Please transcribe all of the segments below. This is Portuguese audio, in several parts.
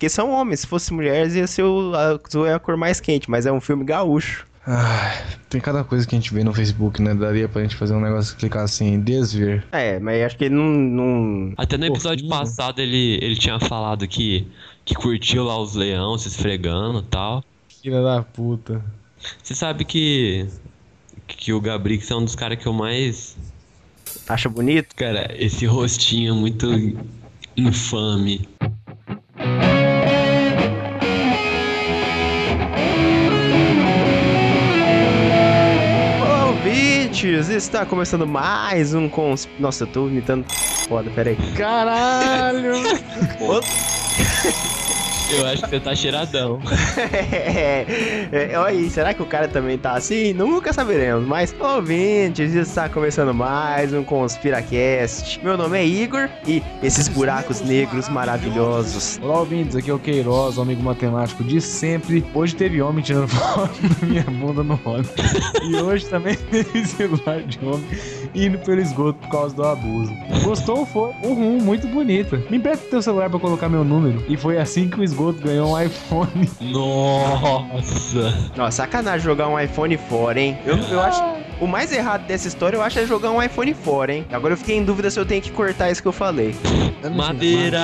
Porque são homens. Se fosse mulheres, ia ser o, a azul é a cor mais quente. Mas é um filme gaúcho. Ai, tem cada coisa que a gente vê no Facebook, né? Daria pra gente fazer um negócio clicar assim, desver. É, mas acho que ele não. não... Até no episódio Fofinho. passado ele, ele tinha falado que, que curtiu lá os leão se esfregando e tal. Filha da puta. Você sabe que, que o Gabrix é um dos caras que eu mais. Acha bonito? Cara, esse rostinho muito infame. Ouvintes! Está começando mais um cons... Nossa, eu tô imitando foda, peraí. Caralho! Eu acho que você tá cheiradão. é, é, olha aí, será que o cara também tá assim? Nunca saberemos, mas ouvintes, está começando mais um Conspiracast. Meu nome é Igor e esses buracos negros maravilhosos. Olá, ouvintes, aqui é o Queiroz, o amigo matemático de sempre. Hoje teve homem tirando foto da minha bunda no ônibus. E hoje também teve celular de homem indo pelo esgoto por causa do abuso. Gostou? Foi um rum muito bonito. Me empresta teu celular pra colocar meu número. E foi assim que o esgoto ganhou um iPhone. Nossa! Nossa, sacanagem jogar um iPhone fora, hein? Eu, eu acho. O mais errado dessa história eu acho é jogar um iPhone fora, hein? Agora eu fiquei em dúvida se eu tenho que cortar isso que eu falei. Madeira!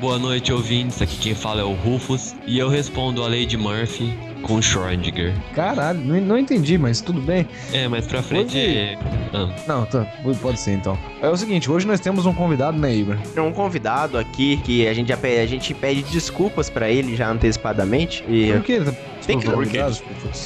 Boa noite, ouvintes. Aqui quem fala é o Rufus. E eu respondo a Lady Murphy com Schrödinger. Caralho, não, não entendi, mas tudo bem. É, mas pra frente. Hoje- Ah, Não, tá, pode ser então. É o seguinte, hoje nós temos um convidado, né, Igor? Tem um convidado aqui que a gente, já pede, a gente pede desculpas pra ele já antecipadamente. E Por tá Tem que- convidado?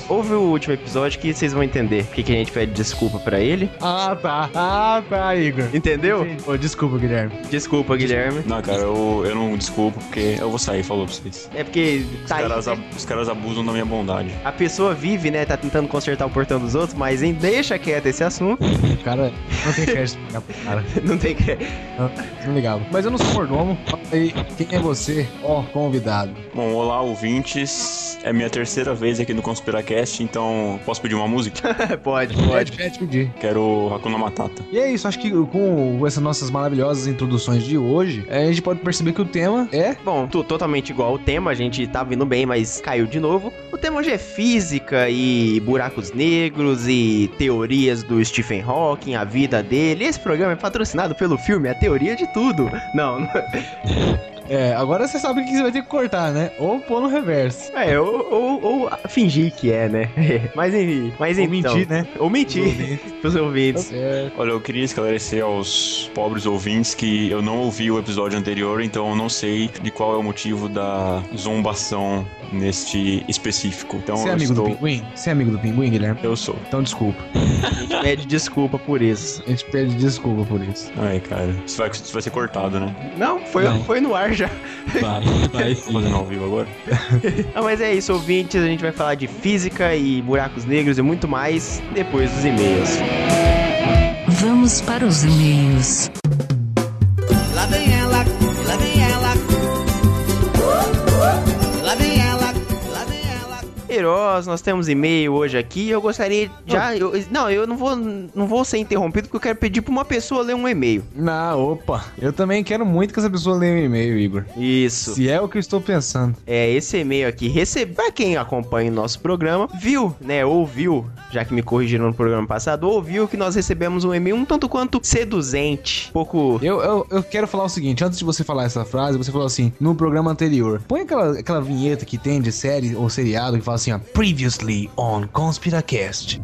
ouve o último episódio que vocês vão entender por que que a gente pede desculpa pra ele. Ah, tá. Ah, tá, Igor. Entendeu? Ô, desculpa, Guilherme. Desculpa, Guilherme. Não, cara, eu, eu não desculpo, porque eu vou sair, falou pra vocês. É porque Os, tá aí, caras, né? ab- os caras abusam da minha bondade. A pessoa vive, né? Tá tentando consertar o portão dos outros, mas hein, deixa quieto esse assunto. O cara não tem crédito pra cara. Não tem que. Não, não ligava. Mas eu não sou mordomo. Fala aí, quem é você? Ó, convidado. Bom, olá, ouvintes. É minha terceira vez aqui no Conspiracast, então posso pedir uma música? pode, Pode, pode. pode pedir. Quero Hakuna Matata. E é isso, acho que com essas nossas maravilhosas introduções de hoje, é, a gente pode perceber que o tema é. Bom, tu, totalmente igual o tema, a gente tá vindo bem, mas caiu de novo. O tema hoje é física e buracos negros e teorias do Stephen Hawking, a vida dele. Esse programa é patrocinado pelo filme A Teoria de Tudo. Não, não É, agora você sabe que você vai ter que cortar, né? Ou pôr no reverso. é, ou, ou, ou fingir que é, né? mas enfim, mas Ou então. mentir, né? Ou mentir pros ouvintes. certo. Olha, eu queria esclarecer aos pobres ouvintes que eu não ouvi o episódio anterior, então eu não sei de qual é o motivo da zombação neste específico. Então Você é amigo estou... do pinguim? Você é amigo do pinguim, Guilherme? Eu sou. Então desculpa. A gente pede desculpa por isso. A gente pede desculpa por isso. Ai, cara. Isso vai, isso vai ser cortado, né? Não, foi, Não. foi no ar já. vai, vai sim. fazendo ao vivo agora. Ah, mas é isso, ouvintes. A gente vai falar de física e buracos negros e muito mais depois dos e-mails. Vamos para os e-mails. Queiroz, nós temos e-mail hoje aqui. Eu gostaria já. eu- não, eu não vou, não vou ser interrompido porque eu quero pedir pra uma pessoa ler um e-mail. Não, opa. Eu também quero muito que essa pessoa leia o e-mail, Igor. Isso. Se é o que eu estou pensando. É, esse e-mail aqui, recebe... pra quem acompanha o nosso programa, viu, né, ouviu, já que me corrigiram no programa passado, ouviu que nós recebemos um e-mail um tanto quanto seduzente, um pouco... Eu, eu, eu quero falar o seguinte, antes de você falar essa frase, você falou assim, no programa anterior. Põe aquela, aquela vinheta que tem de série ou seriado que fala assim, ó, Previously on Conspiracast.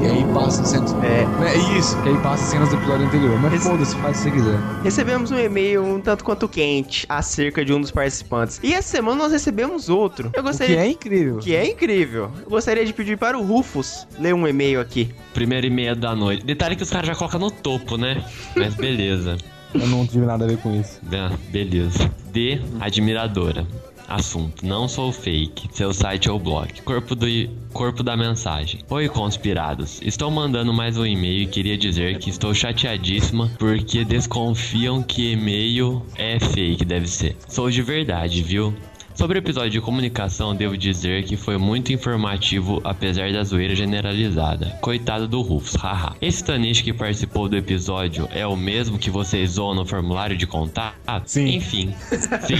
E aí passa cenas. É, É isso, que aí passa cenas do episódio anterior. Mas Esse- foda-se, faz se você quiser. recebemos um e-mail um tanto quanto quente acerca de um dos participantes. E essa semana nós recebemos outro. Eu O que gostaria... é incrível. que é incrível. Eu gostaria de pedir para o Rufus ler um e-mail aqui. Primeiro e meia da noite. Detalhe que os caras já colocam no topo, né? Mas beleza. Eu não tive nada a ver com isso. Ah, beleza. D. Admiradora. Assunto: Não sou fake. Seu site é o blog. Corpo do corpo da mensagem. Oi, conspirados. Estou mandando mais um e-mail e queria dizer que estou chateadíssima porque desconfiam que e-mail é fake, deve ser. Sou de verdade, viu? Sobre o episódio de comunicação, devo dizer que foi muito informativo, apesar da zoeira generalizada. Coitado do Rufus, haha. Esse Tanish que participou do episódio é o mesmo que vocês zoam no formulário de contato? Sim. Enfim. Sim.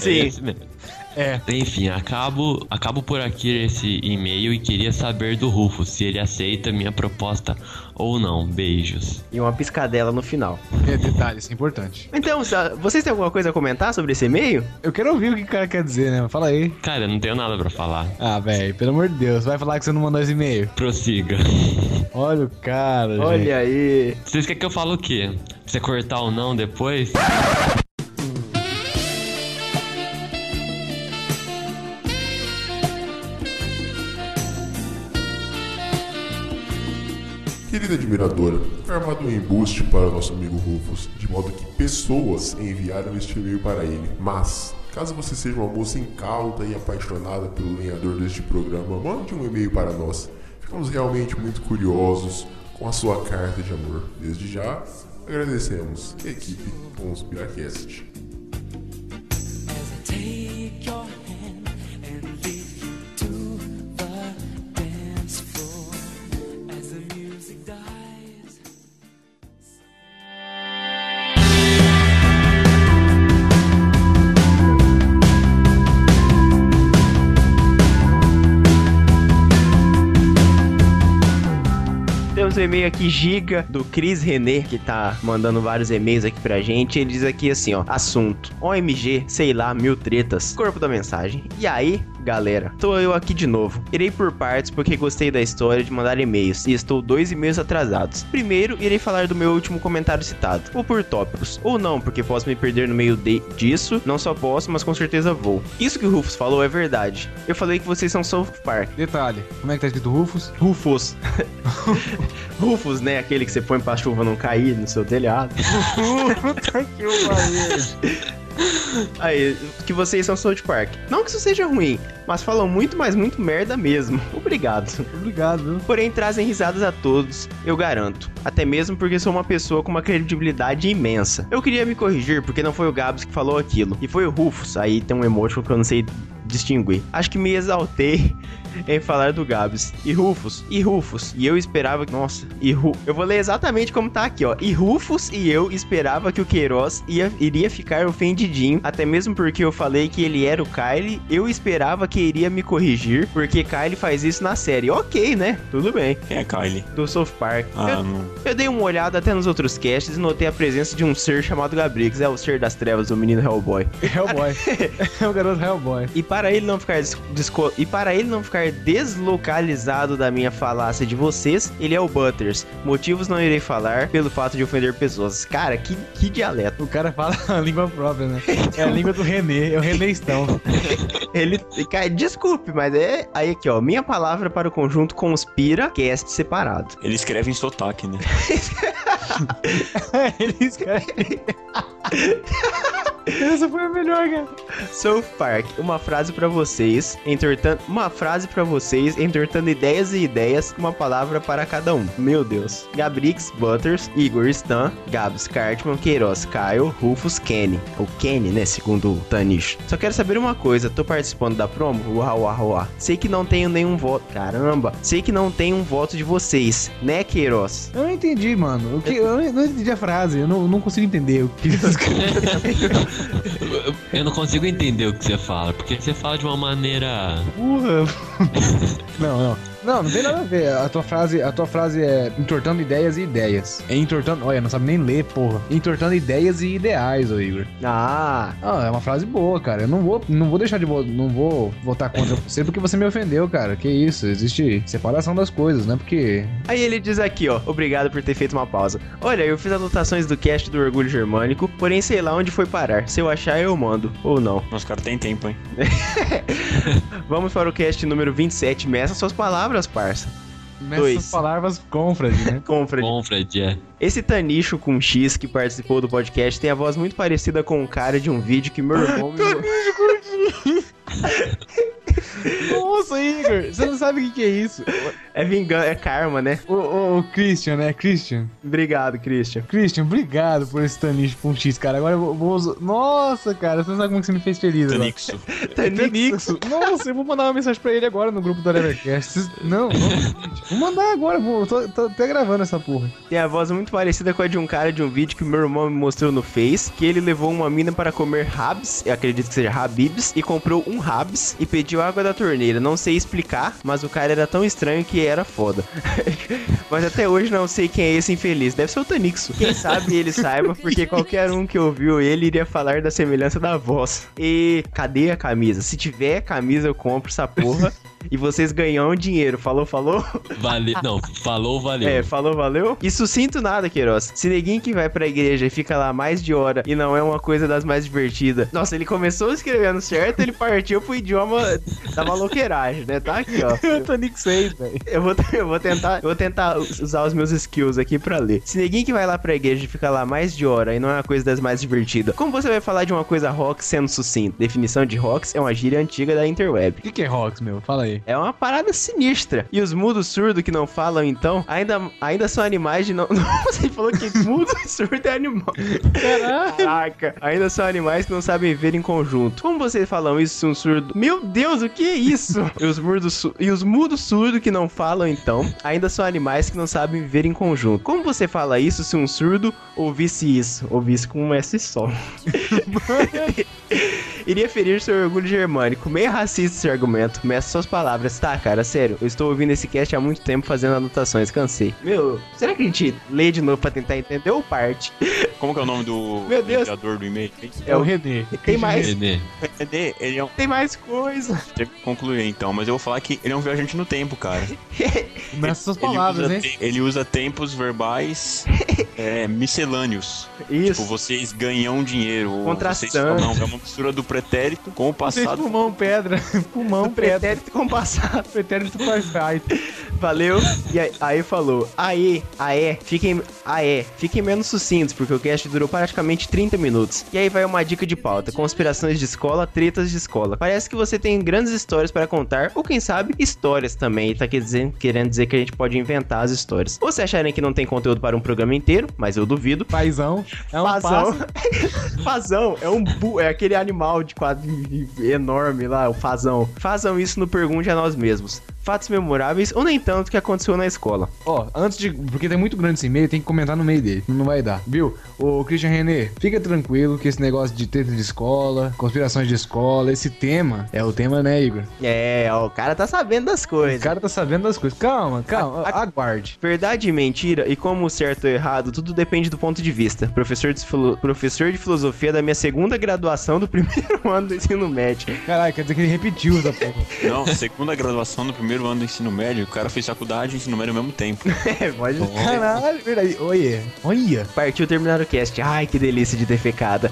Sim. É. É. Enfim, acabo, acabo por aqui esse e-mail e queria saber do Rufus se ele aceita minha proposta ou não. Beijos. E uma piscadela no final. É detalhe, isso é importante. Então, vocês têm alguma coisa a comentar sobre esse e-mail? Eu quero ouvir o que o cara quer dizer, né? Fala aí. Cara, eu não tenho nada pra falar. Ah, velho, pelo amor de Deus, vai falar que você não mandou esse e-mail. Prossiga. Olha o cara, gente. Olha aí. Vocês querem que eu fale o quê? Pra você cortar ou não depois? Querida admiradora, foi armado um embuste para o nosso amigo Rufus, de modo que pessoas enviaram este e-mail para ele. Mas, caso você seja uma moça incauta e apaixonada pelo lenhador deste programa, mande um e-mail para nós. Ficamos realmente muito curiosos com a sua carta de amor. Desde já, agradecemos. Equipe Conspiracast. E-mail aqui giga do Cris René, que tá mandando vários e-mails aqui pra gente. Ele diz aqui assim, ó: Assunto: OMG, sei lá, mil tretas. Corpo da mensagem. E aí, galera? Tô eu aqui de novo. Irei por partes porque gostei da história de mandar e-mails e estou dois e-mails atrasados. Primeiro, irei falar do meu último comentário citado, ou por tópicos, ou não, porque posso me perder no meio de- disso. Não só posso, mas com certeza vou. Isso que o Rufus falou é verdade. Eu falei que vocês são South Park. Detalhe, como é que tá escrito Rufus? Rufus. Rufus, né? Aquele que você põe pra chuva não cair no seu telhado. Puta que o pariu. Aí, que vocês são South Park. Não que isso seja ruim, mas falam muito, mas muito merda mesmo. Obrigado. Obrigado? Porém, trazem risadas a todos, eu garanto. Até mesmo porque sou uma pessoa com uma credibilidade imensa. Eu queria me corrigir porque não foi o Gabs que falou aquilo, e foi o Rufus. Aí tem um emoji que eu não sei distinguir. Acho que me exaltei em falar do Gabs. E Rufus, e Rufus. E eu esperava que. Nossa, e Ru... Eu vou ler exatamente como tá aqui, ó. E Rufus e eu esperava que o Queiroz ia, iria ficar ofendidinho. Até mesmo porque eu falei que ele era o Kyle. Eu esperava que iria me corrigir. Porque Kyle faz isso na série. Ok, né? Tudo bem. Quem é Kylie? Do South Park. Ah, Eu- não. eu dei uma olhada até nos outros casts e notei a presença de um ser chamado Gabrix. É o ser das trevas, o menino Hellboy. Hellboy. é o garoto Hellboy. E para ele não ficar des- desco- e para ele não ficar deslocalizado da minha falácia de vocês, ele é o Butters. Motivos não irei falar pelo fato de ofender pessoas. Cara, que, que dialeto. O cara fala a língua própria, né? É a língua do René, é o Renéistão. Ele, cara, desculpe, mas é aí aqui, ó, minha palavra para o conjunto conspira cast separado. Ele escreve em sotaque, né? Ele escreve. Essa foi a melhor, cara. South Park, uma frase pra vocês, entortando, uma frase pra vocês, entortando ideias e ideias, uma palavra para cada um. Meu Deus. Gabrix, Butters, Igor, Stan, Gabs, Cartman, Queiroz, Kyle, Rufus, Kenny. Ou Kenny, né, segundo o Tanish. Só quero saber uma coisa, tô participando da promo? Uau, uau, uau. Sei que não tenho nenhum voto. Caramba. Sei que não tenho um voto de vocês, né, Queiroz? Eu não entendi, mano. O que, eu não- não entendi a frase. Eu não, não consigo entender o que escrevem. Eu- Eu não consigo entender o que você fala, porque você fala de uma maneira. Não, não. Não, não tem nada a ver. A tua frase, a tua frase é entortando ideias e ideias. É entortando. Olha, não sabe nem ler, porra. Entortando ideias e ideais, ô Igor. Ah, Ah, é uma frase boa, cara. Eu não vou, não vou deixar de vo- não vou votar contra você porque você me ofendeu, cara. Que isso? Existe separação das coisas, né? Porque Aí ele diz aqui, ó, obrigado por ter feito uma pausa. Olha, eu fiz anotações do cast do Orgulho Germânico, porém sei lá onde foi parar. Se eu achar, eu mando. Ou não. Nossa, cara tem tempo, hein? Vamos para o cast número 27. Meça suas palavras, parça. Dois. nessas palavras confrade, né? Confred. Bom, Fred, é. Esse Tanicho com X que participou do podcast tem a voz muito parecida com o cara de um vídeo que meu irmão me... Nossa, Igor, você não sabe o que, que é isso. É vingança, é karma, né? O, o, o Christian, né? Christian. Obrigado, Christian. Christian, obrigado por esse Tanix com X, cara. Agora eu vou, vou usar... Nossa, cara, você não sabe como que você me fez feliz agora. Tanixo. Tanixo. Nossa, eu vou mandar uma mensagem pra ele agora no grupo do Levercast. Não, não. Vou mandar agora, vou, eu tô, tô até gravando essa porra. Tem a voz muito parecida com a de um cara de um vídeo que meu irmão me mostrou no Face, que ele levou uma mina para comer Habs, eu acredito que seja Habibs, e comprou um Habs e pediu água da torneira. Não sei explicar, mas o cara era tão estranho que era foda. mas até hoje não sei quem é esse infeliz. Deve ser o Tanixo. Quem sabe ele saiba, porque qualquer um que ouviu ele iria falar da semelhança da voz. E cadê a camisa? Se tiver camisa, eu compro essa porra. E vocês ganham dinheiro. Falou, falou? Vale... Não, falou, valeu. É, falou, valeu? E sucinto nada, Queiroz. Se neguinho que vai pra igreja e fica lá mais de hora e não é uma coisa das mais divertidas. Nossa, ele começou escrevendo certo, ele partiu pro idioma da maloqueiragem, né? Tá aqui, ó. Eu tô 6, velho. Eu vou, eu vou tentar, eu vou tentar usar os meus skills aqui pra ler. Se neguinho que vai lá pra igreja e fica lá mais de hora e não é uma coisa das mais divertidas, como você vai falar de uma coisa rock sendo sucinto? Definição de rocks é uma gíria antiga da interweb. O que, que é Rox, meu? Fala aí. É uma parada sinistra. E os mudos surdos que não falam, então, ainda, ainda são animais de não. Ele falou que mudo surdo é animal. Caraca. Ainda são animais que não sabem viver em conjunto. Como vocês falam isso se um surdo. Meu Deus, o que é isso? e, os mudos e os mudos surdos que não falam, então, ainda são animais que não sabem viver em conjunto. Como você fala isso se um surdo ouvisse isso? Ouvisse com um S só. Iria ferir seu orgulho germânico. Meio racista esse argumento. Meça suas palavras. Tá, cara, sério. Eu estou ouvindo esse cast há muito tempo fazendo anotações. Cansei. Meu, será que a gente lê de novo pra tentar entender ou parte? Como que é o nome do Meu Deus. enviador do e-mail? É o René. Tem mais, Renê. Entender? Ele é um... tem mais coisa. Teve que concluir então, mas eu vou falar que ele é um viajante no tempo, cara. Ele palavras, usa hein? Ele usa tempos verbais é, miscelâneos. Tipo, Isso. vocês ganham dinheiro. Contração. Vocês falam, é uma mistura do pretérito com o Vocês passado. pulmão pedra. Pulmão Do pedra. pretérito com passado. Pretérito perfeito. Valeu. E aí, aí falou: Aê, aé, fiquem. Aé, fiquem menos sucintos, porque o cast durou praticamente 30 minutos. E aí vai uma dica de pauta: conspirações de escola, tretas de escola. Parece que você tem grandes histórias para contar, ou quem sabe, histórias também. E tá dizer- querendo dizer que a gente pode inventar as histórias. Ou se acharem que não tem conteúdo para um programa inteiro, mas eu duvido. Paizão. É um Fazão. fazão é um bu é aquele animal de quadro enorme lá, o fazão. Façam isso no Pergunte a Nós Mesmos. Fatos memoráveis ou nem tanto que aconteceu na escola. Ó, antes de. Porque tem muito grande esse e-mail, tem que comentar no meio dele. Não vai dar. Viu? Ô, Christian René, fica tranquilo que esse negócio de treta de escola, conspirações de escola, esse tema é o tema, né, Igor? É, ó, o cara tá sabendo das O coisas. cara tá sabendo das coisas. Calma, calma. A- a- Aguarde. Verdade e mentira, e como certo ou errado, tudo depende do ponto de vista. Professor de, filo- professor de filosofia da minha segunda graduação do primeiro ano do ensino médio. Caralho, quer dizer que ele repetiu essa porra. Não, segunda graduação no primeiro ano do ensino médio, o cara fez faculdade e ensino médio ao mesmo tempo. É, pode. Caralho, verdade. Olha. Olha. Partiu terminar o cast. Ai, que delícia de ter fecada.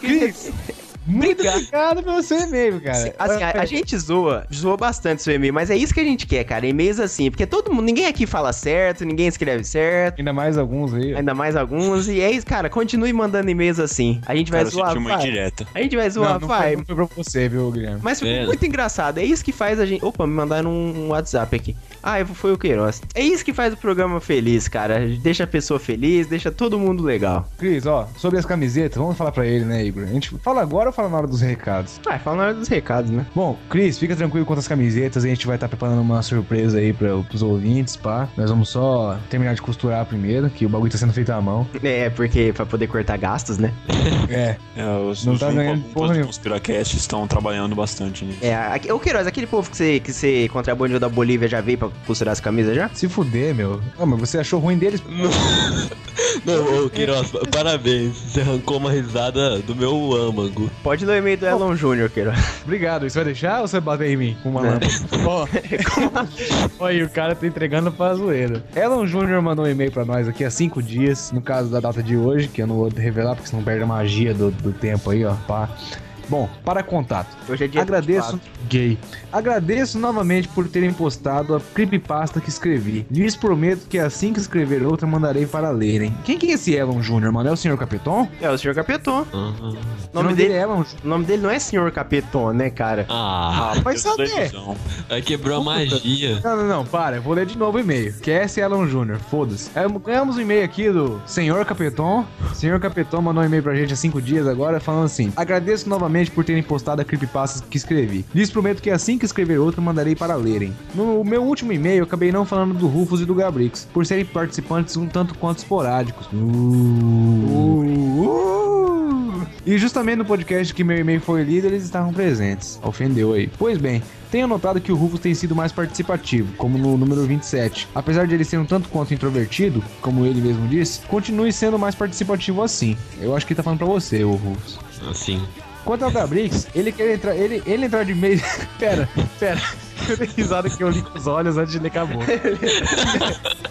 Cris, muito obrigado pelo seu e-mail, cara. Assim, a, a gente zoa, zoa bastante seu e-mail, mas é isso que a gente quer, cara. E-mails assim, porque todo mundo, ninguém aqui fala certo, ninguém escreve certo. Ainda mais alguns aí. ó. Ainda mais alguns, e é isso, cara. Continue mandando e-mails assim. A gente vai Cara, zoar, uma indireta. A gente vai zoar, Não, não vai. foi, não foi pra você, viu, Guilherme? Mas ficou É. muito engraçado. É isso que faz a gente. Opa, me mandaram um WhatsApp aqui. Ah, foi o Queiroz. É isso que faz o programa feliz, cara. Deixa a pessoa feliz, deixa todo mundo legal. Cris, ó, sobre as camisetas, vamos falar pra ele, né, Igor? A gente fala agora ou fala na hora dos recados? Ah, fala na hora dos recados, né? Bom, Cris, fica tranquilo quanto às camisetas, a gente vai estar preparando uma surpresa aí pra, pros ouvintes, pá. Nós vamos só terminar de costurar primeiro, que o bagulho tá sendo feito à mão. É, porque pra poder cortar gastos, né? É, É, os, Não os tá ganhando porra nenhuma. Conspiracast estão trabalhando bastante nisso. É, aqui, ô Queiroz, aquele povo que você, que você contrabandeou da Bolívia já veio pra costurar as camisas já? se fuder, meu. Ah, mas você achou ruim deles? Não, ô Queiroz, parabéns. Você arrancou uma risada do meu âmago. Pode ler o e-mail do Elon Júnior, Queiroz. Obrigado, você vai deixar ou você bater em mim com uma lâmpada? Ó, Olha, aí, o cara tá entregando pra zoeira. Elon Jr. mandou um e-mail pra nós aqui há cinco dias, no caso da data de hoje, que eu não vou revelar porque senão perde a magia do, do tempo aí, ó. Pá. Bom, para contato. Hoje é dia Agradeço, 24. gay. Agradeço novamente por terem postado a creepypasta que escrevi. Lhes prometo que assim que escrever outra, mandarei para lerem. Quem que é esse Elon Jr., mano? É o Sr. Capeton? É o Sr. Capeton. Aham. O nome, dele, é Elon o nome dele não é Sr. Capeton, né, cara? Ah, Vai Deus da saber. aí quebrou a magia. Não, não, não, para, eu vou ler de novo o e-mail. Que é esse Elon Jr., foda-se. É, Ganhamos um e-mail aqui do Senhor Capeton. Senhor Capeton mandou um e-mail pra gente há cinco dias agora, falando assim: Agradeço novamente por terem postado a creepypasta que escrevi. Lhes prometo que assim que escrever outra, mandarei para lerem. No meu último e-mail, acabei não falando do Rufus e do Gabrix, por serem participantes um tanto quanto esporádicos. Uh, uh. E justamente no podcast que meu e-mail foi lido, eles estavam presentes. Ofendeu aí. Pois bem, tenho notado que o Rufus tem sido mais participativo, como no número 27. Apesar de ele ser um tanto quanto introvertido, como ele mesmo disse, continue sendo mais participativo assim. Eu acho que tá falando pra você, o Rufus. Assim. Quanto ao Gabrix, ele quer entrar. Ele, ele entrar de meio. pera, pera. Eu dei risada que eu li com os olhos antes de ler com a boca.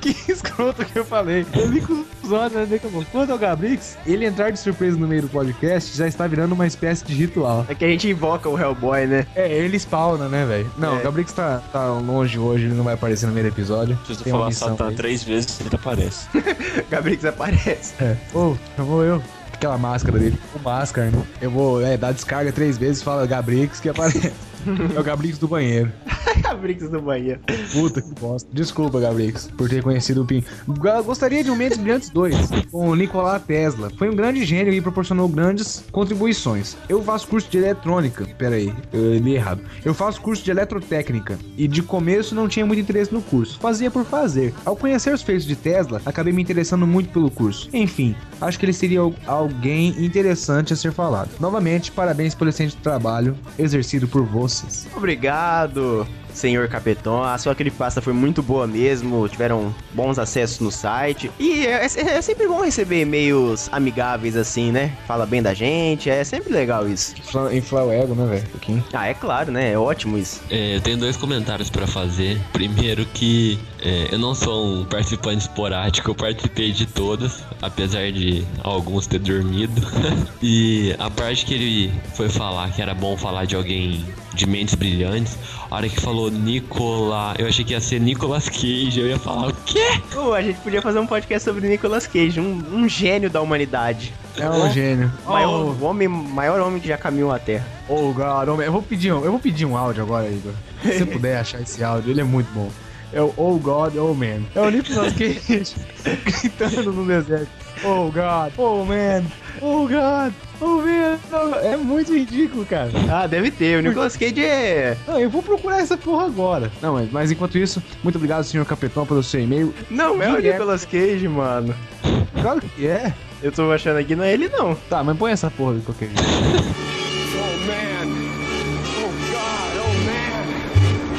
que escroto que eu falei. Eu li com os olhos antes de ler com a boca. Quanto ao Gabrix, ele entrar de surpresa no meio do podcast já está virando uma espécie de ritual. É que a gente invoca o Hellboy, né? É, ele spawna, né, velho? Não, É. o Gabrix tá, tá longe hoje, ele não vai aparecer no meio do episódio. Tem uma falar Satã três vezes, ele aparece. Gabrix aparece. É. Ô, chamou eu. Aquela máscara dele. O máscara, né? Eu vou é, dar descarga três vezes e fala Gabrix que aparece. é o Gabrix do banheiro. Gabrix no banheiro. Puta que bosta. Desculpa, Gabrix, por ter conhecido o Pim. Gostaria de um Mentes Brilhantes 2, com o Nikola Tesla. Foi um grande gênio e proporcionou grandes contribuições. Eu faço curso de eletrônica. Pera aí, eu li errado. Eu faço curso de eletrotécnica. E de começo não tinha muito interesse no curso. Fazia por fazer. Ao conhecer os feitos de Tesla, acabei me interessando muito pelo curso. Enfim, acho que ele seria al- alguém interessante a ser falado. Novamente, parabéns pelo excelente trabalho exercido por vocês. Obrigado, senhor Capeton. A sua creepypasta foi muito boa mesmo. Tiveram bons acessos no site. E é, é- é sempre bom receber e-mails amigáveis assim, né? Fala bem da gente. É sempre legal isso. Infla- Inflar o ego, né, velho? Um pouquinho. Ah, é claro, né? É ótimo isso. É, eu tenho dois comentários pra fazer. Primeiro que é, eu não sou um participante esporádico, eu participei de todas, apesar de alguns ter dormido. e a parte que ele foi falar que era bom falar de alguém de mentes brilhantes, a hora que falou Nicola, eu achei que ia ser Nicolas Cage, eu ia falar o quê? Pô, a gente podia fazer um podcast sobre Nicolas Cage, um, um gênio da humanidade. É um gênio. Maior, Oh, o homem, maior homem que já caminhou a Terra. oh, God, oh, man. eu vou pedir um, eu vou pedir um áudio agora, Igor. Se você puder achar esse áudio, ele é muito bom. É o Oh God, Oh Man. É o Nicolas Cage gritando no deserto. Oh God, Oh Man, Oh God, Oh. Não, É muito ridículo, cara. Ah, deve ter. O Nicolas Cage é. Não, eu vou procurar essa porra agora. Não, mas, mas enquanto isso, muito obrigado, senhor Capitão, pelo seu e-mail. Não, é o. Nicolas Cage, mano. Claro que é. Eu tô achando aqui, não é ele não. Tá, mas põe essa porra de qualquer jeito. Oh man. Oh God. Oh man.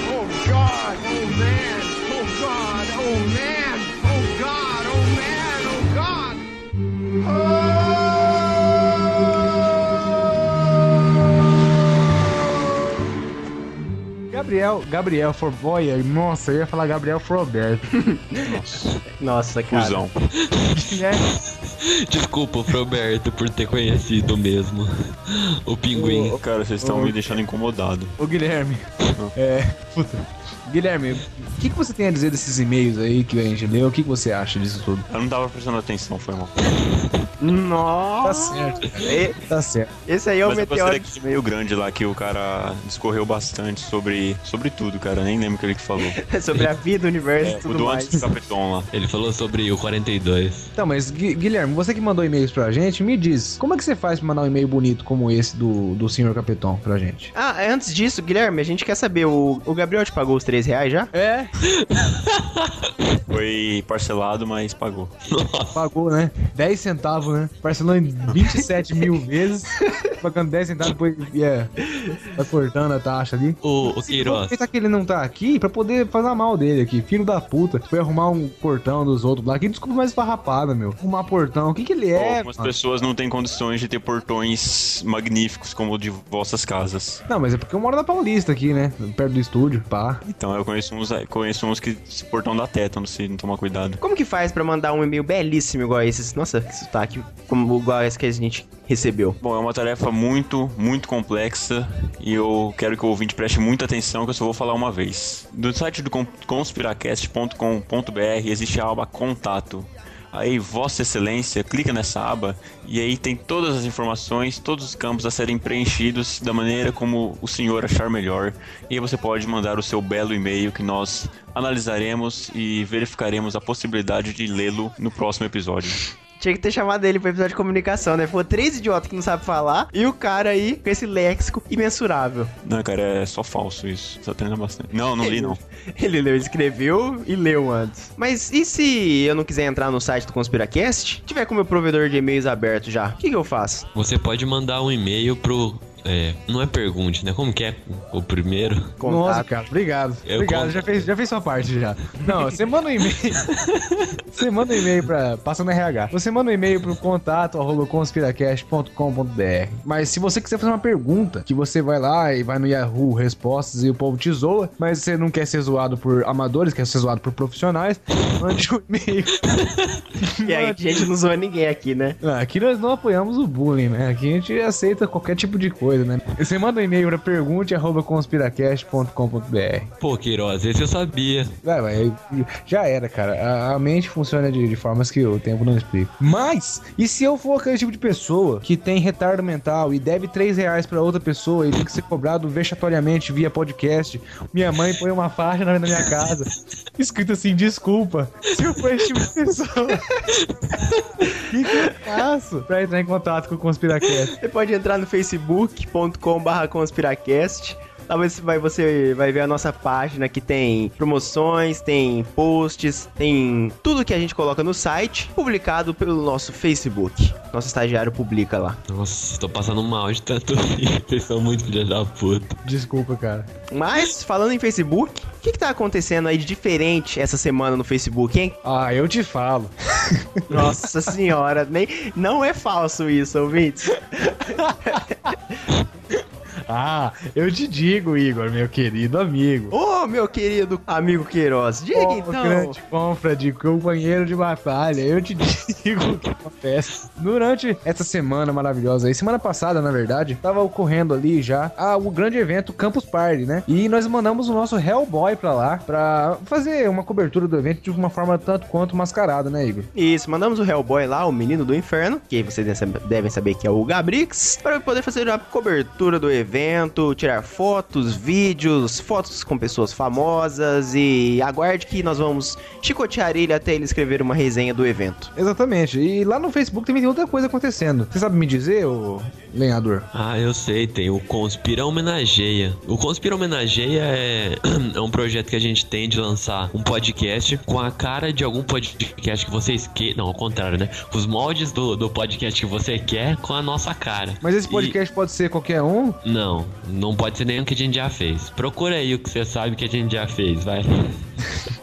Oh God. Oh man. Oh God. Oh man. Oh God. Oh man. Oh God. Gabriel, Gabriel Forboia, nossa, eu ia falar Gabriel Froberto. Nossa, cara. Fusão. Guilherme, Desculpa, Roberto, por ter conhecido mesmo o pinguim. Cara, vocês estão me deixando incomodado. ô Guilherme, é, puta. Guilherme, o que, que você tem a dizer desses e-mails aí que a gente leu? O que, que você acha disso tudo? Eu não tava prestando atenção, foi mal. Tá Nossa. certo, E- tá certo. Esse aí é o Mas eu meteoro. daquele meio grande lá que o cara discorreu bastante sobre, sobre tudo, cara. Nem lembro o que ele que falou. sobre a vida, o universo É, e o tudo do mais. antes do Capeton lá. Ele falou sobre o 42. Então, mas Gui- Guilherme, você que mandou e-mails pra gente, me diz, como é que você faz pra mandar um e-mail bonito como esse do, do senhor Capitão pra gente? Ah, antes disso, Guilherme, a gente quer saber, o, o Gabriel te pagou os 3 reais já? É? Foi parcelado, mas pagou. Pagou, né? 10 centavos, né? Parcelou em 27 mil vezes, pagando 10 centavos, depois é, tá cortando a taxa ali. O, o Queiroz. aproveitar que ele não tá aqui pra poder fazer mal dele aqui. Filho da puta. Foi arrumar um portão dos outros lá. Que desculpa mais farrapada, meu. Arrumar portão. O que que ele é? Algumas mano? pessoas não têm condições de ter portões magníficos como o de vossas casas. Não, mas é porque eu moro na Paulista aqui, né? Perto do estúdio, pá. Então eu conheço uns, conheço uns que esse portão dá tétano se não tomar cuidado. Como que faz pra mandar um e-mail belíssimo igual esse? Nossa, que sotaque. como igual essa que a gente recebeu? Bom, é uma tarefa muito, muito complexa e eu quero que o ouvinte preste muita atenção que eu só vou falar uma vez. No site do con- conspiracast.com.br existe a aba Contato. Aí, Vossa Excelência, clica nessa aba e aí tem todas as informações, todos os campos a serem preenchidos da maneira como o senhor achar melhor. E aí você pode mandar o seu belo e-mail que nós analisaremos e verificaremos a possibilidade de lê-lo no próximo episódio. Tinha que ter chamado ele pro episódio de comunicação, né? Foi três idiotas que não sabem falar e o cara aí com esse léxico imensurável. Não, cara, é só falso isso. Só treina bastante. Não, não li não. Ele leu, escreveu e leu antes. Mas e se eu não quiser entrar no site do Conspiracast? Tiver com o meu provedor de e-mails aberto já, o que, que eu faço? Você pode mandar um e-mail pro. É, não é pergunte, né? Como que é o primeiro? Nossa, Contato. cara, obrigado. Eu obrigado, conto. já fez, já fez sua parte já. Não, você manda um e-mail. você manda um e-mail pra. Passa no RH. Você manda um e-mail pro contato arroba conspiracast.com.br. Mas se você quiser fazer uma pergunta, que você vai lá e vai no Yahoo Respostas e o povo te zoa, mas você não quer ser zoado por amadores, quer ser zoado por profissionais, mande um e-mail. E aí, a gente não zoa ninguém aqui, né? Aqui nós não apoiamos o bullying, né? Aqui a gente aceita qualquer tipo de coisa, né? Você manda um e-mail pra pergunte.conspiracast.com.br. Pô, Queiroz, esse eu sabia. Vai, vai, já era, cara. A, a mente funciona de, de formas que o tempo não explica. Mas, e se eu for aquele tipo de pessoa que tem retardo mental e deve 3 reais pra outra pessoa e tem que ser cobrado vexatoriamente via podcast? Minha mãe põe uma faixa na, minha casa, escrito assim: desculpa. Se eu for esse tipo de pessoa, o que, que eu faço pra entrar em contato com o Conspiracast? Você pode entrar no facebook.com.br conspiracast. Lá você vai, você vai ver a nossa página que tem promoções, tem posts, tem tudo que a gente coloca no site, publicado pelo nosso Facebook. Nosso estagiário publica lá. Nossa, tô passando mal de tanto rir. Vocês são muito filha da puta. Desculpa, cara. Mas, falando em Facebook, o que, que tá acontecendo aí de diferente essa semana no Facebook, hein? Ah, eu te falo. Nossa senhora, nem, não é falso isso, ouvintes. Ah, eu te digo, Igor, meu querido amigo. Ô, meu querido amigo Queiroz, diga Ô, então. grande compra de companheiro de batalha, eu te digo o que acontece. Durante essa semana maravilhosa aí, semana passada, na verdade, tava ocorrendo ali já ah, o grande evento Campus Party, né? E nós mandamos o nosso Hellboy pra lá, pra fazer uma cobertura do evento de uma forma tanto quanto mascarada, né, Igor? Isso, mandamos o Hellboy lá, o menino do inferno, que vocês devem saber- devem saber que é o Gabrix, para poder fazer a cobertura do evento, tirar fotos, vídeos, fotos com pessoas famosas e aguarde que nós vamos chicotear ele até ele escrever uma resenha do evento. Exatamente. E lá no Facebook também tem outra coisa acontecendo. Você sabe me dizer, ô lenhador? Ah, eu sei, tem o Conspira Homenageia. O Conspira Homenageia é, é um projeto que a gente tem de lançar um podcast com a cara de algum podcast que vocês querem. Não, ao contrário, né? Os moldes do, do podcast que você quer com a nossa cara. Mas esse E- podcast pode ser qualquer um? Não, não pode ser nenhum que a gente já fez. Procura aí o que você sabe que a gente já fez, vai.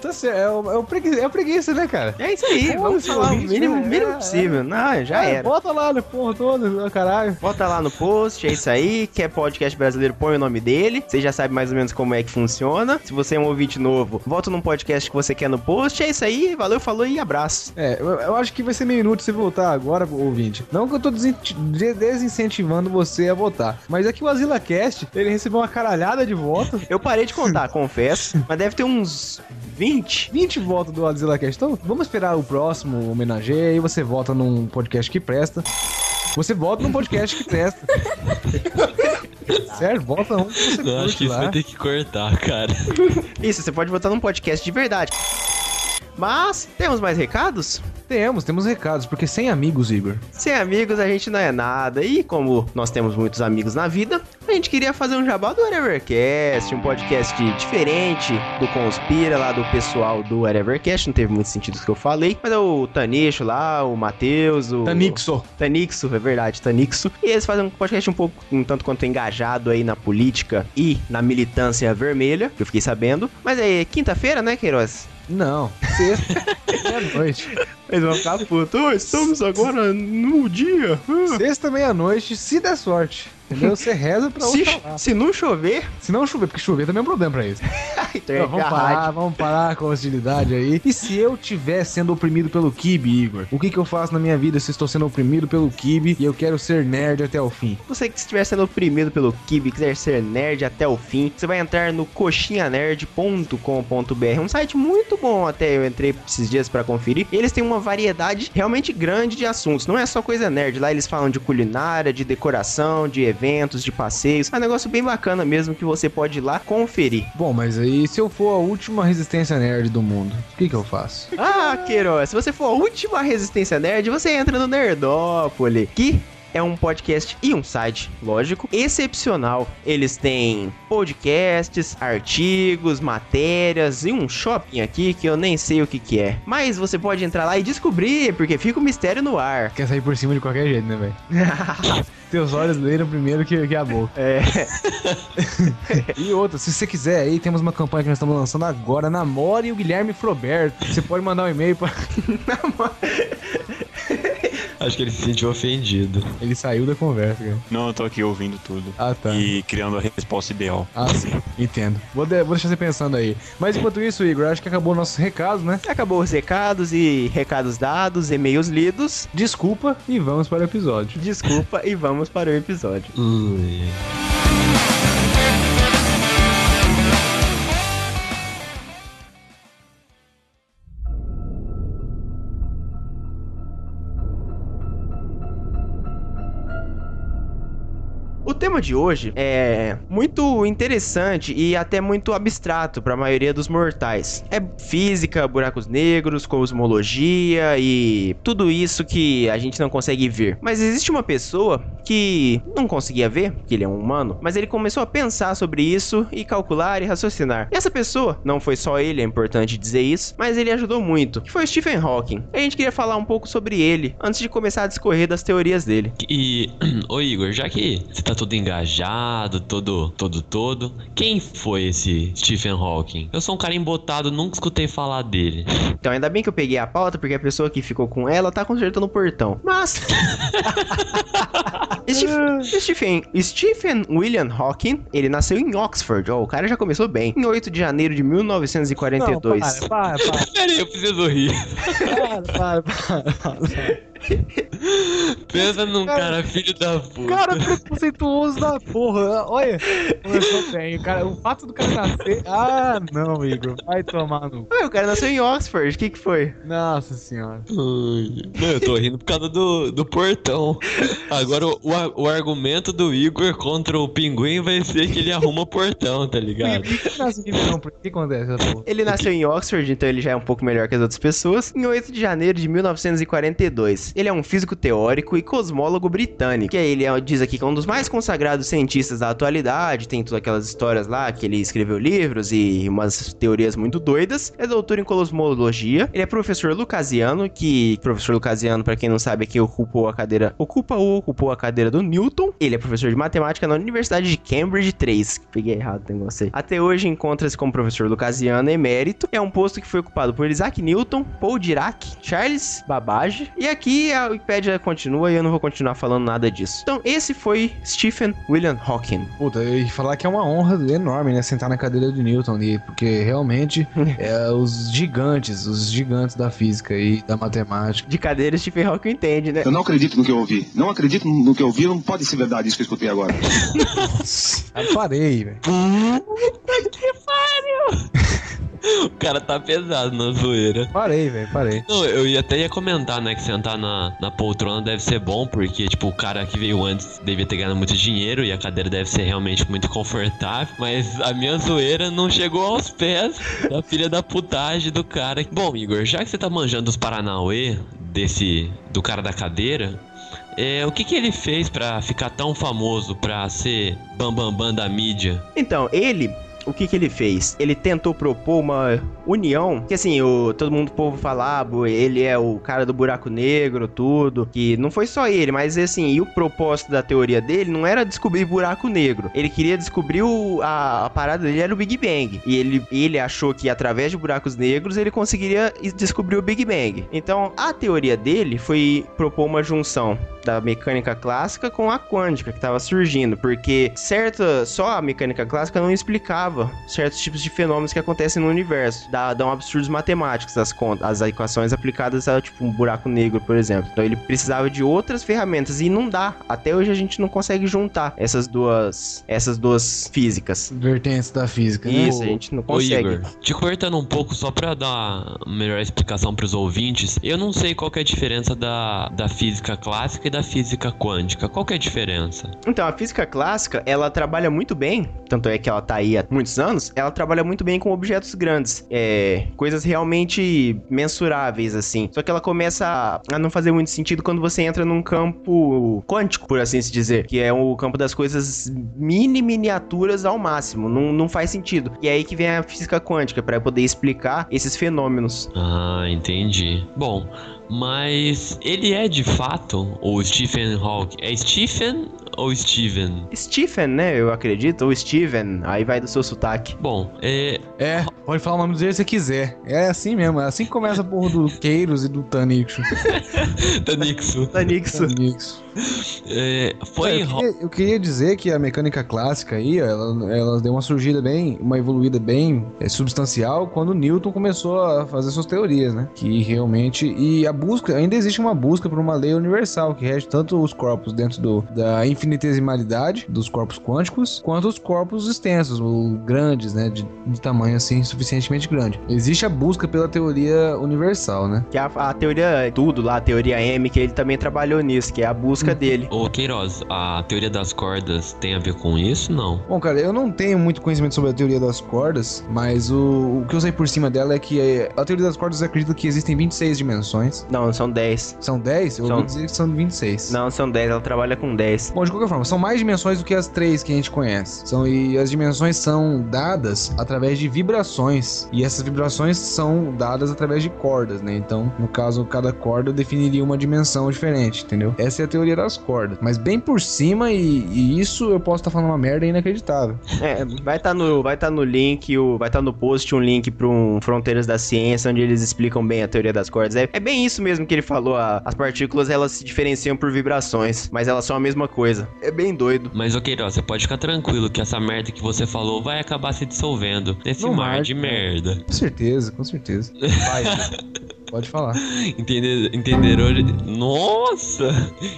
Tá certo, é o, é o preguiça, é o preguiça, né, cara? É isso aí, Pô, vamos falar o mínimo, né? mínimo É, possível. Não, já Ah, era. Bota lá no porra todo, caralho. Bota lá no post, é isso aí. Quer podcast brasileiro, põe o nome dele. Você já sabe mais ou menos como é que funciona. Se você é um ouvinte novo, volta num podcast que você quer no post. É isso aí, valeu, falou e abraço. É, eu, eu acho que vai ser meio inútil você voltar agora, ouvinte. Não que eu tô desincentivando você a votar, mas é que o AsilaCast, ele recebeu uma caralhada de votos. Eu parei de contar, confesso, mas deve ter uns 20. 20 votos do AsilaCast. Então, vamos esperar o próximo homenageia e você vota num podcast que presta. Você vota num podcast que presta. Sério, vota um que você Eu acho que isso lá. vai ter que cortar, cara. Isso, você pode votar num podcast de verdade. Mas, temos mais recados? Temos, temos recados, porque sem amigos, Igor. Sem amigos a gente não é nada. E como nós temos muitos amigos na vida, a gente queria fazer um jabá do Whatevercast, um podcast diferente do Conspira, lá do pessoal do Whatevercast. Não teve muito sentido o que eu falei, mas é o Tanixo lá, o Matheus, o. Tanixo. Tanixo, é verdade, Tanixo. E eles fazem um podcast um pouco, um tanto quanto engajado aí na política e na militância vermelha, que eu fiquei sabendo. Mas é quinta-feira, né, Queiroz? Não, sexta, meia-noite. Eles vão ficar putos. "Oh, estamos agora no dia. Ah." Sexta, meia-noite, se der sorte. Entendeu? Você reza pra Se, se não chover, Se não chover, porque chover também é um problema pra eles. então é Não, vamos parar, vamos parar com a hostilidade aí. E se eu estiver sendo oprimido pelo Kibe, Igor? O que, que eu faço na minha vida se estou sendo oprimido pelo Kibe e eu quero ser nerd até o fim? Você que estiver sendo oprimido pelo Kibe e quiser ser nerd até o fim, você vai entrar no coxinhanerd.com.br, um site muito bom até eu entrei esses dias pra conferir. E eles têm uma variedade realmente grande de assuntos, não é só coisa nerd, lá eles falam de culinária, de decoração, de eventos, de passeios. É um negócio bem bacana mesmo que você pode ir lá conferir. Bom, mas aí se eu for a última resistência nerd do mundo, o que, que eu faço? Ah, Queiroz, se você for a última resistência nerd, você entra no Nerdópolis, que é um podcast e um site, lógico, excepcional. Eles têm podcasts, artigos, matérias e um shopping aqui que eu nem sei o que que é. Mas você pode entrar lá e descobrir, porque fica o mistério no ar. Quer sair por cima de qualquer jeito, né, velho? Teus olhos leram primeiro que, que a boca. É, E outra, se você quiser aí, temos uma campanha que nós estamos lançando agora, Namore o Guilherme Froberto. Você pode mandar um e-mail pra... Acho que ele se sentiu ofendido. Ele saiu da conversa, cara. Não, eu tô aqui ouvindo tudo. Ah, tá. E criando a resposta ideal. Ah, sim. Entendo. Vou, de- vou deixar você pensando aí. Mas enquanto isso, Igor, acho que acabou o nosso recado, né? acabou os recados e recados dados, e-mails lidos. Desculpa e vamos para o episódio. Desculpa e vamos para o episódio. Ui. Tema de hoje é muito interessante e até muito abstrato para a maioria dos mortais. É física, buracos negros, cosmologia e tudo isso que a gente não consegue ver. Mas existe uma pessoa que não conseguia ver, que ele é um humano, mas ele começou a pensar sobre isso e calcular e raciocinar. E essa pessoa, não foi só ele, é importante dizer isso, mas ele ajudou muito, que foi Stephen Hawking. A gente queria falar um pouco sobre ele antes de começar a discorrer das teorias dele. E, ô Igor, já que você tá todo engajado, todo, todo, todo, quem foi esse Stephen Hawking? Eu sou um cara embotado, nunca escutei falar dele. Então, ainda bem que eu peguei a pauta, porque a pessoa que ficou com ela tá consertando o portão. Mas. Stephen, Stephen, Stephen William Hawking, ele nasceu em Oxford. Ó, o cara já começou bem. Em 8 de janeiro de 1942. Não, para, para, para, Peraí, eu preciso rir. para, para, para, para. Pensa num cara filho da puta. Cara preconceituoso da porra. Olha, começou bem. O, cara, o fato do cara nascer. Ah, não, Igor. Vai tomar no. Ué, o cara nasceu em Oxford. O que que foi? Nossa senhora. Não, eu tô rindo por causa do, do portão. Agora, o, o, o argumento do Igor contra o pinguim vai ser que ele arruma portão, tá ligado? Por que nasce em Ribeirão? Por que acontece essa porra? Ele nasceu em Oxford, então ele já é um pouco melhor que as outras pessoas. Em 8 de janeiro de 1942. Ele é um físico teórico e cosmólogo britânico. Que ele é, diz aqui que é um dos mais consagrados cientistas da atualidade. Tem todas aquelas histórias lá que ele escreveu livros e umas teorias muito doidas. É doutor em cosmologia. Ele é professor lucasiano, que professor lucasiano, pra quem não sabe, aqui ocupou a cadeira, ocupa ou ocupou a cadeira do Newton. Ele é professor de matemática na Universidade de Cambridge 3. Peguei errado, tem você. Até hoje encontra-se como professor lucasiano emérito. É um posto que foi ocupado por Isaac Newton, Paul Dirac, Charles Babbage. E aqui a Wikipédia continua e eu não vou continuar falando nada disso. Então, esse foi Stephen William Hawking. Puta, eu ia falar que é uma honra enorme, né? Sentar na cadeira de Newton ali, porque realmente é os gigantes, os gigantes da física e da matemática. De cadeira, Stephen Hawking entende, né? Eu não acredito no que eu ouvi. Não acredito no que eu ouvi, não pode ser verdade isso que eu escutei agora. Eu parei, velho. O cara tá pesado na zoeira. Parei, velho, parei. Não, eu ia até ia comentar, né, que sentar na, na poltrona deve ser bom, porque, tipo, o cara que veio antes devia ter ganhado muito dinheiro e a cadeira deve ser realmente muito confortável, mas a minha zoeira não chegou aos pés da filha da putagem do cara. Bom, Igor, já que você tá manjando os Paranauê desse, do cara da cadeira, é, o que que ele fez pra ficar tão famoso, pra ser bambambam bam, bam da mídia? Então, ele. O que que ele fez? Ele tentou propor uma união, que assim, o, todo mundo, o povo falava, ele é o cara do buraco negro, tudo, que não foi só ele, mas assim, e o propósito da teoria dele não era descobrir buraco negro, ele queria descobrir o, a, a parada dele era o Big Bang, e ele, ele achou que através de buracos negros ele conseguiria descobrir o Big Bang. Então, a teoria dele foi propor uma junção da mecânica clássica com a quântica que estava surgindo, porque certa só a mecânica clássica não explicava explicava certos tipos de fenômenos que acontecem no universo. Dá, dão absurdos matemáticos as contas, as equações aplicadas a tipo um buraco negro, por exemplo. Então ele precisava de outras ferramentas e não dá. Até hoje a gente não consegue juntar essas duas essas duas físicas. Vertentes da física, né? Isso, a gente não Ô consegue. Igor, te cortando um pouco só pra dar uma melhor explicação pros ouvintes, eu não sei qual que é a diferença da, da física clássica e da física quântica. Qual que é a diferença? Então, a física clássica, ela trabalha muito bem, tanto é que ela tá aí há muitos anos, ela trabalha muito bem com objetos grandes, é, coisas realmente mensuráveis, assim. Só que ela começa a- não fazer muito sentido quando você entra num campo quântico, por assim se dizer, que é o campo das coisas mini miniaturas ao máximo, não, não faz sentido. E é aí que vem a física quântica, para poder explicar esses fenômenos. Ah, entendi. Bom, mas ele é de fato o Stephen Hawking. É Stephen ou Steven? Stephen, né, eu acredito, ou Steven, aí vai do seu sotaque. Bom, é. É, pode falar o nome dele se você quiser. É assim mesmo, é assim que começa a porra do Queiros e do Tanixo. Tanixo. Tanixo. Tanixo. É, foi eu, queria, eu queria dizer que a mecânica clássica aí, ela, ela deu uma surgida bem, uma evoluída bem é, substancial quando Newton começou a fazer suas teorias, né? Que realmente. E a busca, ainda existe uma busca por uma lei universal que rege tanto os corpos dentro do, da infinitesimalidade dos corpos quânticos, quanto os corpos extensos, ou grandes, né? De, de tamanho assim, suficientemente grande. Existe a busca pela teoria universal, né? Que a, a teoria tudo lá, a teoria M, que ele também trabalhou nisso, que é a busca dele. Ô Queiroz, a teoria das cordas tem a ver com isso? Não. Bom, cara, eu não tenho muito conhecimento sobre a teoria das cordas, mas o, o que eu sei por cima dela é que é, a teoria das cordas acredita que existem 26 dimensões. Não, são 10. São 10? Eu São- ouvi dizer que são 26. Não, são 10, ela trabalha com 10. Bom, de qualquer forma, são mais dimensões do que as três que a gente conhece. São, e as dimensões são dadas através de vibrações. E essas vibrações são dadas através de cordas, né? Então, no caso, cada corda definiria uma dimensão diferente, entendeu? Essa é a teoria das cordas. Mas bem por cima, e, e isso eu posso estar falando uma merda inacreditável. É, vai estar no, vai tá no link, o, vai estar no post um link para um Fronteiras da Ciência, onde eles explicam bem a teoria das cordas. É, é bem isso mesmo que ele falou, a- as partículas elas se diferenciam por vibrações, mas elas são a mesma coisa. É bem doido. Mas, ô Queiroz, você pode ficar tranquilo que essa merda que você falou vai acabar se dissolvendo nesse mar mar, de merda. Com certeza, com certeza. Vai, pode falar. Entender, entender hoje. Nossa!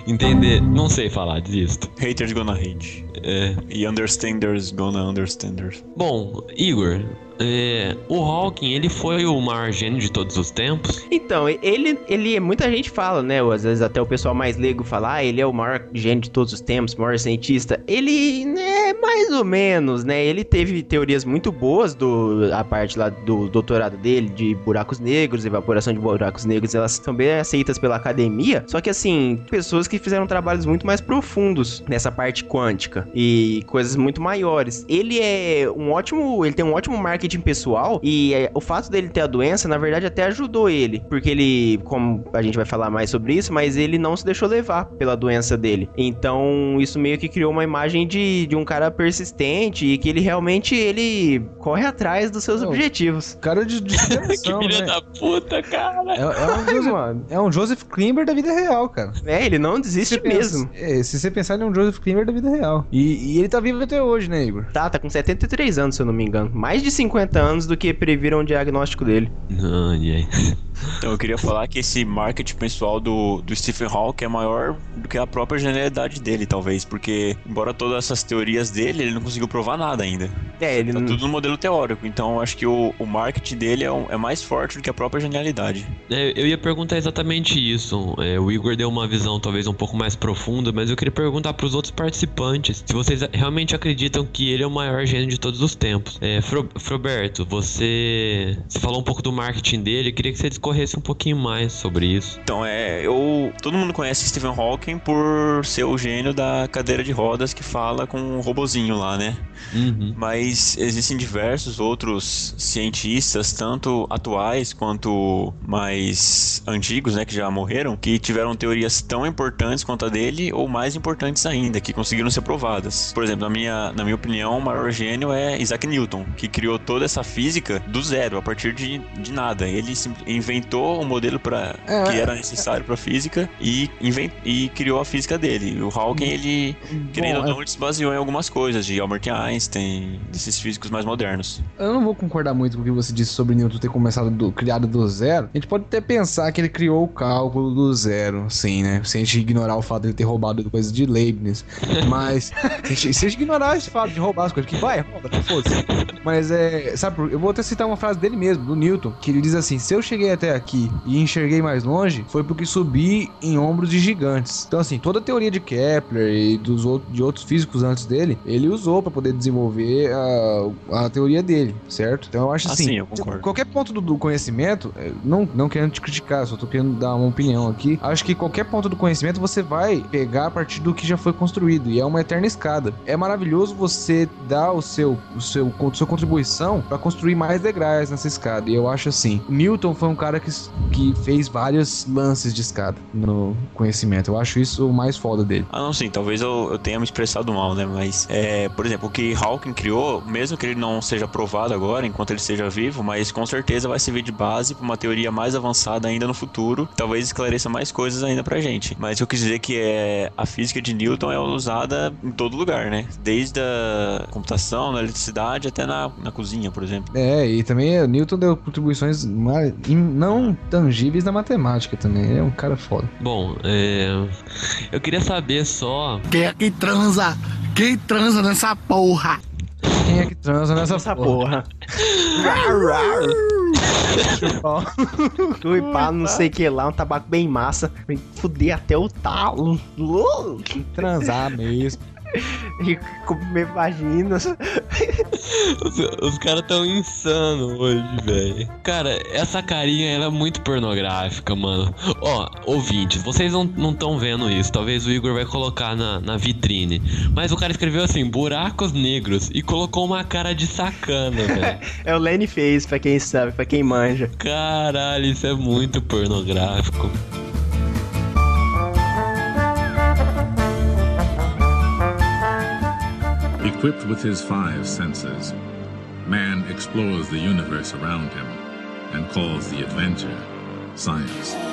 Entender. Não sei falar, desisto. Haters gonna hate. É. E understanders gonna understanders. Bom, Igor, é, o Hawking, ele foi o maior gênio de todos os tempos? Então, ele, ele, muita gente fala, né? Às vezes até o pessoal mais leigo fala, ah, ele é o maior gênio de todos os tempos, maior cientista. Ele, né, mais ou menos, né? Ele teve teorias muito boas do a parte lá do doutorado dele de buracos negros, evaporação de buracos negros, elas bem aceitas pela academia. Só que assim, pessoas que fizeram trabalhos muito mais profundos nessa parte quântica e coisas muito maiores. Ele é um ótimo, ele tem um ótimo marketing pessoal e é, o fato dele ter a doença, na verdade, até ajudou ele, porque ele, como a gente vai falar mais sobre isso, mas ele não se deixou levar pela doença dele. Então, isso meio que criou uma imagem de, de um cara persistente e que ele realmente ele corre atrás dos seus Não. objetivos. Cara de, de superação, Filha né? da puta, cara! É, é um mano. é um Joseph Klimber da vida real, cara. É, ele não Se desiste pensa- mesmo. é, se você pensar, ele é um Joseph Klimber da vida real. E, e ele tá vivo até hoje, né, Igor? Tá, tá com 73 anos, se eu não me engano. Mais de 50 anos do que previram o diagnóstico dele. Ai, ai. Então eu queria falar que esse marketing pessoal do, do Stephen Hawking é maior do que a própria genialidade dele, talvez, porque embora todas essas teorias dele, ele não conseguiu provar nada ainda. É, ele Tá não. tudo no modelo teórico, então eu acho que o, o marketing dele é, um- é mais forte do que a própria genialidade. É, eu ia perguntar exatamente isso. É, o Igor deu uma visão talvez um pouco mais profunda, mas eu queria perguntar pros outros participantes se vocês realmente acreditam que ele é o maior gênio de todos os tempos. É, Fro- Froberto, você, você falou um pouco do marketing dele, eu queria que você discorresse um pouquinho mais sobre isso. Então é, eu todo mundo conhece Stephen Hawking por ser o gênio da cadeira de rodas que fala com um robozinho lá, né? Uhum. Mas existem diversos outros cientistas, tanto atuais quanto mais antigos, né, que já morreram, que tiveram teorias tão importantes quanto a dele ou mais importantes ainda, que conseguiram ser provadas. Por exemplo, na minha, na minha opinião, o maior gênio é Isaac Newton, que criou toda essa física do zero, a partir de, de nada. Ele inventou inventou o modelo para É, que era necessário para física e, inven- e criou a física dele. O Hawking, ele, querendo ou Bom, é- não, ele se baseou em algumas coisas de Albert Einstein, desses físicos mais modernos. Eu não vou concordar muito com o que você disse sobre Newton ter começado do, criado do zero. A gente pode até pensar que ele criou o cálculo do zero, sim, né? Se a gente ignorar o fato de ele ter roubado coisas de Leibniz. Mas, se a gente, a ignorar esse fato de roubar as coisas, que vai, rouba, que fosse. Mas é. Sabe, eu vou até citar uma frase dele mesmo, do Newton, que ele diz assim: Se eu cheguei até aqui e enxerguei mais longe, foi porque subi em ombros de gigantes. Então, assim, toda a teoria de Kepler e dos outros, de outros físicos antes dele, ele usou pra poder desenvolver a, a teoria dele, certo? Então, eu acho Ah, assim: sim, eu concordo. qualquer ponto do, do conhecimento, é, não, não querendo te criticar, só tô querendo dar uma opinião aqui. Acho que qualquer ponto do conhecimento você vai pegar a partir do que já foi construído. E é uma eterna escada. É maravilhoso você dar o seu, o seu, sua contribuição para construir mais degraus nessa escada. E eu acho assim: Newton foi um cara que, que fez vários lances de escada no conhecimento. Eu acho isso o mais foda dele. Ah, não, sim, talvez eu, eu tenha me expressado mal, né? Mas, é, por exemplo, o que Hawking criou, mesmo que ele não seja provado agora, enquanto ele esteja vivo, mas com certeza vai servir de base para uma teoria mais avançada ainda no futuro, talvez esclareça mais coisas ainda pra gente. Mas eu quis dizer que é, a física de Newton é usada em todo lugar, né? Desde a computação, na eletricidade, até na, na cozinha, por exemplo. É, e também o Newton deu contribuições in- não tangíveis na matemática também. Ele é um cara foda. Bom, é, eu queria saber só. Quem é que transa? Quem transa nessa porra? Quem é que transa nessa, Essa porra? porra. Ui, pá, não sei o que lá, um tabaco bem massa. Vem fuder até o talo. Uh, Transar mesmo. E comer vaginas. Os, os caras tão insano hoje, velho. Cara, essa carinha ela é muito pornográfica, mano. Ó, ouvintes, vocês não estão vendo isso. Talvez o Igor vai colocar na, na vitrine. Mas o cara escreveu assim, buracos negros, e colocou uma cara de sacana, velho. É o Lenny fez, pra quem sabe, pra quem manja. Caralho, isso é muito pornográfico. Equipped with his five senses, man explores the universe around him and calls the adventure science.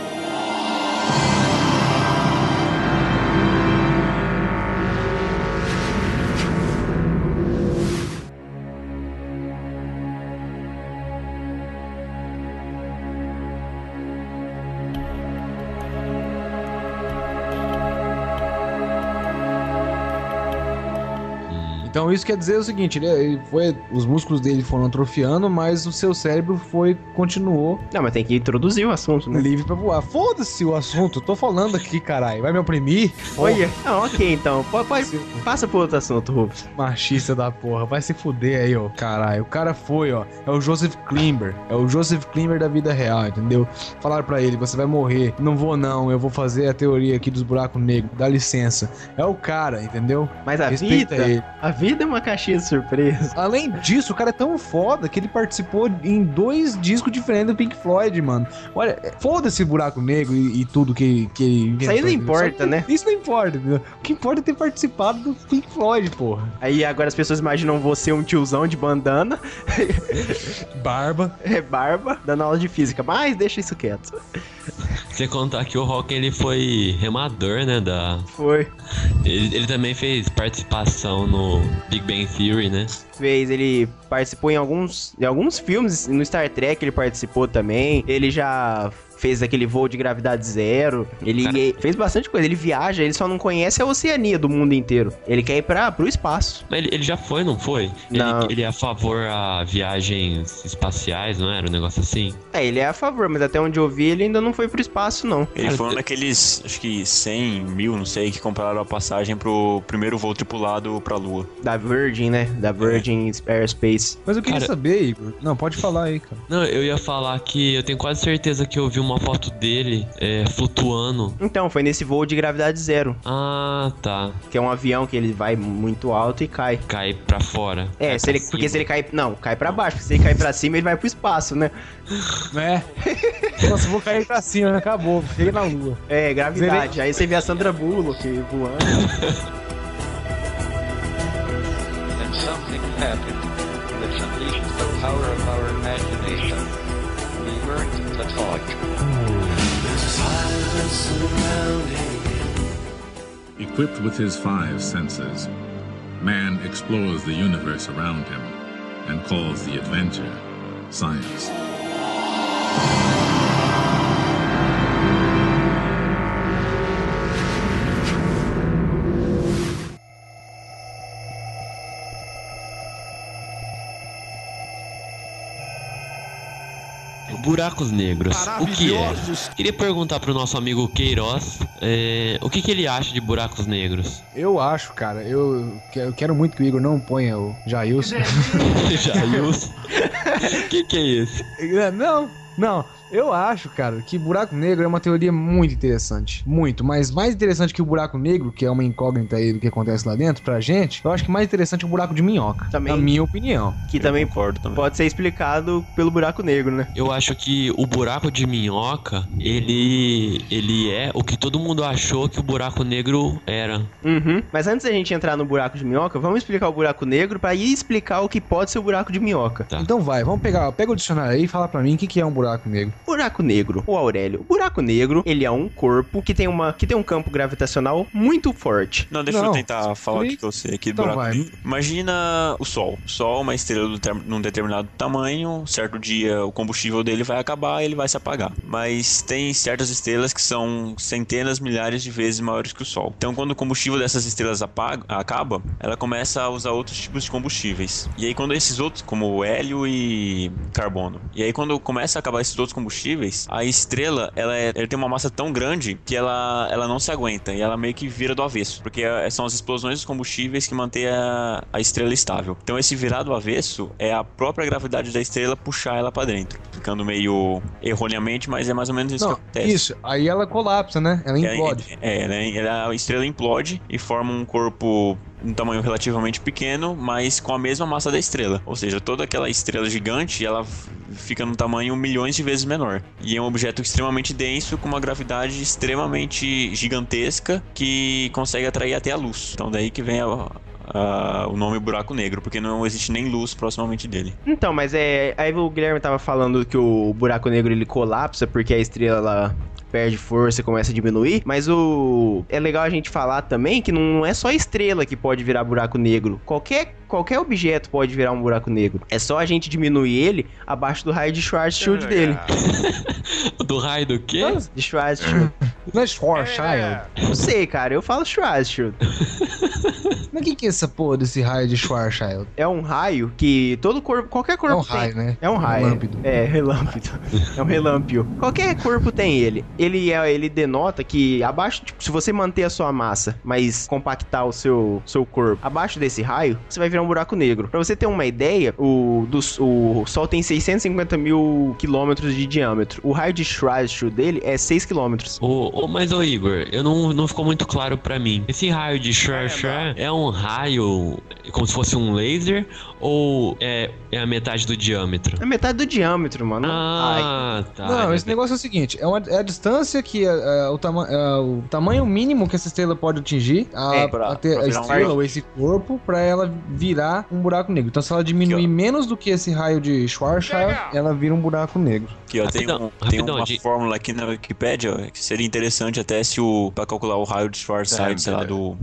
Isso quer dizer o seguinte, ele, ele foi, os músculos dele foram atrofiando, mas o seu cérebro foi continuou Não, mas tem que introduzir o assunto, né? livre pra voar. Foda-se o assunto, tô falando aqui, caralho. Vai me oprimir? Olha. Ah, ok, então. Pode, pode- passa pro outro assunto, Rufus. Machista da porra, vai se fuder aí, ó. Caralho, o cara foi, ó. É o Joseph Klimber. É o Joseph Klimber da vida real, entendeu? Falaram pra ele, você vai morrer. Não vou não, eu vou fazer a teoria aqui dos buracos negros. Dá licença. É o cara, entendeu? Mas a Respeita vida. ele. A vida é uma caixinha de surpresa. Além disso, o cara é tão foda que ele participou em dois discos diferentes do Pink Floyd, mano. Olha, foda-se buraco negro e, e tudo que, que ele inventou. Isso aí não importa, né? Isso não importa, entendeu? O que importa é ter participado do Pink Floyd, porra. Aí agora as pessoas imaginam você um tiozão de bandana, Barba. é barba, dando aula de física. Mas deixa isso quieto. Você contar que o Rock ele foi remador, né? Da... Foi. Ele, ele também fez participação no Big Bang Theory, né? Fez, ele participou em alguns, em alguns filmes, no Star Trek ele participou também. Ele já fez aquele voo de gravidade zero. Ele Cara. fez bastante coisa. Ele viaja, ele só não conhece a oceania do mundo inteiro. Ele quer ir pra, pro espaço. Mas ele, ele já foi, não foi? Ele, Não. ele é a favor a viagens espaciais, não era? Um negócio assim? É, ele é a favor, mas até onde eu vi, ele ainda não foi pro espaço, não. Ele Cara, foi um daqueles, acho que 100 mil, não sei, que compraram a passagem pro primeiro voo tripulado pra Lua. Da Virgin, né? Da Virgin Airspace. Mas eu queria Cara- saber, Igor. Não, pode falar aí, cara. Não, eu ia falar que eu tenho quase certeza que eu vi uma foto dele é, flutuando. Então, foi nesse voo de gravidade zero. Ah, tá. Que é um avião que ele vai muito alto e cai. Cai pra fora. É, Cai se pra ele, cima. porque se ele cai. Não, cai pra baixo. Porque se ele cair pra cima, ele vai pro espaço, né? É. Nossa, eu vou cair pra cima, né? acabou. Fiquei na lua. É, gravidade. Aí você vê a Sandra Bullock voando. and something happened that unleashed the power of our imagination. We learned the torch. Equipped with his five senses, man explores the universe around him and calls the adventure science. Buracos negros. O que é? Queria perguntar pro nosso amigo Queiroz é, o que, que ele acha de buracos negros. Eu acho, cara, eu, eu quero muito que o Igor não ponha o Jailson. Jailson. O que, que é isso? É, Não, não. Eu acho, cara, que buraco negro é uma teoria muito interessante. Muito. Mas mais interessante que o buraco negro, que é uma incógnita aí do que acontece lá dentro pra gente, eu acho que mais interessante é o buraco de minhoca. Também. Na minha opinião. Que também Concordo também. pode ser explicado pelo buraco negro, né? Eu acho que o buraco de minhoca, ele, ele é o que todo mundo achou que o buraco negro era. Uhum. Mas antes da gente entrar no buraco de minhoca, vamos explicar o buraco negro pra ir explicar o que pode ser o buraco de minhoca. Tá. Então vai, vamos pegar, pega o dicionário aí e fala pra mim o que, que é um buraco negro. Buraco negro, o Aurélio. O buraco negro, ele é um corpo que tem uma que tem um campo gravitacional muito forte. Não, deixa Não, eu tentar falar explica. aqui pra você aqui do Então buraco vai. negro. Imagina o Sol. O Sol é uma estrela de num determinado tamanho. Certo dia o combustível dele vai acabar e ele vai se apagar. Mas tem certas estrelas que são centenas, milhares de vezes maiores que o Sol. Então quando o combustível dessas estrelas apaga, acaba, ela começa a usar outros tipos de combustíveis. E aí quando esses outros, como hélio e carbono. E aí quando começa a acabar esses outros combustíveis, a estrela, ela, é- ela tem uma massa tão grande que ela, ela não se aguenta e ela meio que vira do avesso, porque é- são as explosões dos combustíveis que mantêm a, a estrela estável. Então esse virar do avesso é a própria gravidade da estrela puxar ela pra dentro, ficando meio erroneamente, mas é mais ou menos isso Não, que acontece. isso. Aí ela colapsa, né? Ela É, implode. É, ela- ela- a estrela implode e forma um corpo um tamanho relativamente pequeno, mas com a mesma massa da estrela. Ou seja, toda aquela estrela gigante, ela fica num tamanho milhões de vezes menor. E é um objeto extremamente denso, com uma gravidade extremamente gigantesca, que consegue atrair até a luz. Então daí que vem a- a- o nome buraco negro, porque não existe nem luz proximamente dele. Então, mas é. Aí o Guilherme tava falando que o buraco negro ele colapsa porque a estrela ela perde força e começa a diminuir. Mas o. É legal a gente falar também que não é só estrela que pode virar buraco negro. Qualquer. Qualquer objeto pode virar um buraco negro. É só a gente diminuir ele abaixo do raio de Schwarzschild dele. Do raio do quê? De Schwarzschild. Não é Schwarzschild? Não sei, cara. Eu falo Schwarzschild. Mas o que, que é essa porra desse raio de Schwarzschild? É um raio que todo corpo. Qualquer corpo É um tem. raio, né? É um raio. Relâmpido. É, relâmpido. é um relâmpio. Qualquer corpo tem ele. Ele é, ele denota que abaixo, tipo, se você manter a sua massa, mas compactar o seu, seu corpo abaixo desse raio, você vai virar um buraco negro. Pra você ter uma ideia, o, do, o Sol tem 650 mil quilômetros de diâmetro. O raio de Schwarzschild dele é 6 quilômetros. Ô, ô, mas ô Igor, eu não, não ficou muito claro pra mim. Esse raio de Schwarzschild é um raio como se fosse um laser ou é, é a metade do diâmetro? É metade do diâmetro, mano. Ai. Ah, tá. Não, esse negócio é o seguinte: é, uma- é a distância que é, é, o, tama é, o tamanho mínimo que essa estrela pode atingir a, É, pra- a ter pra a um estrela raio. ou esse corpo pra ela virar um buraco negro. Então, se ela diminuir menos do que esse raio de Schwarzschild, ela vira um buraco negro. Que ó, tem, Rapidão, um- tem uma de- fórmula aqui na Wikipedia que seria interessante até se o para calcular o raio de Schwarzschild, sei lá, do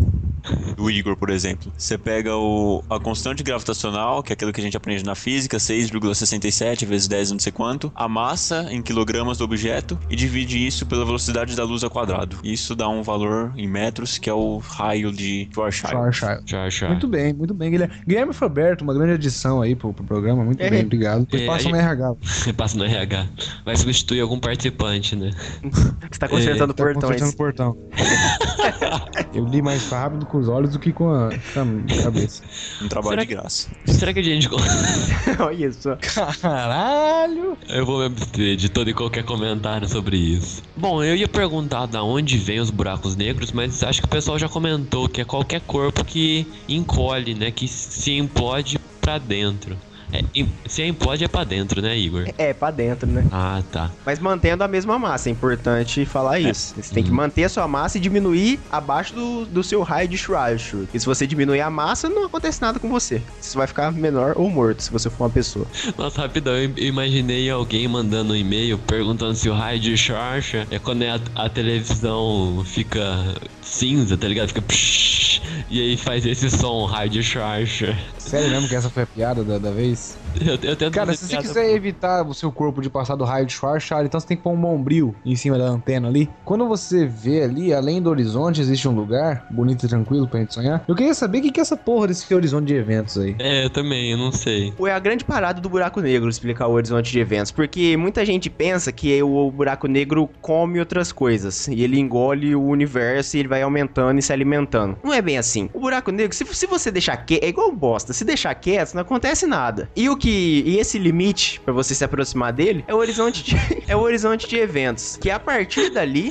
do Igor, por exemplo. Você pega o, a constante gravitacional, que é aquilo que a gente aprende na física, 6,67 vezes 10 não sei quanto, a massa em quilogramas do objeto e divide isso pela velocidade da luz ao quadrado. Isso dá um valor em metros, que é o raio de Schwarzschild. Schwarzschild. Schwarzschild. Muito bem, muito bem, Guilherme. Guilherme Roberto, uma grande adição aí pro, pro programa. Muito É. bem, obrigado. Depois É, passa no RH. Passa no RH. Vai substituir algum participante, né? Você tá consertando Tá portões. consertando o portão. Eu li mais rápido com os olhos do que com a cam- cabeça. Um trabalho Será de graça. Será que a gente. Olha só. Caralho! Eu vou me abster de todo e qualquer comentário sobre isso. Bom, eu ia perguntar da onde vem os buracos negros, mas acho que o pessoal já comentou que é qualquer corpo que encolhe, né? Que se implode pra dentro. É, se implode é pra dentro, né, Igor? É, pra dentro, né? Ah, tá. Mas mantendo a mesma massa, é importante falar isso. Você tem que manter a sua massa e diminuir abaixo do, do seu raio de Schwarzschild. E se você diminuir a massa, não acontece nada com você. Você vai ficar menor ou morto, se você for uma pessoa. Nossa, rapidão, eu imaginei alguém mandando um e-mail perguntando se o raio de Charcha é quando é a, a televisão fica cinza, tá ligado? Fica psh, e aí faz esse som, raio de Charcha. Sério mesmo que essa foi a piada da, da vez? Eu, eu tento Cara, se você quiser evitar o seu corpo de passar do raio de Schwarzschild, então você tem que pôr um bombril em cima da antena ali. Quando você vê ali, além do horizonte, existe um lugar bonito e tranquilo pra gente sonhar. Eu queria saber o que que é essa porra desse horizonte de eventos aí. É, eu também, eu não sei. É a grande parada do buraco negro explicar o horizonte de eventos, porque muita gente pensa que o buraco negro come outras coisas e ele engole o universo e ele vai aumentando e se alimentando. Não é bem assim. O buraco negro, se, se você deixar quieto, é igual bosta. Se deixar quieto, não acontece nada. E o que e esse limite pra você se aproximar dele é o horizonte de, é o horizonte de eventos, que a partir dali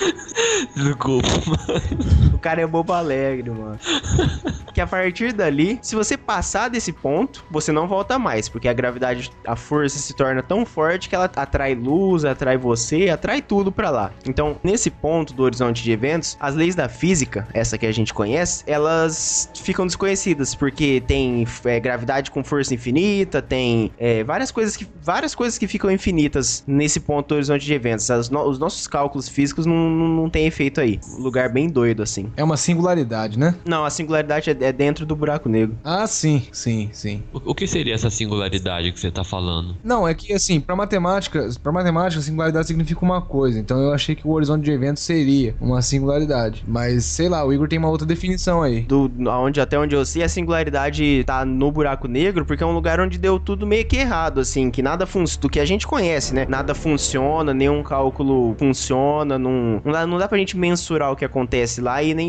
Desculpa, mano. O cara é bobo alegre, mano. Que a partir dali, se você passar desse ponto, você não volta mais, porque a gravidade, a força se torna tão forte que ela atrai luz, atrai você, atrai tudo pra lá. Então, nesse ponto do horizonte de eventos, as leis da física, essa que a gente conhece, elas ficam desconhecidas, porque tem é, gravidade com força infinita, tem é, várias coisas que várias coisas que ficam infinitas nesse ponto do horizonte de eventos. No- os nossos cálculos físicos não, não, não tem efeito aí. Lugar bem doido assim. É uma singularidade, né? Não, a singularidade é, é dentro do buraco negro. Ah, sim, sim, sim. O, o que seria essa singularidade que você tá falando? Não, é que assim, pra matemática, para matemática, singularidade significa uma coisa. Então eu achei que o horizonte de eventos seria uma singularidade. Mas sei lá, o Igor tem uma outra definição aí. Do, aonde, até onde eu sei, a singularidade tá no buraco negro, porque é um lugar onde deu tudo meio que errado, assim, que nada funciona, do que a gente conhece, né? Nada funciona, nenhum cálculo funciona, não, não, dá, não dá pra gente mensurar o que acontece lá e nem,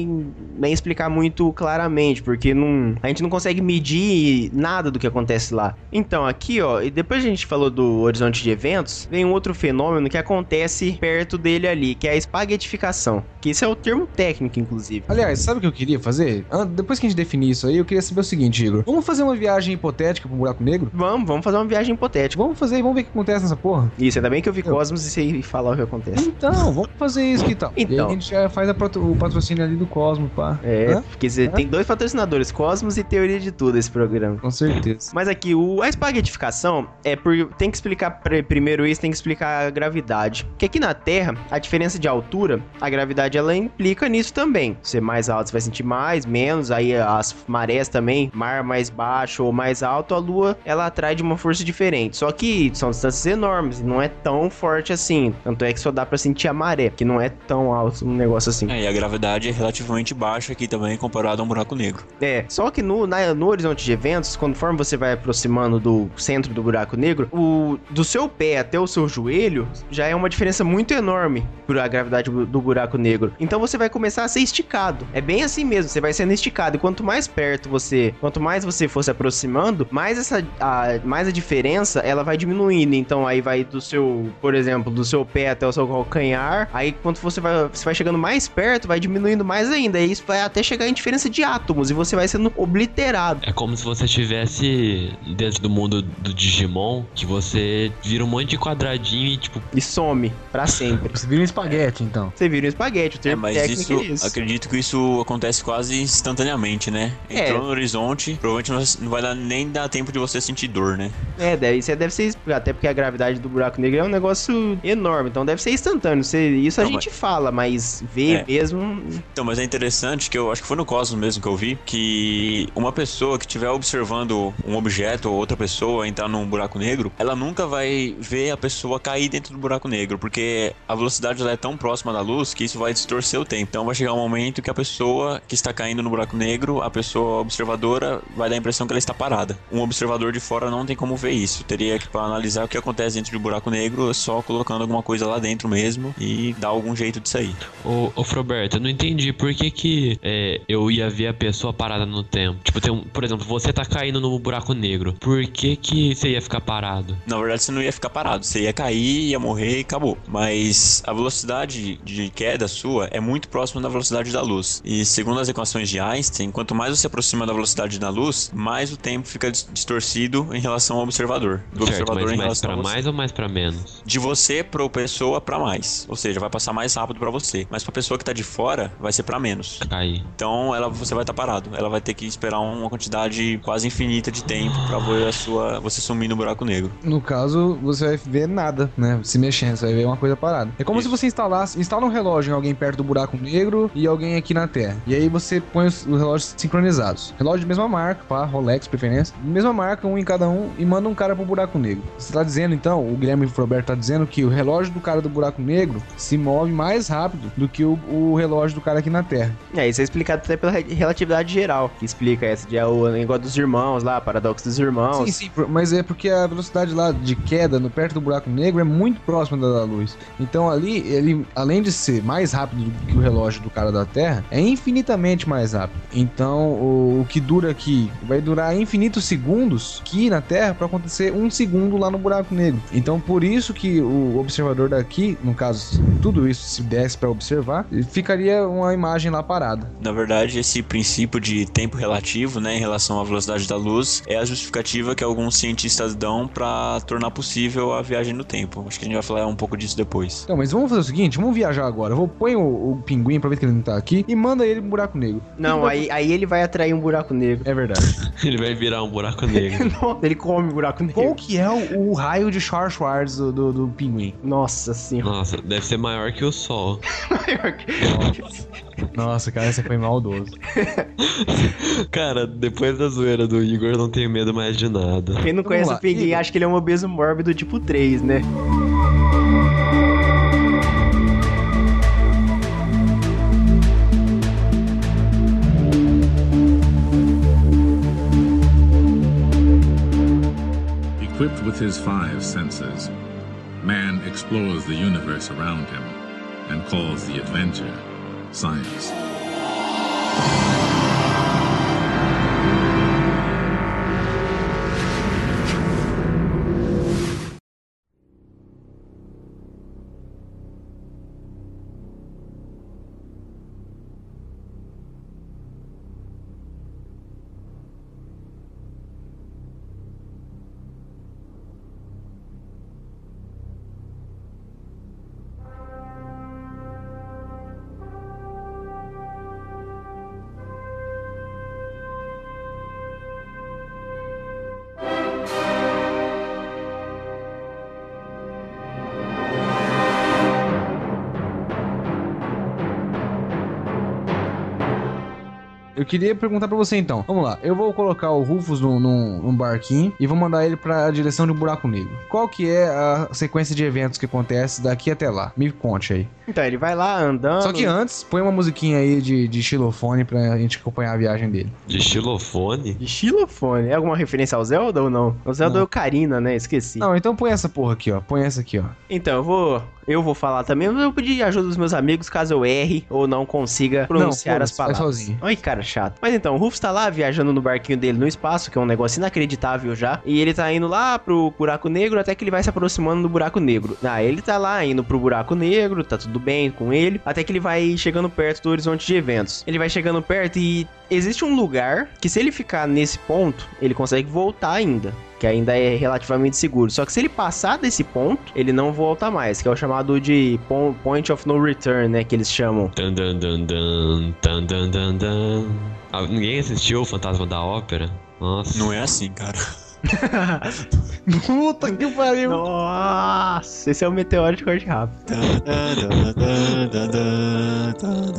nem explicar muito claramente, porque não, a gente não consegue medir nada do que acontece lá. Então, aqui, ó, e depois a gente falou do horizonte de eventos, vem um outro fenômeno que acontece perto dele ali, que é a espaguetificação, que esse é o termo técnico, inclusive. Aliás, sabe o que eu queria fazer? Depois que a gente definir isso aí, eu queria saber o seguinte, Igor. Vamos fazer uma viagem hipotética pro buraco negro? Vamos, vamos fazer uma viagem hipotética. Vamos fazer e vamos ver o que acontece nessa porra? Isso, ainda bem que eu vi Cosmos e sei falar o que acontece. Então, vamos fazer isso que tal. E aí Então. a gente já faz a o patrocínio ali do Cosmo, pá. É, Hã? porque você tem dois patrocinadores, Cosmos e Teoria de Tudo, esse programa. Com certeza. Mas aqui, o, a espaguetificação é por. Tem que explicar primeiro isso, tem que explicar a gravidade. Porque aqui na Terra, a diferença de altura, a gravidade ela implica nisso também. Ser mais alto, você vai sentir mais, menos. Aí as marés também, mar mais baixo ou mais alto, a Lua ela atrai de uma força diferente. Só que são distâncias enormes, não é tão forte assim. Tanto é que só dá pra sentir a maré, que não é tão alto um negócio assim. É, e a gravidade é relativamente baixa aqui também comparado a um buraco negro. É, só que no, na- no horizonte de eventos, conforme você vai aproximando do centro do buraco negro, o do seu pé até o seu joelho já é uma diferença muito enorme para a gravidade do buraco negro. Então você vai começar a ser esticado. É bem assim mesmo, você vai sendo esticado. E quanto mais perto você, quanto mais você for se aproximando, mais essa, a, mais a diferença ela vai diminuindo. Então aí vai do seu, por exemplo, do seu pé até o seu calcanhar. Aí quando você vai, você vai chegando mais perto, vai diminuindo mais ainda. E isso vai até chegar em diferença de átomos e você vai sendo obliterado. É como se você estivesse dentro do mundo do Digimon, que você vira um monte de quadradinho e tipo. E some pra sempre. Você vira um espaguete, então. Você vira um espaguete, o É, termo mas técnico isso, é isso. acredito que isso acontece quase instantaneamente, né? É. Entrou no horizonte, provavelmente não- vai dar, nem dar tempo de você sentir dor, né? É, deve, isso deve ser. Até porque a gravidade do buraco negro é um negócio enorme, então deve ser instantâneo. Isso a Não, gente fala, mas ver É. mesmo. Então, mas é interessante que eu acho que foi no Cosmos mesmo que eu vi que uma pessoa que estiver observando um objeto ou outra pessoa entrar num buraco negro, ela nunca vai ver a pessoa cair dentro do buraco negro, porque a velocidade é tão próxima da luz que isso vai distorcer o tempo. Então vai chegar um momento que a pessoa que está caindo no buraco negro, a pessoa observadora, vai dar a impressão que ela está parada. Um observador de fora não tem como ver isso. Teria que, para analisar o que acontece dentro do buraco negro só colocando alguma coisa lá dentro mesmo e dar algum jeito de sair. Ô, ô Froberto, eu não entendi por que que é, eu ia ver a pessoa parada no tempo. Tipo, tem um, por exemplo, você tá caindo no buraco negro. Por que que você ia ficar parado? Na verdade, você não ia ficar parado. Você ia cair, ia morrer e acabou. Mas a velocidade de queda sua é muito próxima da velocidade da luz. E segundo as equações de Einstein, quanto mais você aproxima da velocidade da luz, mais o tempo fica dis- distorcido em relação ao observador. Do certo, observador mas em mais relação pra a você. mais ou mais pra menos? De você pra pessoa pra mais. Ou seja, vai passar mais rápido pra você. Mas pra pessoa que tá de fora, vai ser pra menos. Cair. Então ela, você vai estar parado. Ela vai ter que esperar uma quantidade quase infinita de tempo pra ver a sua, você sumir no buraco negro. No caso, você vai ver nada, né? Se mexendo, você vai ver uma coisa parada. É como se você instalasse, instala um relógio em alguém perto do buraco negro e alguém aqui na Terra. E aí você põe os, os relógios sincronizados. Relógio de mesma marca, pá, Rolex, preferência. Mesma marca, um em cada um, e manda um cara pro buraco negro. Você tá dizendo, então, o Guilherme Roberto tá dizendo que o relógio do cara do buraco negro se move mais rápido do que o, o relógio do cara aqui na Terra. É, isso é explicado até pela re- relatividade geral, que explica essa de é o negócio dos irmãos lá, paradoxo dos irmãos. Sim, sim, mas é porque a velocidade lá de queda no perto do buraco negro é muito próxima da da luz. Então ali, ele, além de ser mais rápido do que o relógio do cara da Terra, é infinitamente mais rápido. Então o, o que dura aqui vai durar infinitos segundos aqui na Terra para acontecer um segundo lá no buraco negro. Então por isso que o observador daqui, no caso, tudo isso se desse para observar, ficaria uma imagem lá parada. Na verdade, esse princípio de tempo relativo, né, em relação à velocidade da luz, é a justificativa que alguns cientistas dão pra tornar possível a viagem no tempo. Acho que a gente vai falar um pouco disso depois. Então, mas vamos fazer o seguinte, vamos viajar agora. Eu vou põe o, o pinguim, aproveita que ele não tá aqui, e manda ele pro buraco negro. Não, aí, aí ele vai atrair um buraco negro. É verdade. Ele vai virar um buraco negro. Não, ele come o buraco negro. Qual que é o, o raio de Char Schwartz do, do, do pinguim? Nossa senhora. Nossa, deve ser maior que o sol. Nossa, cara, você foi maldoso. Cara, depois da zoeira do Igor, eu não tenho medo mais de nada. Quem não Vamos conhece lá, o Pinguim Igor. acha que ele é um obeso mórbido tipo 3, né? Equipped with his five senses, man explores the universe around him and calls the adventure science. Eu queria perguntar pra você então. Vamos lá, eu vou colocar o Rufus num, num- num barquinho e vou mandar ele pra direção de um buraco negro. Qual que é a sequência de eventos que acontece daqui até lá? Me conte aí. Então, ele vai lá andando. Só que antes, põe uma musiquinha aí de, de xilofone pra gente acompanhar a viagem dele. De xilofone? De xilofone. É alguma referência ao Zelda ou não? O Zelda Não. é o Karina, né? Esqueci. Não, então põe essa porra aqui, ó. Põe essa aqui, ó. Então, eu vou. Eu vou falar também, mas eu vou pedir ajuda dos meus amigos caso eu erre ou não consiga pronunciar Não, as vai palavras. sozinho. Ai, cara chato. Mas então, o Rufus tá lá viajando no barquinho dele no espaço, que é um negócio inacreditável já. E ele tá indo lá pro buraco negro até que ele vai se aproximando do buraco negro. Ah, ele tá lá indo pro buraco negro, tá tudo bem com ele. Até que ele vai chegando perto do horizonte de eventos. Ele vai chegando perto e existe um lugar que se ele ficar nesse ponto, ele consegue voltar ainda. Que ainda é relativamente seguro. Só que se ele passar desse ponto, ele não volta mais. Que é o chamado de Point of No Return, né? Que eles chamam. Dun, dun, dun, dun, dun, dun, dun, dun. Ah, ninguém assistiu o Fantasma da Ópera? Nossa. Não é assim, cara. Puta que pariu. Nossa, esse é o meteoro de corte rápido.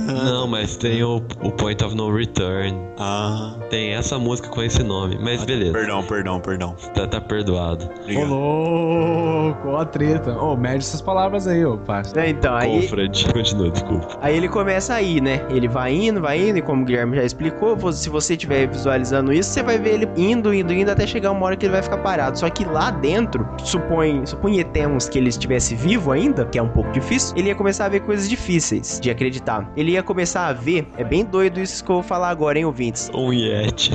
Não, mas tem o, o Point of No Return. Ah. Tem essa música com esse nome, mas beleza. Perdão, perdão, perdão. Tá, tá perdoado. Ô, louco, ó a treta. Ô, mede essas palavras aí, ô, parça. É, então, aí, Fred, continua, desculpa. aí ele começa a ir, né? Ele vai indo, vai indo, e como o Guilherme já explicou, se você estiver visualizando isso, você vai ver ele indo, indo, indo, até chegar uma hora que ele vai ficar parado. Só que lá dentro, supõe, suponhetemos que ele estivesse vivo ainda, que é um pouco difícil, ele ia começar a ver coisas difíceis de acreditar. Ele ia começar a ver, é bem doido isso que eu vou falar agora, hein, ouvintes? Um Yeti.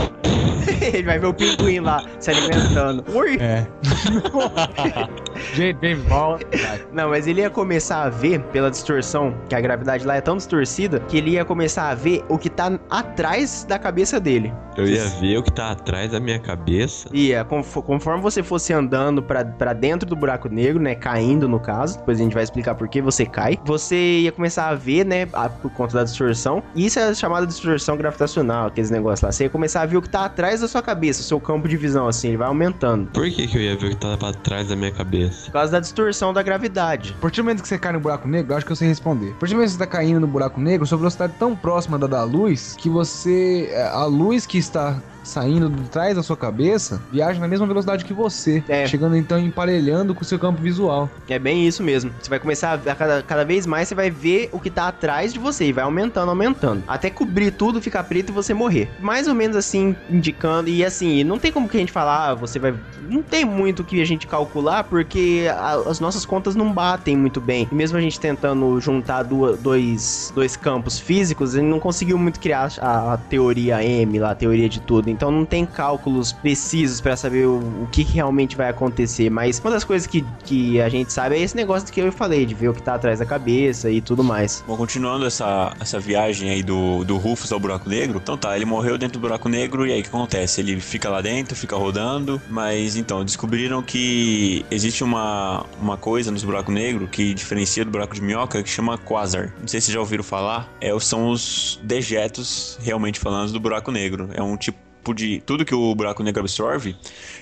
ele vai ver o pinguim lá se alimentando. Oi! É. Gente, bem volta. Não, mas ele ia começar a ver, pela distorção, que a gravidade lá é tão distorcida, que ele ia começar a ver o que tá atrás da cabeça dele. Eu ia ver o que tá atrás da minha cabeça. Ia, confo- conforme você fosse andando pra, pra dentro do buraco negro, né, caindo no caso, depois a gente vai explicar por que você cai, você ia começar a ver, né, por conta da distorção, e isso é chamada distorção gravitacional, aqueles negócios lá. Você ia começar a ver o que tá atrás da sua cabeça, o seu campo de visão, assim, ele vai aumentando. Por que, que eu ia ver o que tava atrás da minha cabeça? Por causa da distorção da gravidade. A partir do momento que você cai no buraco negro, eu acho que eu sei responder. A partir do momento que você tá caindo no buraco negro, sua velocidade é tão próxima da da luz que você. A luz que está saindo de trás da sua cabeça viaja na mesma velocidade que você. É. Chegando então emparelhando com o seu campo visual. É bem isso mesmo. Você vai começar a, cada, cada vez mais você vai ver o que tá atrás de você e vai aumentando, aumentando. Até cobrir tudo, ficar preto e você morrer. Mais ou menos assim, indicando. E assim, não tem como que a gente falar, ah, você vai. Não tem muito o que a gente calcular, porque a- as nossas contas não batem muito bem. E mesmo a gente tentando juntar duas, dois, dois campos físicos, gente não conseguiu muito criar a, a teoria M lá, a teoria de tudo. Então não tem cálculos precisos pra saber o, o que realmente vai acontecer. Mas uma das coisas que, que a gente sabe é esse negócio que eu falei, de ver o que tá atrás da cabeça e tudo mais. Bom, continuando essa, essa viagem aí do, do Rufus ao buraco negro. Então tá, ele morreu dentro do buraco negro e aí o que acontece? Ele fica lá dentro, fica rodando, mas então, descobriram que existe uma, uma coisa nos buracos negros que diferencia do buraco de minhoca que chama quasar. Não sei se vocês já ouviram falar, é, são os dejetos, realmente falando, do buraco negro. É um tipo de tudo que o buraco negro absorve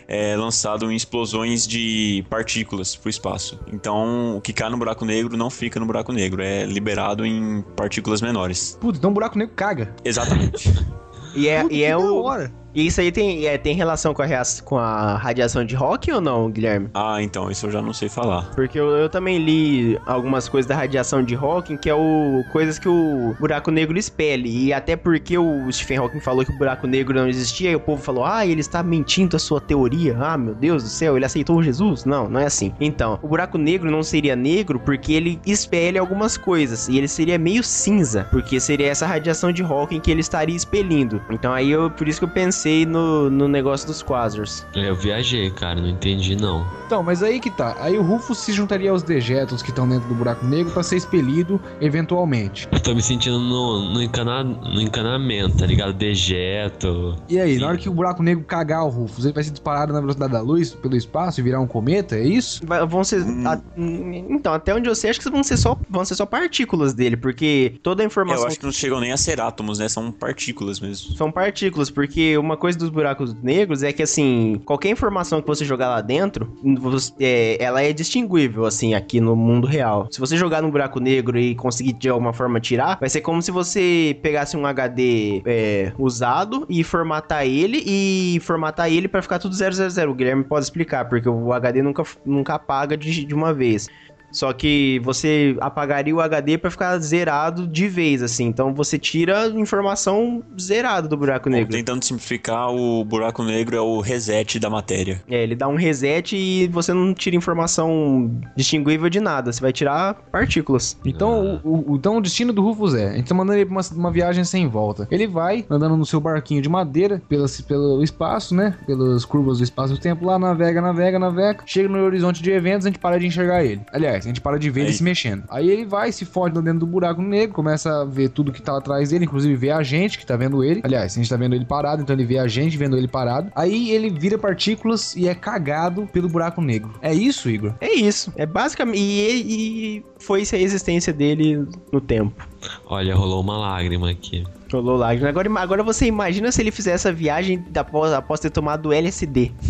é lançado em explosões de partículas pro espaço. Então, o que cai no buraco negro não fica no buraco negro, é liberado em partículas menores. Putz, então o buraco negro caga. Exatamente. E é, Puta, e é o. hora. E isso aí tem, é, tem relação com a, rea- com a radiação de Hawking ou não, Guilherme? ah, então, isso eu já não sei falar. Porque eu, eu também li algumas coisas da radiação de Hawking, que é o coisas que o buraco negro expele. E até porque o Stephen Hawking falou que o buraco negro não existia, e o povo falou: "Ah, ele está mentindo a sua teoria". Ah, meu Deus do céu, ele aceitou Jesus? Não, não é assim. Então, o buraco negro não seria negro porque ele expele algumas coisas, e ele seria meio cinza, porque seria essa radiação de Hawking que ele estaria expelindo. Então aí eu por isso que eu pensei no, no negócio dos quasars. Eu viajei, cara, não entendi não. Então, mas aí que tá. Aí o Rufus se juntaria aos dejetos que estão dentro do buraco negro pra ser expelido eventualmente. Eu tô me sentindo no, no, encana, no encanamento, tá ligado? Dejeto. E aí, Sim. na hora que o buraco negro cagar o Rufus, ele vai ser disparado na velocidade da luz pelo espaço e virar um cometa, é isso? Vai- Vão ser. a- então, até onde eu sei, acho que vão ser só, vão ser só partículas dele, porque toda a informação. Eu acho que não chegam nem a ser átomos, né? São partículas mesmo. São partículas, porque uma coisa dos buracos negros é que, assim, qualquer informação que você jogar lá dentro, você- é, ela é distinguível, assim, aqui no mundo real. Se você jogar num buraco negro e conseguir de alguma forma tirar, vai ser como se você pegasse um HD é, usado e formatar ele e formatar ele pra ficar tudo 000. O Guilherme pode explicar, porque o HD nunca, nunca apaga de, de uma vez. Só que você apagaria o HD pra ficar zerado de vez, assim. Então você tira informação zerada do buraco Bom, negro. tentando simplificar, o buraco negro é o reset da matéria. É, ele dá um reset e você não tira informação distinguível de nada. Você vai tirar partículas. Então, o, o- então o destino do Rufus é: a gente tá mandando ele pra uma, uma viagem sem volta. Ele vai andando no seu barquinho de madeira pelo, pelo espaço, né? Pelas curvas do espaço-tempo lá, navega, navega, navega. Chega no horizonte de eventos, a gente para de enxergar ele. Aliás, a gente para de ver ele Aí. se mexendo. Aí ele vai, se fode dentro do buraco negro, começa a ver tudo que tá atrás dele, inclusive vê a gente que tá vendo ele. Aliás, a gente tá vendo ele parado, então ele vê a gente vendo ele parado. Aí ele vira partículas e é cagado pelo buraco negro. É isso, Igor? É isso. É basicamente. E, e foi isso a existência dele no tempo. Olha, rolou uma lágrima aqui. Rolou lágrimas. Agora, agora você imagina se ele fizer essa viagem após, após ter tomado LSD.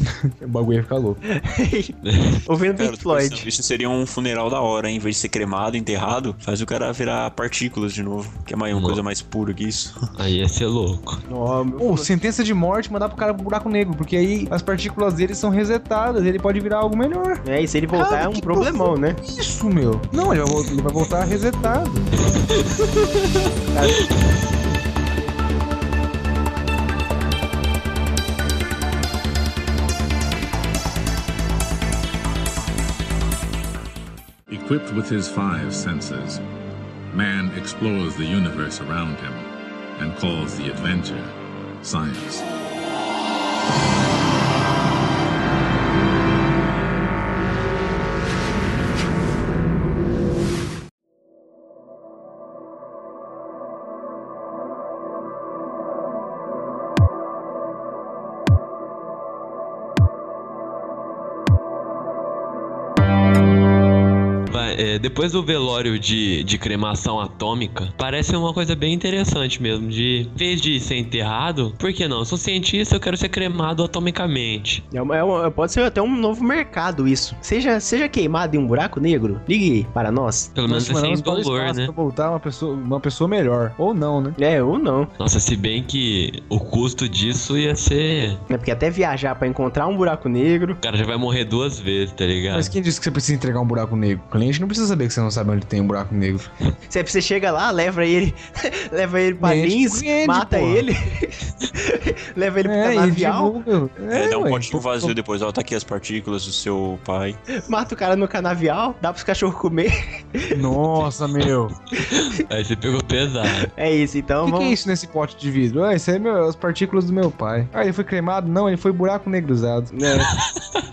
O bagulho ia ficar louco. Ouvindo Cara, Pink Floyd. Isso seria um funeral da hora, hein? Em vez de ser cremado, enterrado, faz o cara virar partículas de novo. Que é mais uma coisa mais pura que isso. Aí ia ser louco. Meu- Ou sentença de morte, mandar pro cara pro buraco negro, porque aí as partículas dele são resetadas, ele pode virar algo melhor. É, e se ele voltar Cara, é um problemão, né? Isso, meu. Não, ele vai, ele vai voltar resetado. Equipped with his five senses, man explores the universe around him and calls the adventure science. Depois do velório de, de cremação atômica, parece uma coisa bem interessante mesmo. De em vez de ser enterrado, por que não? Eu sou cientista, eu quero ser cremado atomicamente. É uma- é uma- pode ser até um novo mercado isso. Seja, seja queimado em um buraco negro, ligue para nós. Pelo menos para o dolor, né? Pra voltar uma pessoa, uma pessoa melhor. Ou não, né? É, ou não. Nossa, se bem que o custo disso ia ser. É porque até viajar pra encontrar um buraco negro. O cara já vai morrer duas vezes, tá ligado? Mas quem disse que você precisa entregar um buraco negro? O cliente não precisa saber que você não sabe onde tem um buraco negro. Você, você chega lá, leva ele, leva ele pra Lins, mata porra. ele, leva ele pro É, canavial, divulga. É, dá um ué. potinho vazio depois, ó, tá aqui as partículas do seu pai. mata o cara no canavial, dá pros cachorros comer. Nossa, meu. Aí você pegou pesado. É isso, então O que, que é vamos. isso nesse pote de vidro? Ah, isso aí é meu- as partículas do meu pai. Ah, ele foi cremado? Não, ele foi buraco negro usado. É.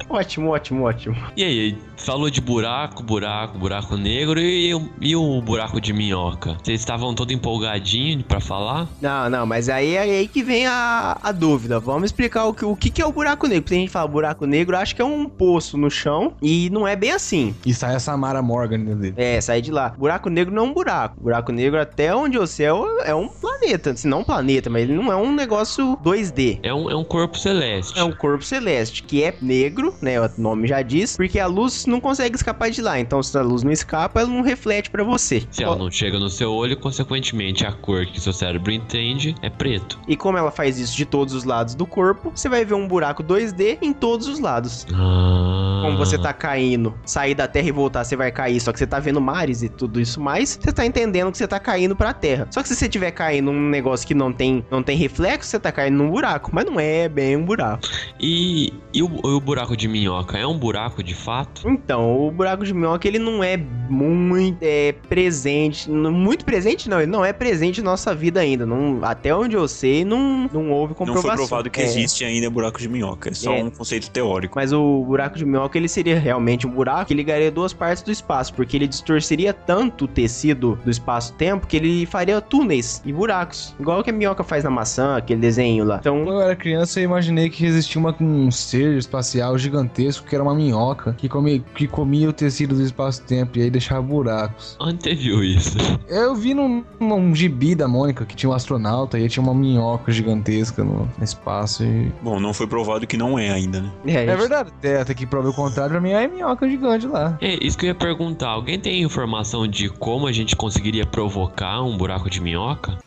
ótimo, ótimo, ótimo. E aí, falou de buraco, buraco, buraco negro e, o- e o buraco de minhoca? Vocês estavam todo empolgadinho pra falar? Não, não, mas aí é aí que vem a, a dúvida. Vamos explicar o que, o que que é o buraco negro. Porque a gente fala buraco negro, acho que é um poço no chão e não é bem assim. E sai a Samara Morgan dele. É, sai de lá. Buraco negro não é um buraco. Buraco negro, até onde eu sei, é um- é um planeta. Se não um planeta, mas ele não é um negócio 2D. É um, é um corpo celeste. É um corpo celeste, que é negro, né? O nome já diz, porque a luz não consegue escapar de lá. Então, se a luz não escapa, ela não reflete pra você. Se ela não chega no seu olho, consequentemente a cor que seu cérebro entende é preto. E como ela faz isso de todos os lados do corpo, você vai ver um buraco 2D em todos os lados. Ah. Como você tá caindo, sair da Terra e voltar, você vai cair, só que você tá vendo mares e tudo isso mais, você tá entendendo que você tá caindo pra Terra. Só que se você tiver caindo num negócio que não tem, não tem reflexo, você tá caindo num buraco, mas não é bem um buraco. E, e o, e o buraco de minhoca é um buraco de fato? Então, o buraco de minhoca, ele não é muito é, presente, muito presente não, ele não é presente na nossa vida ainda, não, até onde eu sei, não, não houve Não comprovação. foi provado que É. existe ainda buraco de minhoca, é só É. um conceito teórico. Mas o buraco de minhoca, ele seria realmente um buraco que ligaria duas partes do espaço, porque ele distorceria tanto o tecido do espaço-tempo que ele faria túneis e buracos, igual que a minhoca faz na maçã, aquele desenho lá. Então, Quando eu era criança, eu imaginei que existia uma, um ser espacial gigantesco que era uma minhoca que comia, que comia o tecido do espaço-tempo e aí deixava buracos. Onde você viu isso? Eu vi num, num gibi da Mônica que tinha um astronauta e aí tinha uma minhoca gigantesca no espaço e... Bom, não foi provado que não é ainda, né? É verdade, até, até que prova o contrário, pra mim é minhoca gigante lá. É, isso que eu ia perguntar. Alguém tem informação de como a gente conseguiria provocar um buraco de minhoca?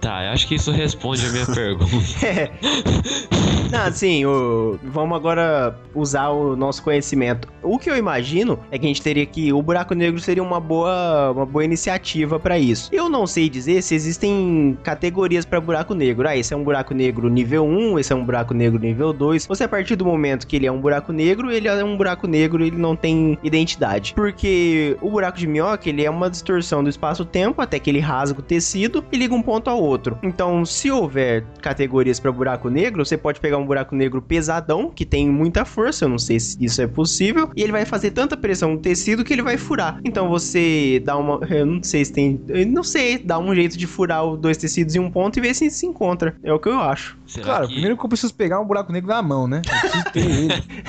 Tá, eu acho que isso responde a minha pergunta. É. Não, assim, o- vamos agora usar o nosso conhecimento. O que eu imagino é que a gente teria que. O buraco negro seria uma boa, uma boa iniciativa pra isso. Eu não sei dizer se existem categorias pra buraco negro. Ah, esse é um buraco negro nível 1, esse é um buraco negro nível 2. Você, a partir do momento que ele é um buraco negro, ele é um buraco negro ele não tem identidade. Porque o buraco de minhoca, ele é uma distorção do espaço-tempo até que ele rasga o tecido e liga um ponto ao ao outro. Então, se houver categorias para buraco negro, você pode pegar um buraco negro pesadão, que tem muita força, eu não sei se isso é possível, e ele vai fazer tanta pressão no tecido que ele vai furar. Então você dá uma, eu não sei se tem, eu não sei, dá um jeito de furar os dois tecidos em um ponto e ver se se encontra. É o que eu acho. Claro, primeiro que eu preciso pegar um buraco negro na mão, né?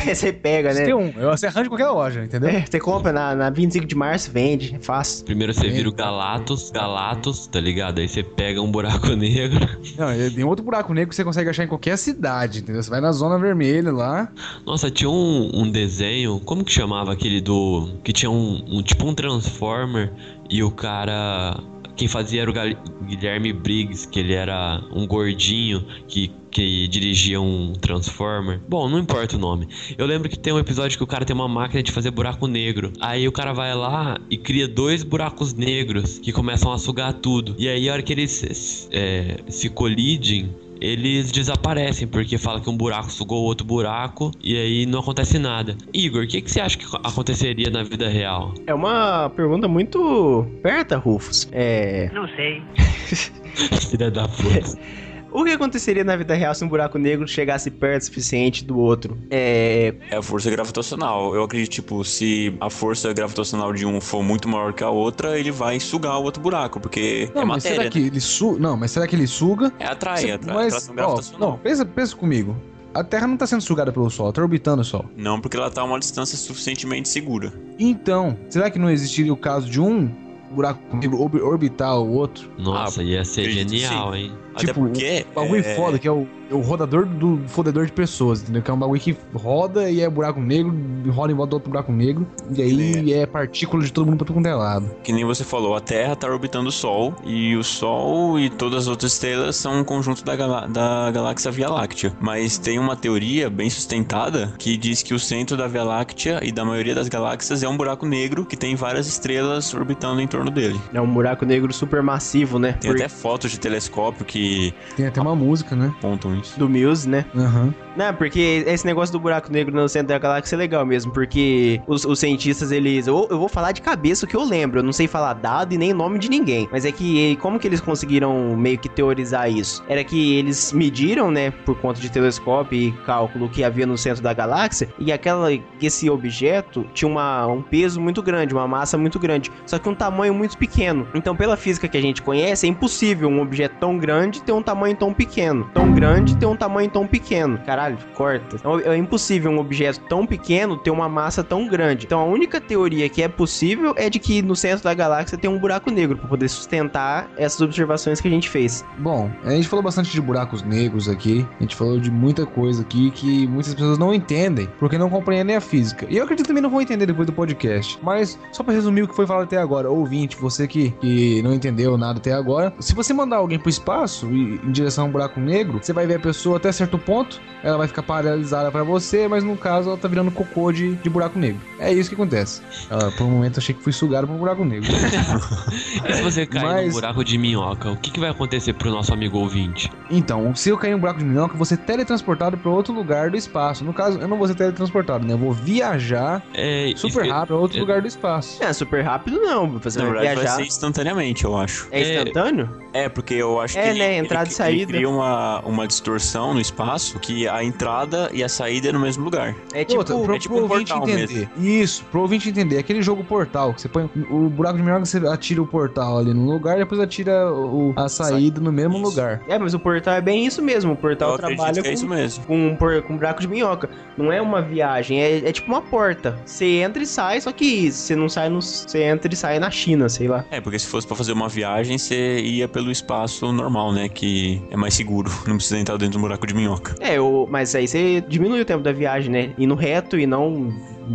É, você pega, né? Preciso ter um. Você arranjo em qualquer loja, entendeu? É, você compra na, na 25 de março, vende, é fácil. Primeiro você vira o Galatos, Galatos, tá ligado? Aí você pega um buraco negro. Não, tem outro buraco negro que você consegue achar em qualquer cidade, entendeu? Você vai na zona vermelha lá. Nossa, tinha um, um desenho, como que chamava aquele do. Que tinha um, um tipo um Transformer e o cara. Quem fazia era o Guilherme Briggs, que ele era um gordinho que, que dirigia um Transformer. Bom, não importa o nome. Eu lembro que tem um episódio que o cara tem uma máquina de fazer buraco negro. Aí o cara vai lá e cria dois buracos negros que começam a sugar tudo. E aí, a hora que eles é, se colidem, eles desaparecem, porque fala que um buraco sugou outro buraco e aí não acontece nada. Igor, o que, que você acha que aconteceria na vida real? É uma pergunta muito perta, Rufus. É. Não sei. Filha da puta. O que aconteceria na vida real se um buraco negro chegasse perto o suficiente do outro? É. É a força gravitacional. Eu acredito, tipo, se a força gravitacional de um for muito maior que a outra, ele vai sugar o outro buraco, porque Não, é mas matéria. será que ele suga? Não, mas será que ele suga? É atrai, Cê- atrai, mas, ó, não, pensa, pensa comigo. A Terra não tá sendo sugada pelo Sol, ela tá orbitando o Sol. Não, porque ela tá a uma distância suficientemente segura. Então, será que não existiria o caso de um buraco negro orbi- orbitar o outro? Nossa, ia ser genial, sim. hein? Até tipo, porque, um bagulho é- foda, que é o, é o rodador do fodedor de pessoas, entendeu? Que é um bagulho que roda e é buraco negro, roda em volta do outro buraco negro, e aí é partícula de todo mundo pra todo mundo é lado. Que nem você falou, a Terra tá orbitando o Sol, e o Sol e todas as outras estrelas são um conjunto da, galá- da galáxia Via Láctea. Mas tem uma teoria bem sustentada que diz que o centro da Via Láctea e da maioria das galáxias é um buraco negro que tem várias estrelas orbitando em torno dele. É um buraco negro supermassivo, né? Tem até fotos de telescópio que Tem até uma música, né? apontam isso. Do Muse, né? Aham. Não, porque esse negócio do buraco negro no centro da galáxia é legal mesmo, porque os, os cientistas, eles. Eu, eu vou falar de cabeça o que eu lembro, eu não sei falar dado e nem nome de ninguém. Mas é que como que eles conseguiram meio que teorizar isso? Era que eles mediram, né, por conta de telescópio e cálculo que havia no centro da galáxia, e aquela, esse objeto tinha uma, um peso muito grande, uma massa muito grande, só que um tamanho muito pequeno. Então, pela física que a gente conhece, é impossível um objeto tão grande ter um tamanho tão pequeno. Tão grande ter um tamanho tão pequeno. Caralho, corta. Então, é impossível um objeto tão pequeno ter uma massa tão grande. Então, a única teoria que é possível é de que no centro da galáxia tem um buraco negro para poder sustentar essas observações que a gente fez. Bom, a gente falou bastante de buracos negros aqui, a gente falou de muita coisa aqui que muitas pessoas não entendem, porque não compreendem a física. E eu acredito que também não vão entender depois do podcast. Mas, só pra resumir o que foi falado até agora, ouvinte, você que, que não entendeu nada até agora, se você mandar alguém pro espaço e em direção a um buraco negro, você vai ver a pessoa até certo ponto, ela vai ficar paralisada pra você, mas no caso ela tá virando cocô de, de buraco negro. É isso que acontece. Ela, por um momento, achei que fui sugado por um buraco negro. E se você cair Mas- num buraco de minhoca, o que, que vai acontecer pro nosso amigo ouvinte? Então, se eu cair em um buraco de minhoca, eu vou ser teletransportado para outro lugar do espaço. No caso, eu não vou ser teletransportado, né? Eu vou viajar É, super que- rápido para outro é- lugar do espaço. É, super rápido não, você Na vai verdade, viajar. vai ser instantaneamente, eu acho. É instantâneo? É, porque eu acho É, que ele, né, ele- entrada e ele saída. cria uma, uma distorção no espaço que a entrada e a saída é no mesmo lugar. É tipo, Outra, pro, é tipo pro um ouvinte portal entender. Isso, pro ouvinte entender. Aquele jogo portal, que você põe o buraco de minhoca, você atira o portal ali no lugar, depois atira o- a saída no mesmo lugar. É, mas o portal é bem isso mesmo. O portal Eu trabalha que é com, isso mesmo. com, por- com buraco de minhoca. Não é uma viagem, é, é tipo uma porta. Você entra e sai, só que você não sai no. Você entra e sai na China, sei lá. É, porque se fosse pra fazer uma viagem, você ia pelo espaço normal, né? Que é mais seguro. Não precisa entrar dentro do buraco de minhoca. É, o, mas aí você diminui o tempo da viagem, né? Indo reto e não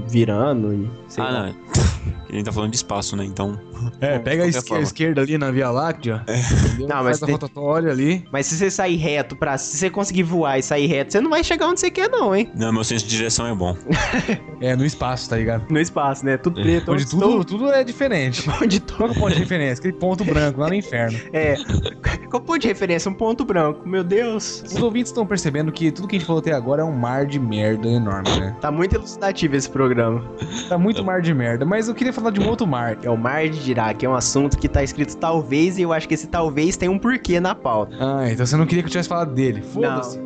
virando e. Sei ah, lá. não. A gente tá falando de espaço, né? Então. É, pega a, esquer- esquerda ali na Via Láctea. entendeu? Não, mas Faz a tem- rotatória ali. Mas se você sair reto pra. Se você conseguir voar e sair reto, você não vai chegar onde você quer, não, hein? Não, meu senso de direção é bom. É, no espaço, tá ligado? No espaço, né? Tudo preto. Onde tudo, tudo é diferente. Onde Qual que é o ponto de referência? Aquele ponto branco lá no inferno. É. qual ponto de referência? Um ponto branco. Meu Deus. Os ouvintes estão percebendo que tudo que a gente falou até agora é um mar de merda enorme, né? Tá muito elucidativo esse programa. Tá muito mar de merda, mas eu queria falar de um outro mar. É o mar de Dirac, é um assunto que tá escrito talvez e eu acho que esse talvez tem um porquê na pauta. Ah, então você não queria que eu tivesse falado dele. Foda-se.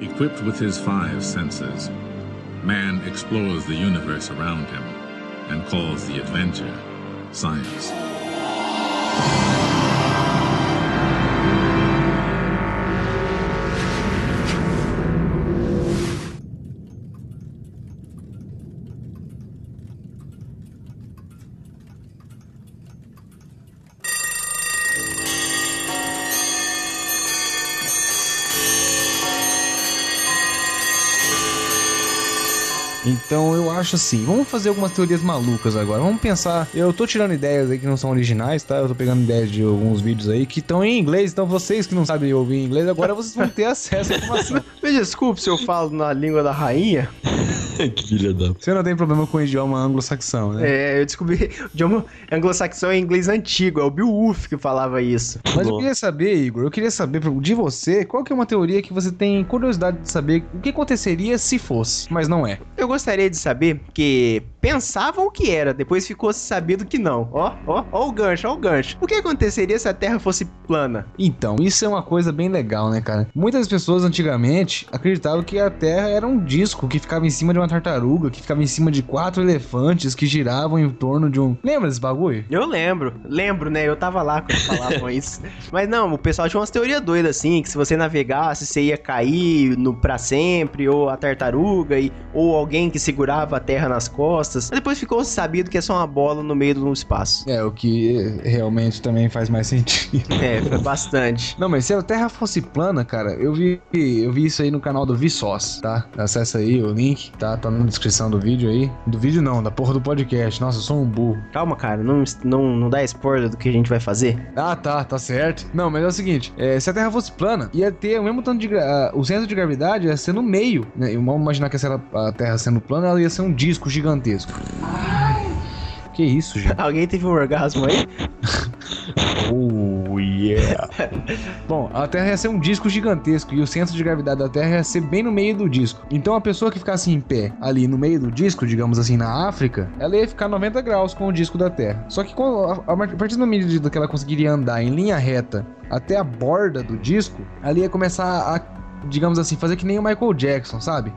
Equipped with his five senses, man explores the universe around him and calls the adventure science. Então acho assim, vamos fazer algumas teorias malucas agora. Vamos pensar. Eu tô tirando ideias aí que não são originais, tá? Eu tô pegando ideias de alguns vídeos aí que estão em inglês. Então vocês que não sabem ouvir inglês, agora vocês vão ter acesso à informação. Me desculpe se eu falo na língua da rainha. que filha da. Você não tem problema com o idioma anglo-saxão, né? É, eu descobri. O idioma anglo-saxão é inglês antigo. É o Beowulf que falava isso. Mas eu queria saber, Igor, eu queria saber de você, qual que é uma teoria que você tem curiosidade de saber o que aconteceria se fosse, mas não é. Eu gostaria de saber que pensavam que era, depois ficou sabido que não. Ó, ó, ó o gancho, ó o gancho. O que aconteceria se a Terra fosse plana? Então, isso é uma coisa bem legal, né, cara? Muitas pessoas antigamente acreditavam que a Terra era um disco que ficava em cima de uma tartaruga, que ficava em cima de quatro elefantes que giravam em torno de um. Lembra desse bagulho? Eu lembro, lembro, né? Eu tava lá quando falavam isso. Mas não, o pessoal tinha umas teorias doidas assim, que se você navegasse, você ia cair no pra sempre, ou a tartaruga, e, ou alguém que segurava a Terra nas costas. Mas depois ficou sabido que é só uma bola no meio do espaço. É, o que realmente também faz mais sentido. É, foi bastante. Não, mas se a Terra fosse plana, cara, eu vi, eu vi isso aí no canal do Vsauce, tá? Acessa aí o link, tá? Tá na descrição do vídeo aí. Do vídeo não, da porra do podcast. Nossa, eu sou um burro. Calma, cara, não, não, não dá spoiler do que a gente vai fazer. Ah, tá, tá certo. Não, mas é o seguinte, é, se a Terra fosse plana, ia ter o mesmo tanto de... ah, o centro de gravidade ia ser no meio, né? E Vamos imaginar que a Terra sendo plana, ela ia ser um disco gigantesco. Que isso, gente? Alguém teve um orgasmo aí? Oh, yeah. Bom, a Terra ia ser um disco gigantesco e o centro de gravidade da Terra ia ser bem no meio do disco. Então a pessoa que ficasse em pé ali no meio do disco, digamos assim, na África, ela ia ficar 90 graus com o disco da Terra. Só que com a, a partir da medida que ela conseguiria andar em linha reta até a borda do disco, ela ia começar a, digamos assim, fazer que nem o Michael Jackson, sabe?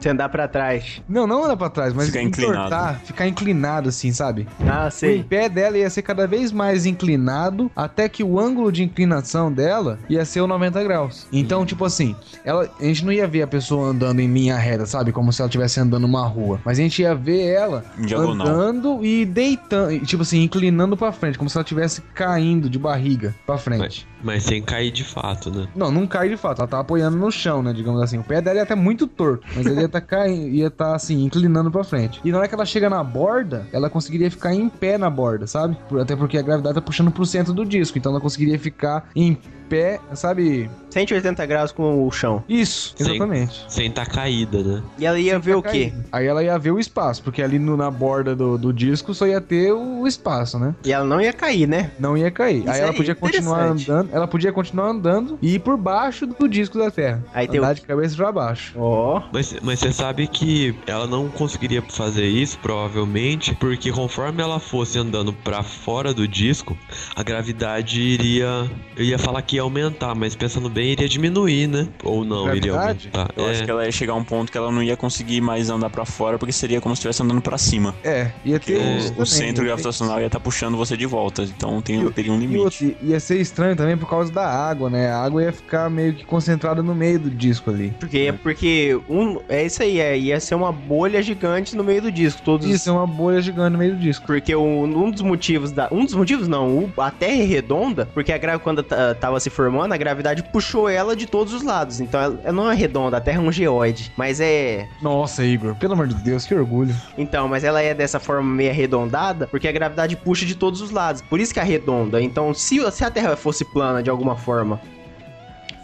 Você andar pra trás. Não, não andar pra trás, mas Ficar inclinado. entortar, ficar inclinado assim, sabe? Ah, O sei. pé dela ia ser cada vez mais inclinado, até que o ângulo de inclinação dela ia ser o 90 graus. Então, tipo assim, ela, a gente não ia ver a pessoa andando em linha reta, sabe? Como se ela estivesse andando numa rua. Mas a gente ia ver ela diagonal. andando e deitando, tipo assim, inclinando pra frente, como se ela estivesse caindo de barriga pra frente. Mas sem cair de fato, né? Não, não cai de fato, ela tá apoiando no chão, né? Digamos assim. O pé dela ia até muito torto, mas ele ia tá caindo, ia tá assim, inclinando pra frente. E na hora que ela chega na borda, ela conseguiria ficar em pé na borda, sabe? Até porque a gravidade tá puxando pro centro do disco, então ela conseguiria ficar em pé, sabe? 180 graus com o chão. Isso, Sem- exatamente. Sem tá caída, né? E ela ia ver o quê? Aí ela ia ver o espaço, porque ali no- na borda do, do disco só ia ter o espaço, né? E ela não ia cair, né? Não ia cair. Isso Aí ela é podia continuar andando, ela podia continuar andando e ir por baixo do disco da Terra. Aí tem andar o- de cabeça pra baixo. Ó. Mas, mas você sabe que ela não conseguiria fazer isso, provavelmente, porque conforme ela fosse andando pra fora do disco, a gravidade iria. Eu ia falar que ia aumentar, mas pensando bem, iria diminuir, né? Ou não, iria Gravidade? aumentar. Eu acho É. que ela ia chegar a um ponto que ela não ia conseguir mais andar pra fora, porque seria como se estivesse andando pra cima. É, ia Porque ter o, também, centro ter gravitacional ia estar puxando você de volta. Então tem, E- teria um E limite. outro, ia ser estranho também por causa da água, né? A água ia ficar meio que concentrada no meio do disco ali. Porque, porque um, é isso aí, é, ia ser uma bolha gigante no meio do disco. Todos Isso é uma bolha gigante no meio do disco. Porque o- um dos motivos da. Um dos motivos não, o- a Terra é redonda, porque a gravidade, quando ta- tava se formando, a gravidade puxou ela de todos os lados. Então ela, ela não é redonda, a Terra é um geoide. Mas é. Nossa, Igor, pelo amor de Deus, que orgulho. Então, mas ela é dessa forma meio arredondada, porque a gravidade puxa de todos os lados. Por isso que é redonda. Então, se, se a Terra fosse plana de alguma forma,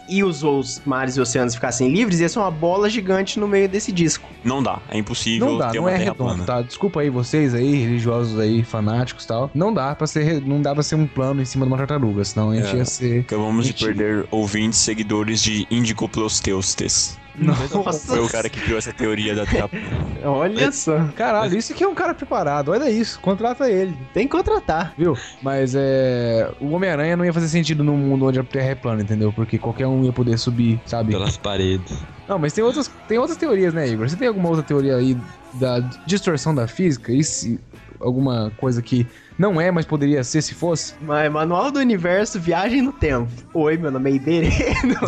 e os, os mares e oceanos ficassem livres, ia ser uma bola gigante no meio desse disco. Não dá, é impossível Não dá, ter não uma é terra redondo, plana. tá? Desculpa aí vocês aí, religiosos aí, fanáticos e tal. Não dá pra ser, não dá pra ser um plano em cima de uma tartaruga, senão a gente É. ia ser... Acabamos de perder ouvintes, seguidores de Indicopleusteustes. Foi o cara que criou essa teoria da terra plana. Olha só. Caralho, isso aqui é um cara preparado, olha isso, contrata ele. Tem que contratar. Viu? Mas é. O Homem-Aranha não ia fazer sentido num mundo onde a Terra é plana, entendeu? Porque qualquer um ia poder subir, sabe? Pelas paredes. Não, mas tem outras, tem outras teorias, né, Igor? Você tem alguma outra teoria aí da distorção da física? E se alguma coisa que não é, mas poderia ser se fosse? Mas Manual do Universo, Viagem no Tempo. Oi, meu nome é Ibereno.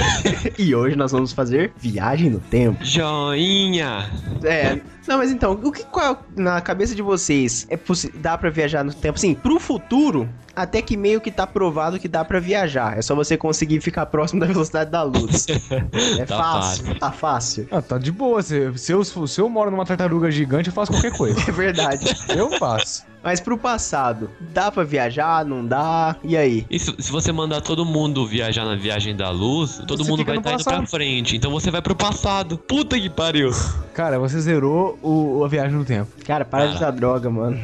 e hoje nós vamos fazer Viagem no Tempo. Joinha! É. Não, mas então, o que qual, na cabeça de vocês é dá pra viajar no tempo? Assim, pro futuro, até que meio que tá provado que dá pra viajar. É só você conseguir ficar próximo da velocidade da luz. É Tá fácil, fácil. tá fácil. Ah, tá de boa. Se, se, eu, se eu moro numa tartaruga gigante, eu faço qualquer coisa. É verdade. eu faço. Mas pro passado, dá pra viajar, não dá? E aí? E se, se você mandar todo mundo viajar na viagem da luz, todo Você mundo vai estar indo passado. pra frente. Então você vai pro passado. Puta que pariu. Cara, você zerou o, a viagem no tempo. Cara, para de Ah. usar droga, mano.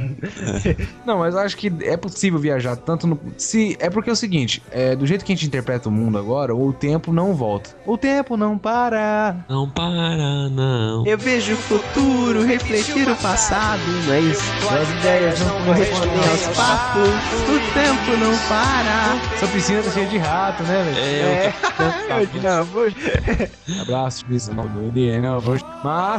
Não, mas eu acho que é possível viajar tanto no. Se, é porque é o seguinte: é, do jeito que a gente interpreta o mundo agora, o tempo não volta. O tempo não para. Não para, não. Eu vejo o futuro refletir o passado, não é isso? As ideias não correspondem aos fatos, o tempo não para. Essa piscina tá cheia de rato, né, velho? É, eu não, vou... Abraço, Luiz. Não,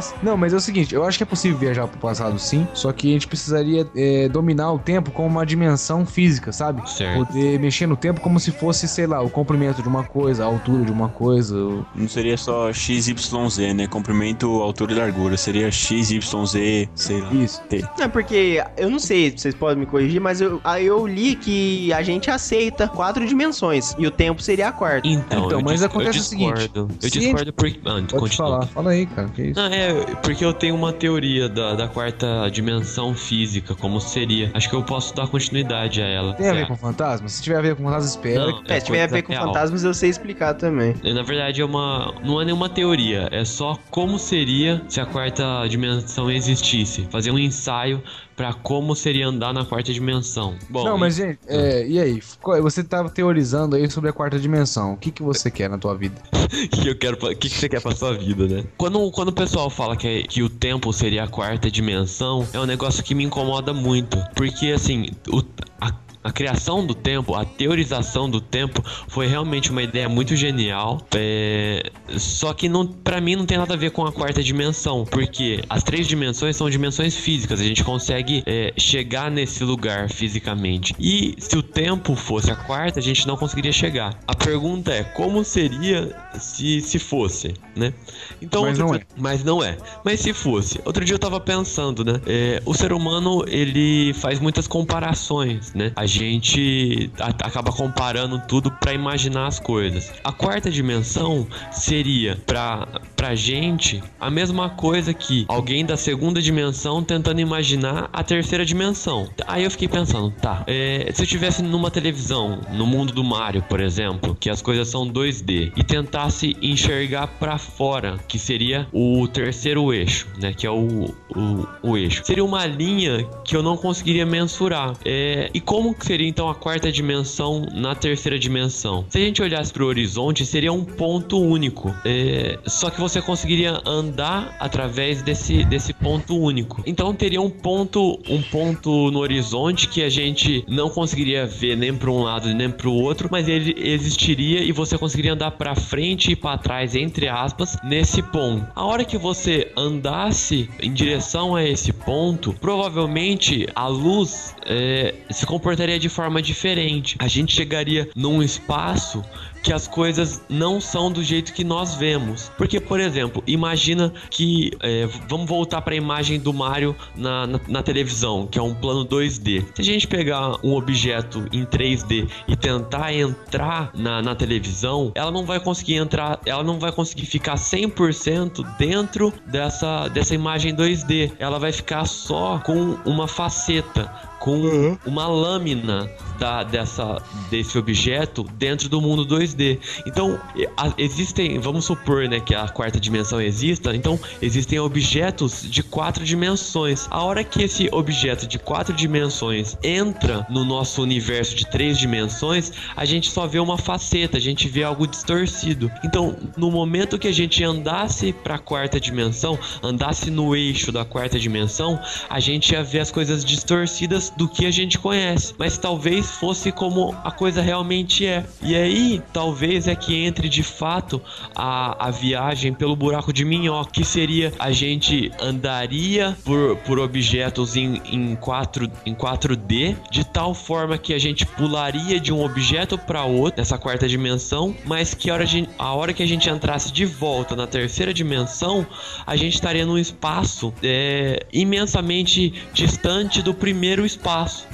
doideira, não, Mas, é o seguinte: eu acho que é possível viajar pro passado sim, só que a gente precisaria é, dominar o tempo como uma dimensão física, sabe? Certo. Poder mexer no tempo como se fosse, sei lá, o comprimento de uma coisa, a altura de uma coisa. o- Não seria só XYZ, né? Comprimento, altura e largura. Seria XYZ, sei lá. Isso. T. Não, porque eu não sei, vocês podem me corrigir, mas eu, aí eu li que a gente aceita quatro dimensões e o tempo seria a quarta. Então, Então, eu mas dis- acontece eu o seguinte, discordo. Eu discordo porque. Ah, Pode continua. falar, fala aí, cara, que isso? Não, é, porque eu tenho uma teoria da, da quarta dimensão física, como seria. Acho que eu posso dar continuidade a ela. Tem a ver com fantasma? Se tiver a ver com fantasma, espera. Não, É, se tiver a ver com real. fantasmas, eu sei explicar também. É, Na verdade, é uma. Não é nenhuma teoria, é só como seria se a quarta dimensão existisse. Fazer um ensaio pra como seria andar na quarta dimensão. Bom, Não, mas gente, é, e aí? Você tava teorizando aí sobre a quarta dimensão. O que, que você quer na tua vida? o que eu quero, o que, que você quer pra sua vida, né? Quando, quando o pessoal fala que, é- que o tempo seria a quarta dimensão, é um negócio que me incomoda muito. Porque, assim, o- a, a criação do tempo, a teorização do tempo foi realmente uma ideia muito genial. é, só que não, para mim não tem nada a ver com a quarta dimensão, porque as três dimensões são dimensões físicas. A gente consegue é, chegar nesse lugar fisicamente. E se o tempo fosse a quarta, a gente não conseguiria chegar. A pergunta é como seria se, se fosse, né? Então, Mas não dia- mas não é. Mas se fosse. Outro dia eu tava pensando, né? É, o ser humano, ele faz muitas comparações, né? A gente acaba comparando tudo pra imaginar as coisas. A quarta dimensão seria pra, pra gente a mesma coisa que alguém da segunda dimensão tentando imaginar a terceira dimensão. Aí eu fiquei pensando, tá, é, se eu estivesse numa televisão, no mundo do Mario, por exemplo, que as coisas são 2D, e tentasse enxergar pra fora, que seria o terceiro eixo, né? Que é o, o, o eixo. Seria uma linha que eu não conseguiria mensurar. É, e como que seria então a quarta dimensão na terceira dimensão? Se a gente olhasse pro horizonte, seria um ponto único. É, só que você conseguiria andar através desse, desse ponto único. Então teria um ponto, um ponto no horizonte que a gente não conseguiria ver nem para um lado nem para o outro, mas ele existiria e você conseguiria andar para frente e para trás entre aspas nesse ponto. A hora que você andasse em direção a esse ponto, provavelmente a luz é, se comportaria de forma diferente. A gente chegaria num espaço que as coisas não são do jeito que nós vemos. Porque, por exemplo, imagina que. é, vamos voltar para a imagem do Mario na, na, na televisão, que é um plano 2D. Se a gente pegar um objeto em 3D e tentar entrar na, na televisão, ela não vai conseguir entrar, ela não vai conseguir ficar 100% dentro dessa, dessa imagem 2D. Ela vai ficar só com uma faceta com uma lâmina da, dessa, desse objeto dentro do mundo 2D. Então, a- existem, vamos supor né, que a quarta dimensão exista, então existem objetos de quatro dimensões. A hora que esse objeto de quatro dimensões entra no nosso universo de três dimensões, a gente só vê uma faceta, a gente vê algo distorcido. Então, no momento que a gente andasse para a quarta dimensão, andasse no eixo da quarta dimensão, a gente ia ver as coisas distorcidas do que a gente conhece. Mas talvez fosse como a coisa realmente é. E aí, talvez é que entre de fato a, a viagem pelo buraco de minhoca, que seria a gente andaria por, por objetos em, em, 4, em 4D, de tal forma que a gente pularia de um objeto para outro nessa quarta dimensão, mas que a hora, gente- a hora que a gente entrasse de volta na terceira dimensão, a gente estaria num espaço é, imensamente distante do primeiro espaço.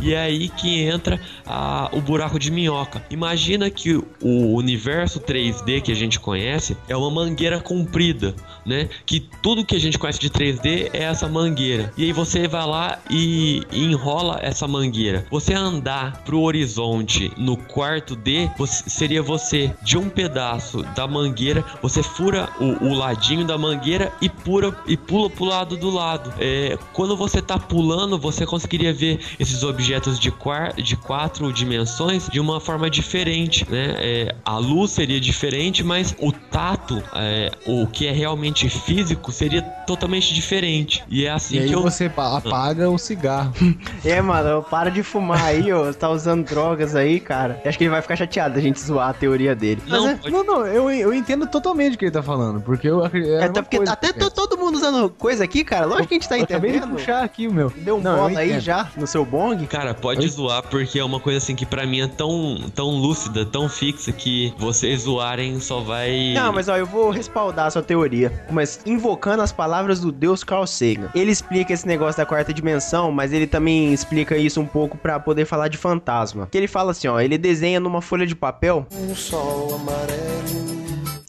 E é aí que entra a- o buraco de minhoca. Imagina que o universo 3D que a gente conhece é uma mangueira comprida, né? Que tudo que a gente conhece de 3D é essa mangueira. E aí você vai lá e enrola essa mangueira. Você andar pro horizonte no quarto D, você- seria você de um pedaço da mangueira, você fura o, o ladinho da mangueira e pula e pula pro lado do lado. É, quando você tá pulando, você conseguiria ver esses objetos de, quar, de quatro dimensões de uma forma diferente, né? É, a luz seria diferente, mas o tato, é, o que é realmente físico, seria totalmente diferente. E é assim E aí que eu você pa- apaga o cigarro. É, mano, para de fumar aí, ó. Você tá usando drogas aí, cara. Eu acho que ele vai ficar chateado da gente zoar a teoria dele. Mas Não, é, Não, não, eu, eu entendo totalmente o que ele tá falando, porque eu acredito. é, até porque até tô todo mundo usando coisa aqui, cara. Lógico que a gente tá eu acabei de entendendo. puxar aqui o meu. Deu um Não, eu aí já no seu bong. Cara, pode Oi? zoar porque é uma coisa assim que pra mim é tão, tão lúcida, tão fixa que vocês zoarem só vai. Não, mas ó, eu vou respaldar a sua teoria. Mas invocando as palavras do deus Carl Sagan. Ele explica esse negócio da quarta dimensão, mas ele também explica isso um pouco pra poder falar de fantasma. Que ele fala assim, ó, ele desenha numa folha de papel Um sol amarelo.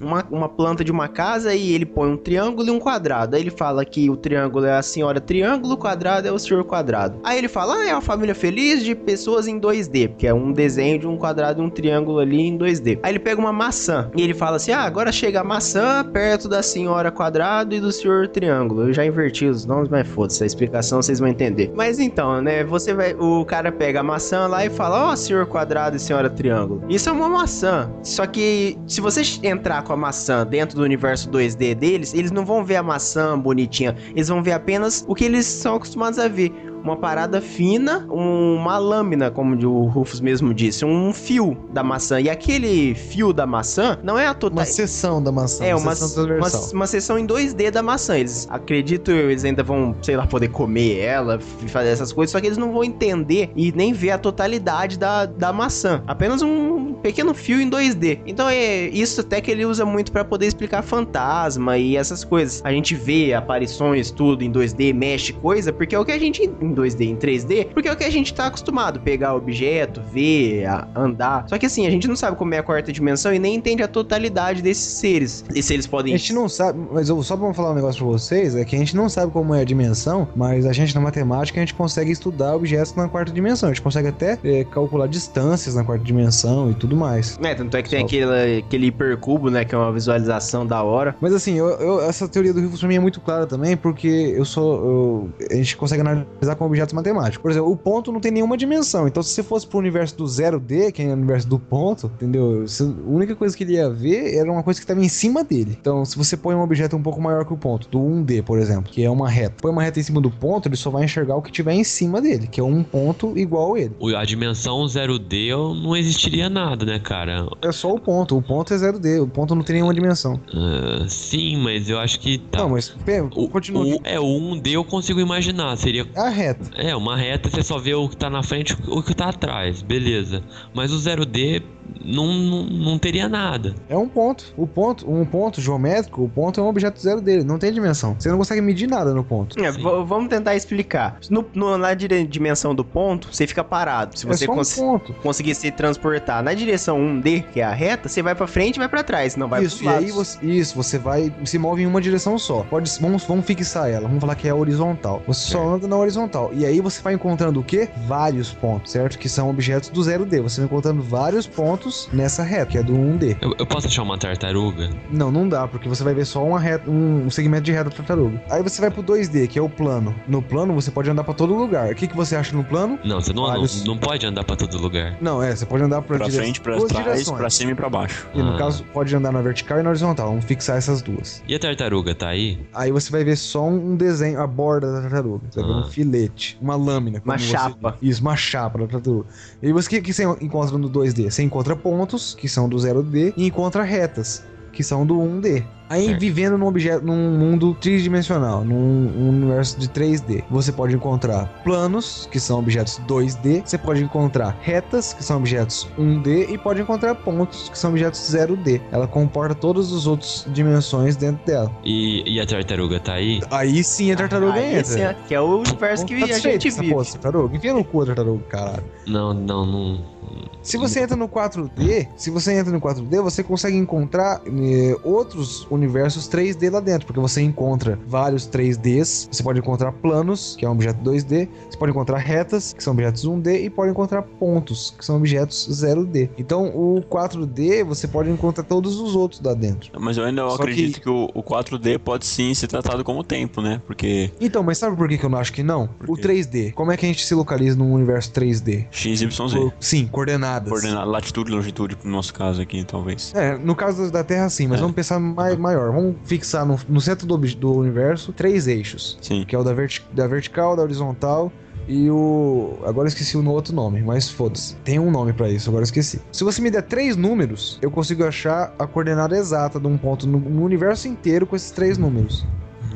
Uma, uma planta de uma casa e ele põe um triângulo e um quadrado. Aí ele fala que o triângulo é a senhora triângulo, o quadrado é o senhor quadrado. Aí ele fala, ah, é uma família feliz de pessoas em 2D, porque é um desenho de um quadrado e um triângulo ali em 2D. Aí ele pega uma maçã e ele fala assim, ah, agora chega a maçã perto da senhora quadrado e do senhor triângulo. Eu já inverti os nomes, mas foda-se, a explicação vocês vão entender. Mas então, né, você vai, o cara pega a maçã lá e fala, ó, senhor quadrado e senhora triângulo. Isso é uma maçã. Só que se você entrar com a maçã dentro do universo 2D deles, eles não vão ver a maçã bonitinha, eles vão ver apenas o que eles são acostumados a ver. Uma parada fina, um- uma lâmina, como o Rufus mesmo disse, um fio da maçã. E aquele fio da maçã não é a total. Uma seção da maçã. É, uma, seção uma, uma sessão em 2D da maçã. Eles acredito, eles ainda vão, sei lá, poder comer ela, f- fazer essas coisas, só que eles não vão entender e nem ver a totalidade da, da maçã. Apenas um pequeno fio em 2D. Então é isso até que ele usa muito pra poder explicar fantasma e essas coisas. A gente vê aparições, tudo em 2D, mexe coisa, porque é o que a gente em 2D, em 3D, porque é o que a gente tá acostumado, pegar objeto, ver, andar. Só que assim, a gente não sabe como é a quarta dimensão e nem entende a totalidade desses seres. E se eles podem A gente não sabe, mas eu, só pra falar um negócio pra vocês, é que a gente não sabe como é a dimensão, mas a gente na matemática a gente consegue estudar objetos na quarta dimensão. A gente consegue até é, calcular distâncias na quarta dimensão e tudo mais. É, tanto é que tem Só- aquele, aquele hipercubo, né? Que é uma visualização da hora. Mas assim, eu, eu- essa teoria do Rufus pra mim é muito clara também, porque eu sou. eu- a gente consegue analisar com objetos matemáticos. Por exemplo, o ponto não tem nenhuma dimensão. Então, se você fosse pro universo do zero D, que é o universo do ponto, entendeu? Você- a única coisa que ele ia ver era uma coisa que estava em cima dele. Então, se você põe um objeto um pouco maior que o ponto, do 1D, por exemplo, que é uma reta, põe uma reta em cima do ponto, ele só vai enxergar o que tiver em cima dele, que é um ponto igual a ele. A dimensão 0D eu- não existiria nada, né, cara? É só o ponto. O ponto é 0D. O ponto não tem nenhuma dimensão. Ah, sim, mas eu acho que tá. Não, mas pê, O, continua. o- é, o 1D eu consigo imaginar. Seria. A reta. É, uma reta você só vê o que tá na frente e o que tá atrás. Beleza. Mas o 0D não, não, não teria nada. É um ponto. O ponto, um ponto geométrico, o ponto é um objeto zero dele, não tem dimensão. Você não consegue medir nada no ponto. É, vamos tentar explicar. No, no- na dimensão do ponto, você fica parado. Se É você um cons- ponto. conseguir se transportar na direção 1D, que é a reta, você vai pra frente e vai pra trás, não vai isso, pros e aí você, isso, você vai, se move em uma direção só. Pode, vamos, vamos fixar ela, vamos falar que é horizontal. Você só anda na horizontal. E aí você vai encontrando o quê? Vários pontos, certo? Que são objetos do 0D. Você vai encontrando vários pontos nessa reta, que é do 1D. Eu, eu posso achar uma tartaruga? Não, não dá, porque você vai ver só uma reta, um, segmento de reta tartaruga. Aí você vai pro 2D, que é o plano. No plano você pode andar pra todo lugar. O que, que você acha no plano? Não, você não, não, Vários. não pode andar pra todo lugar. Não, é, você pode andar pra, Pra dire- frente, pra duas trás, direções. pra cima e pra baixo. E no Ah. caso, pode andar na vertical e na horizontal. Vamos fixar essas duas. E a tartaruga tá aí? Aí você vai ver só um desenho, a borda da tartaruga. Você vai ver Ah. um filete, uma lâmina. Uma você- chapa. Isso, uma chapa da tartaruga. E você, o que, que você encontra no 2D? Você encontra pontos, que são do 0D, e encontra retas, que são do 1D. Aí, Certo. vivendo num objeto, num mundo tridimensional, num um universo de 3D, você pode encontrar planos, que são objetos 2D, você pode encontrar retas, que são objetos 1D, e pode encontrar pontos, que são objetos 0D. Ela comporta todas as outras dimensões dentro dela. E, e a tartaruga tá aí? Aí sim a tartaruga Aí, entra. é- que é o universo que Tá a gente essa vive. porra tartaruga? Enfia no cu a tartaruga, caralho. Não, não, não. Se você entra no 4D, se você entra no 4D, você consegue encontrar eh, outros universos 3D lá dentro, porque você encontra vários 3Ds, você pode encontrar planos, que é um objeto 2D, você pode encontrar retas, que são objetos 1D, e pode encontrar pontos, que são objetos 0D. Então, o 4D, você pode encontrar todos os outros lá dentro. Mas eu ainda Só acredito que- que, o, o 4D pode sim ser tratado como tempo, né? Porque Então, mas sabe por que que eu não acho que não? O 3D, como é que a gente se localiza num universo 3D? X, Y, Z. Por- Sim, coordenadas. Coordenada, latitude e longitude, no nosso caso aqui, talvez. É, no caso da Terra, sim, mas É. vamos pensar mai- maior. Vamos fixar no, no centro do, do universo três eixos. Sim. Que é o da, verti- da vertical, da horizontal e o. Agora eu esqueci o no outro nome, mas foda-se. Tem um nome pra isso, agora eu esqueci. Se você me der três números, eu consigo achar a coordenada exata de um ponto no universo inteiro com esses três números.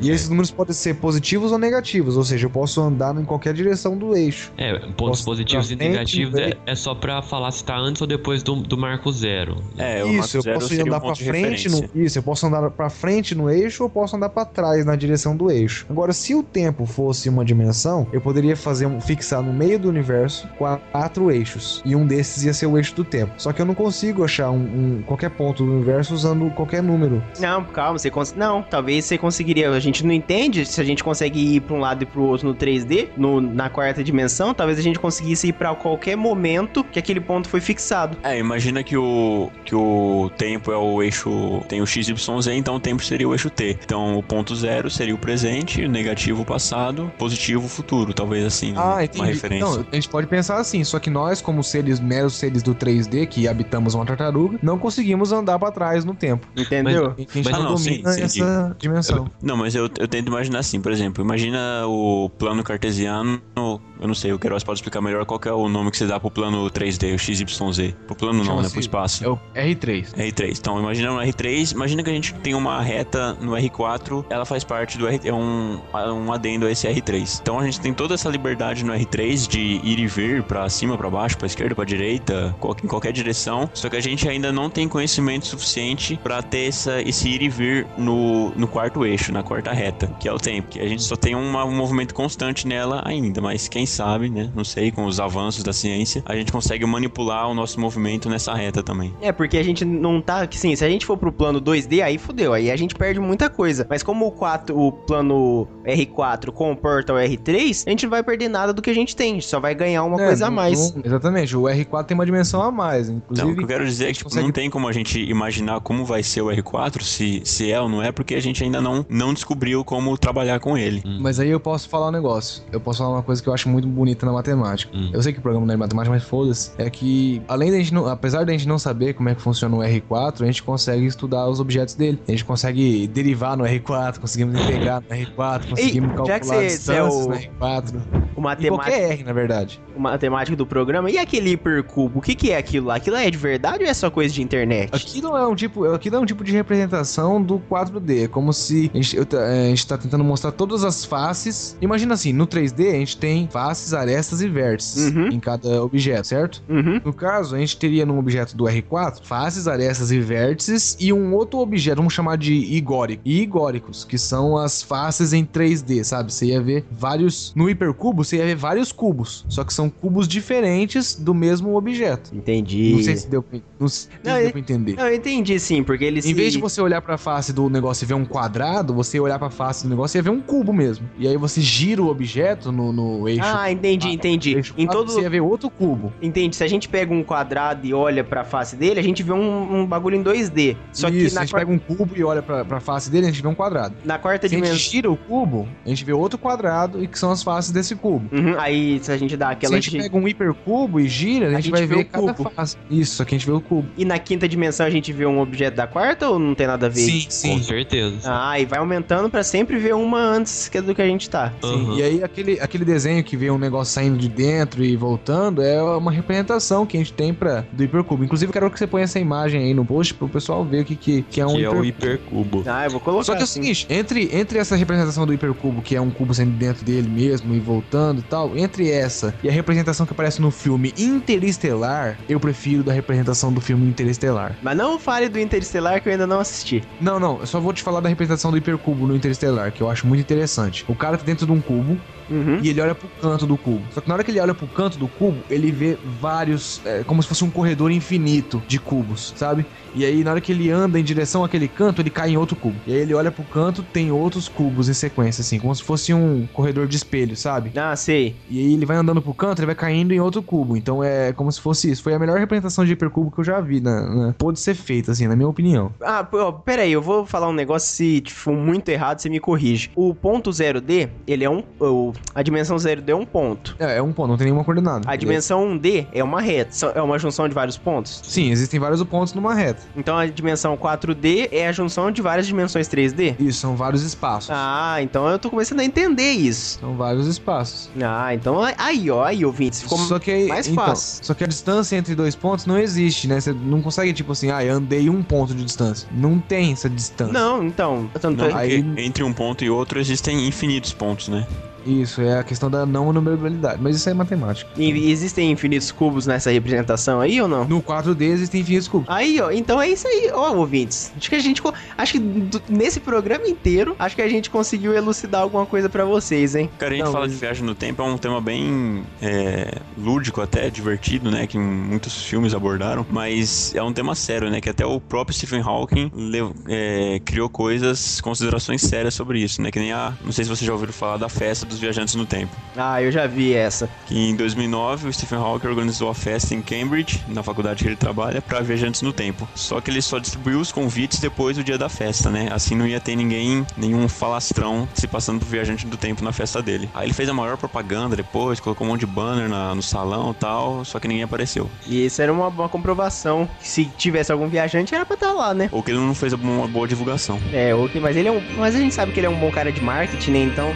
E esses números podem ser positivos ou negativos, ou seja, eu posso andar em qualquer direção do eixo. É, pontos Posso positivos e negativos é, é só pra falar se tá antes ou depois do, do marco zero. É, o isso, Marco eu Zero posso seria um andar pra ponto de frente no, isso, eu posso andar pra frente no eixo ou posso andar pra trás na direção do eixo. Agora, se o tempo fosse uma dimensão, eu poderia fazer um, fixar no meio do universo quatro eixos e um desses ia ser o eixo do tempo. Só que eu não consigo achar um, um- qualquer ponto do universo usando qualquer número. Não, calma, você cons... Não, talvez você conseguiria. A gente não entende se a gente consegue ir pra um lado e pro outro no 3D, no, na quarta dimensão. Talvez a gente conseguisse ir pra qualquer momento que aquele ponto foi fixado. É, imagina que o, que o tempo é o eixo. Tem o x, y, z, então o tempo seria o eixo t. Então o ponto zero seria o presente, o negativo o passado, positivo o futuro, talvez assim. Ah, Uma referência. Não, a gente pode pensar assim, só que nós, como seres, meros seres do 3D, que habitamos uma tartaruga, não conseguimos andar pra trás no tempo. Entendeu? A gente Mas não, não, sim, domina sim, essa dimensão. Não, mas eu, eu tento imaginar assim, por exemplo, imagina o plano cartesiano, eu não sei, o Queiroz pode explicar melhor qual que é o nome que você dá pro plano 3D, o XYZ. Pro plano não, né, pro espaço. É o R3. R3. Então, imagina no R3, imagina que a gente tem uma reta no R4, ela faz parte do R, é um, um adendo a esse R3. Então a gente tem toda essa liberdade no R3 de ir e vir pra cima, pra baixo, pra esquerda, pra direita, em qualquer direção. Só que a gente ainda não tem conhecimento suficiente pra ter essa, esse ir e vir no, no quarto eixo, na quarta reta, que é o tempo. Que a gente só tem uma- um movimento constante nela ainda, mas quem sabe, né? Não sei, com os avanços da ciência, a gente consegue manipular o nosso movimento nessa reta também. É, porque a gente não tá. que Sim, se a gente for pro plano 2D, aí fudeu. Aí a gente perde muita coisa. Mas como o, 4, o plano R4 comporta o R3, a gente não vai perder nada do que a gente tem. A gente só vai ganhar uma É, coisa a não- mais. não- exatamente, o R4 tem uma dimensão a mais. Inclusive, Não, o que eu quero dizer é que tipo, consegue- não tem como a gente imaginar como vai ser o R4, se, se é ou não é, porque a gente ainda não, não descobriu como trabalhar com ele. Mas aí eu posso falar um negócio. Eu posso falar uma coisa que eu acho muito bonita na matemática. Hum. Eu sei que o programa não é de matemática, mas foda-se. É que, além da gente não, apesar da gente não saber como é que funciona o R4, a gente consegue estudar os objetos dele. A gente consegue derivar no R4, conseguimos integrar no R4, conseguimos já que calcular você- você é distâncias o- no R4. O matemático, qualquer R, na verdade. o matemático do programa. E aquele hipercubo? O que, que é aquilo lá? Aquilo é de verdade ou é só coisa de internet? Aquilo é um tipo, aquilo é um tipo de representação do 4D, é como se a gente, eu é, a gente tá tentando mostrar todas as faces. Imagina assim, no 3D a gente tem faces, arestas e vértices Uhum. em cada objeto, certo? Uhum. No caso, a gente teria num objeto do R4 faces, arestas e vértices e um outro objeto, vamos chamar de igórico, e igóricos, que são as faces em 3D, sabe? Você ia ver vários no hipercubo, você ia ver vários cubos, só que são cubos diferentes do mesmo objeto. Entendi. Não sei se deu, pra- não sei se Não, deu e- pra entender. Não, eu entendi sim, porque eles. Em se- vez de você olhar pra face do negócio e ver um quadrado, você olhar pra face do negócio e ver um cubo mesmo. E aí você gira o objeto no, no eixo. Ah, entendi, entendi. eixo Em todo. Você ia ver outro cubo. Entendi. Se a gente pega um quadrado e olha pra face dele, a gente vê um, um bagulho em 2D. Só Isso, que a na, gente quar- pega um cubo e olha pra, pra face dele, a gente vê um quadrado. na quarta Se a gente dimensão. gira o cubo, a gente vê outro quadrado e que são as faces desse cubo. Uhum, aí, se a gente dá Se a aquela. gente pega um hipercubo e gira, a gente, gente vai ver o cada cubo. face. Isso, aqui a gente vê o cubo. E na quinta dimensão a gente vê um objeto da quarta ou não tem nada a ver? Com certeza. Ah, e vai aumentando pra sempre ver uma antes que do que a gente tá. Sim, Uhum. E aí aquele, aquele desenho que vê um negócio saindo de dentro e voltando é uma representação que a gente tem pra, do hipercubo. Inclusive, eu quero que você ponha essa imagem aí no post pro pessoal ver o que, que, que é um que é o hipercubo. hipercubo. Ah, eu vou colocar. Só que é o assim. seguinte, entre, entre essa representação do hipercubo, que é um cubo saindo dentro dele mesmo e voltando e tal, entre essa e a representação que aparece no filme Interestelar, eu prefiro da representação do filme Interestelar. Mas não fale do Interestelar que eu ainda não assisti. Não, não, eu só vou te falar da representação do hipercubo no Interestelar, que eu acho muito interessante. O cara tá dentro de um cubo, Uhum. e ele olha pro canto do cubo. Só que na hora que ele olha pro canto do cubo, ele vê vários. É, como se fosse um corredor infinito de cubos, sabe? E aí, na hora que ele anda em direção àquele canto, ele cai em outro cubo. E aí ele olha pro canto, tem outros cubos em sequência, assim, como se fosse um corredor de espelho, sabe? Ah, sei. E aí ele vai andando pro canto, ele vai caindo em outro cubo. Então é como se fosse isso. Foi a melhor representação de hipercubo que eu já vi, na, na- pôde ser feita, assim, na minha opinião. Ah, pô, pera aí, eu vou falar um negócio, se for muito errado, você me corrige. O ponto 0D, ele é um... o- a dimensão 0D é um ponto. É, é um ponto, não tem nenhuma coordenada. A dimensão 1D é uma reta, é uma junção de vários pontos. Sim, existem vários pontos numa reta. Então a dimensão 4D é a junção de várias dimensões 3D. Isso, são vários espaços. Ah, então eu tô começando a entender isso. São vários espaços. Ah, então aí, ó, aí, ouvintes, ficou só que mais então, fácil. Só que a distância entre dois pontos não existe, né? Você não consegue, tipo assim, ah, eu andei um ponto de distância. Não tem essa distância. Não, então, tanto Não, é- Aí- entre um ponto e outro existem infinitos pontos, né? Isso, é a questão da não numerabilidade. Mas isso é matemática. E existem infinitos cubos nessa representação aí ou não? No 4D existem infinitos cubos. Aí, ó, então é isso aí, ó, ouvintes. Acho que a gente, acho que do- nesse programa inteiro, acho que a gente conseguiu elucidar alguma coisa pra vocês, hein? Cara, a gente Não, fala mas- de viagem no tempo, é um tema bem é, lúdico até, divertido, né? Que muitos filmes abordaram, mas é um tema sério, né? Que até o próprio Stephen Hawking lev- é, criou coisas, considerações sérias sobre isso, né? Que nem a... Não sei se vocês já ouviram falar da festa dos viajantes no tempo. Ah, eu já vi essa. Que em 2009 o Stephen Hawking organizou a festa em Cambridge, na faculdade que ele trabalha, para viajantes no tempo. Só que ele só distribuiu os convites depois do dia da festa, né? Assim não ia ter ninguém, nenhum falastrão se passando pro viajante do tempo na festa dele. Aí ele fez a maior propaganda depois, colocou um monte de banner na- no salão e tal, só que ninguém apareceu. E isso era uma, uma comprovação. que Se tivesse algum viajante, era pra estar lá, né? Ou que ele não fez uma boa divulgação. É, ok, mas ele é um. Mas a gente sabe que ele é um bom cara de marketing, né? Então.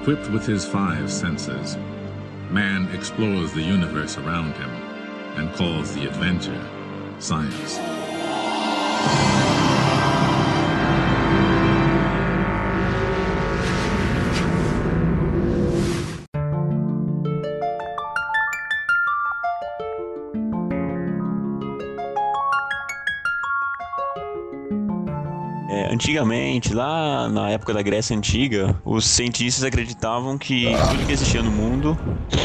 Equipped with his five senses, man explores the universe around him and calls the adventure science. Antigamente, lá na época da Grécia Antiga, os cientistas acreditavam que tudo que existia no mundo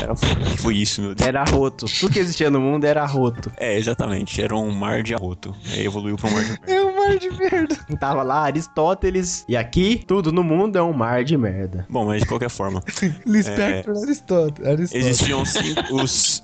era. foi isso, meu Deus? Era roto. Tudo que existia no mundo era roto. É, exatamente. Era um mar de arroto. Aí evoluiu pra um mar de É um mar de merda. Tava lá Aristóteles. E aqui, tudo no mundo é um mar de merda. Bom, mas de qualquer forma. Lispector Aristóteles. Aristóteles. Existiam sim os,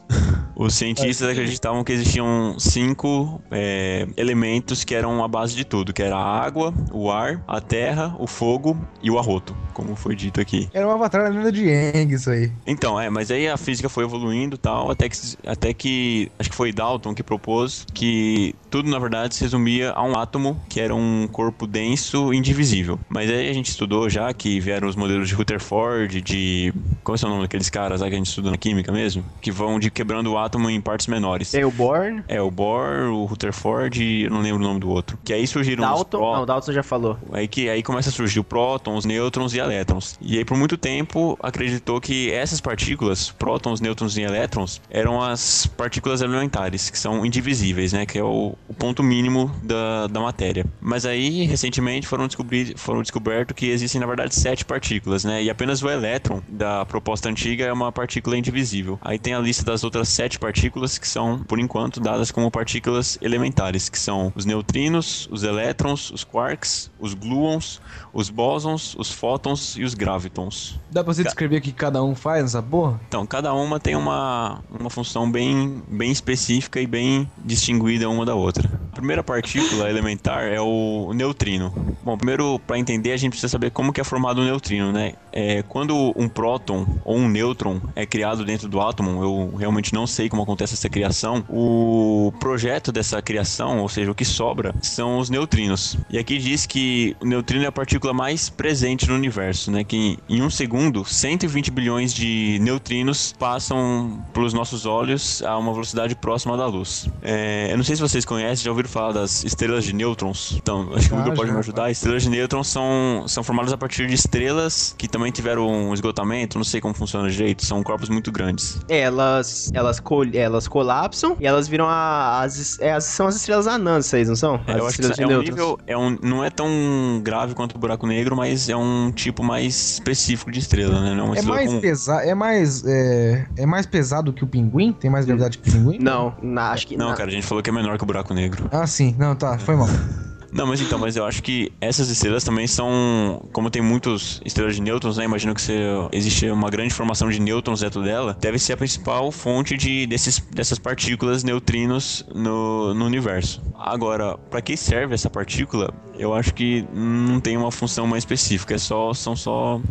Os cientistas acreditavam que existiam cinco é, elementos que eram a base de tudo, que era a água, o ar, a terra, o fogo e o arroto, como foi dito aqui. Era um avatar da lenda de Yang, isso aí. Então, é, mas aí a física foi evoluindo e tal, até que, até que acho que foi Dalton que propôs que tudo na verdade se resumia a um átomo que era um corpo denso e indivisível. Mas aí a gente estudou já que vieram os modelos de Rutherford, de. Qual é o nome daqueles caras lá que a gente estudou na química mesmo? Que vão de quebrando o átomo em partes menores. Tem o Bohr, É, o Bohr, o Rutherford e eu não lembro o nome do outro. Que aí surgiram os Dalton. pró- Não, Dalton já falou. Aí que aí começa a surgir o prótons, nêutrons e elétrons. E aí por muito tempo acreditou que essas partículas, prótons, nêutrons e elétrons, eram as partículas elementares, que são indivisíveis, né, que é o, o ponto mínimo da, da matéria. Mas aí recentemente foram descobrir foram descoberto que existem na verdade sete partículas, né, e apenas o elétron da proposta antiga é uma partícula indivisível. Aí tem a lista das outras sete partículas que são por enquanto dadas como partículas elementares, que são os neutrinos, os elétrons, os quarks, os gluons, os bósons, os fótons e os gravitons. Dá pra você Ca- descrever o que cada um faz nessa porra? Então, cada uma tem uma, uma função bem, bem específica e bem distinguida uma da outra. A primeira partícula elementar é o neutrino. Bom, primeiro, para entender, a gente precisa saber como que é formado o neutrino, né? É, quando um próton ou um nêutron é criado dentro do átomo, eu realmente não sei como acontece essa criação, o projeto dessa criação, ou seja, o que sobra, são os neutrinos. E aqui diz que o neutrino é a partícula mais presente no universo, né? Que em um segundo, 120 bilhões de neutrinos passam pelos nossos olhos a uma velocidade próxima da luz. É, eu não sei se vocês conhecem, já ouviram falar das estrelas de nêutrons? Então, acho que o Hugo pode me ajudar. Estrelas de nêutrons são, são formadas a partir de estrelas que também tiveram um esgotamento, não sei como funciona direito, são corpos muito grandes. Elas, elas, col elas colapsam e elas viram a- as, é, as- São as estrelas anãs, vocês não são? É, As eu acho que é um nível, é um, não é tão grave quanto o buraco negro, mas é um tipo mais específico de estrela, né? Não é uma É estrela mais, comum. pesa é, mais, é, é mais pesado que o pinguim? Tem mais gravidade que o pinguim? Não, na- acho que Não, na- cara, a gente falou que é menor que o buraco negro. Ah, sim. Não, tá. Foi mal. Não, mas então, mas eu acho que essas estrelas também são, como tem muitas estrelas de nêutrons, né? Imagino que se existe uma grande formação de nêutrons dentro dela, deve ser a principal fonte de desses, dessas partículas neutrinos no, no universo. Agora, para que serve essa partícula? Eu acho que não tem uma função mais específica, é só são só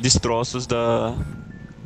destroços da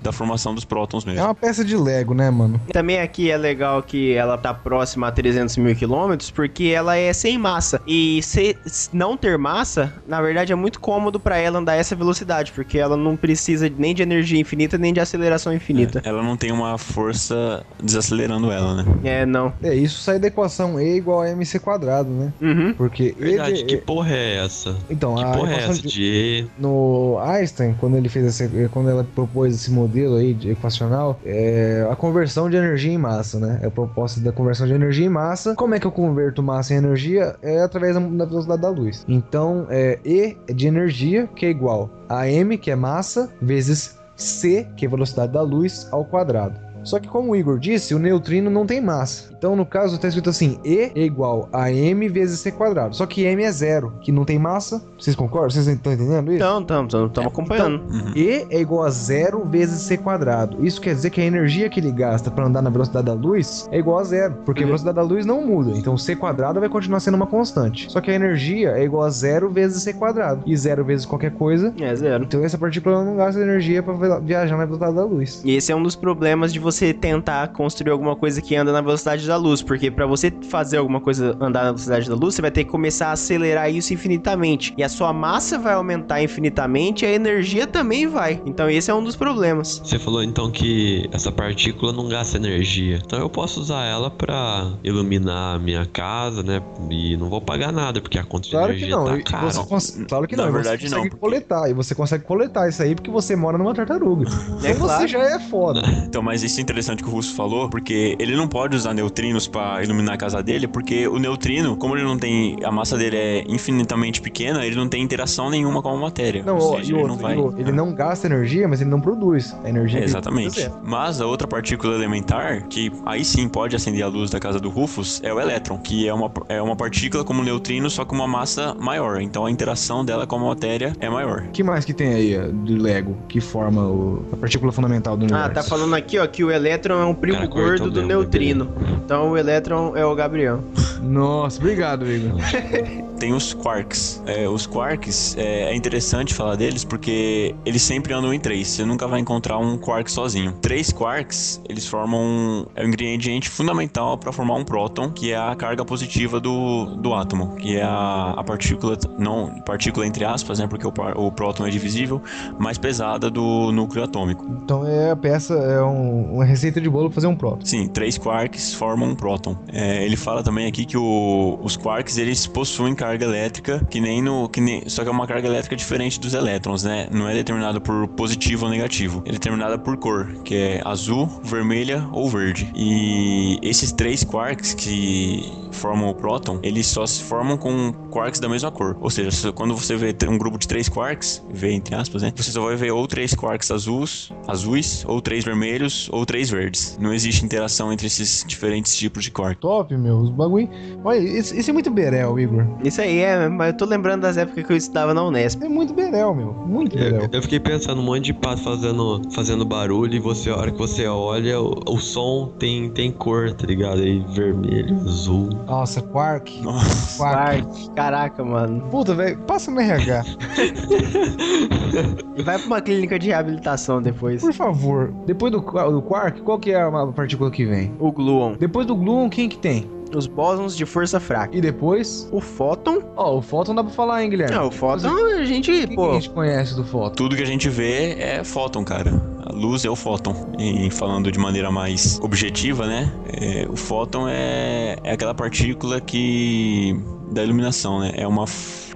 da formação dos prótons mesmo. É uma peça de Lego, né, mano? Também aqui é legal que ela tá próxima a 300 mil quilômetros, porque ela é sem massa. E se não ter massa, na verdade é muito cômodo pra ela andar essa velocidade, porque ela não precisa nem de energia infinita, nem de aceleração infinita. Ela não tem uma força desacelerando ela, né? É, não. É, isso sai da equação E igual a MC quadrado, né? Uhum. Porque Verdade, ele... que porra é essa? Então, Que a porra é essa de- de... no Einstein, quando ele fez esse, quando ela propôs esse modelo aí de equacional, é a conversão de energia em massa, né? É a proposta da conversão de energia em massa. Como é que eu converto massa em energia? É através da, da velocidade da luz. Então, é E é de energia, que é igual a m, que é massa, vezes c, que é velocidade da luz, ao quadrado. Só que como o Igor disse, o neutrino não tem massa. Então, no caso, está escrito assim: E é igual a m vezes c quadrado. Só que m é zero, que não tem massa. Vocês concordam? Vocês estão entendendo isso? Então, estamos estamos acompanhando. E é igual a zero vezes c quadrado. Isso quer dizer que a energia que ele gasta para andar na velocidade da luz é igual a zero, porque a velocidade da luz não muda. Então c quadrado vai continuar sendo uma constante. Só que a energia é igual a zero vezes c quadrado. E zero vezes qualquer coisa. É zero. Então essa partícula não gasta energia para viajar na velocidade da luz. E esse é um dos problemas de você tentar construir alguma coisa que anda na velocidade da luz, porque pra você fazer alguma coisa andar na velocidade da luz, você vai ter que começar a acelerar isso infinitamente. E a sua massa vai aumentar infinitamente e a energia também vai. Então esse é um dos problemas. Você falou então que essa partícula não gasta energia. Então eu posso usar ela pra iluminar a minha casa, né? E não vou pagar nada, porque a conta de Claro que energia não. tá cara. você cons- Claro que Na não. e verdade, você não, consegue porque- coletar. E você consegue coletar isso aí porque você mora numa tartaruga. É então você claro. já é foda. Então, mas isso interessante que o Russo falou, porque ele não pode usar neutrinos pra iluminar a casa dele, porque o neutrino, como ele não tem. A massa dele é infinitamente pequena, ele não tem interação nenhuma com a matéria. Não, Ou seja, e ele outro, não vai. e outro, ele não gasta energia, mas ele não produz. A energia ele Exatamente. é. Mas a outra partícula elementar, que aí sim pode acender a luz da casa do Rufus, é o elétron, que é uma, é uma partícula como o neutrino, só com uma massa maior. Então a interação dela com a matéria é maior. O que mais que tem aí ó, de Lego que forma o- a partícula fundamental do Ah, universo? tá falando aqui, ó, que o elétron é um primo Cara, gordo do mesmo, neutrino. Então o elétron é o Gabriel. Nossa, obrigado, Igor. Tem os quarks. É, os quarks é, é interessante falar deles porque eles sempre andam em três. Você nunca vai encontrar um quark sozinho. Três quarks, eles formam um, é um ingrediente fundamental para formar um próton, que é a carga positiva do, do átomo, que é a, a partícula, não partícula entre aspas, né, porque o, o próton é divisível, mais pesada do núcleo atômico. Então é a peça, é um- uma receita de bolo pra fazer um próton. Sim, três quarks formam um próton. É, ele fala também aqui que o- os quarks eles possuem carga elétrica, que nem no, que nem, só que é uma carga elétrica diferente dos elétrons, né? Não é determinada por positivo ou negativo. Ele é determinada por cor, que é azul, vermelha ou verde. E esses três quarks que formam o próton, eles só se formam com quarks da mesma cor. Ou seja, se- quando você vê um grupo de três quarks, vê entre aspas, né? Você só vai ver ou três quarks azuis, azuis, ou três vermelhos, ou três verdes. Não existe interação entre esses diferentes tipos de quark. Top, meu. Os bagulho. Olha, esse, esse é muito berel, Igor. Isso aí é, mas eu tô lembrando das épocas que eu estudava na Unesp. É muito berel, meu. Muito berel. Eu, eu fiquei pensando um monte de pato fazendo, fazendo barulho e você, a hora que você olha, o, o som tem, tem cor, tá ligado? Aí vermelho, azul. Nossa, Quark. Nossa. Quark. Caraca, mano. Puta, velho, passa no RH. E vai pra uma clínica de reabilitação depois. Por favor, depois do, do Quark, qual que é a partícula que vem? O gluon. Depois do Gluon, quem que tem? Os bósons de força fraca. E depois? O fóton. Ó, o fóton dá pra falar, hein, Guilherme? Não, o fóton a gente, pô. a gente conhece do fóton? Tudo que a gente vê é fóton, cara. A luz é o fóton. E falando de maneira mais objetiva, né? é, o fóton é, é aquela partícula que. da iluminação, né? É uma.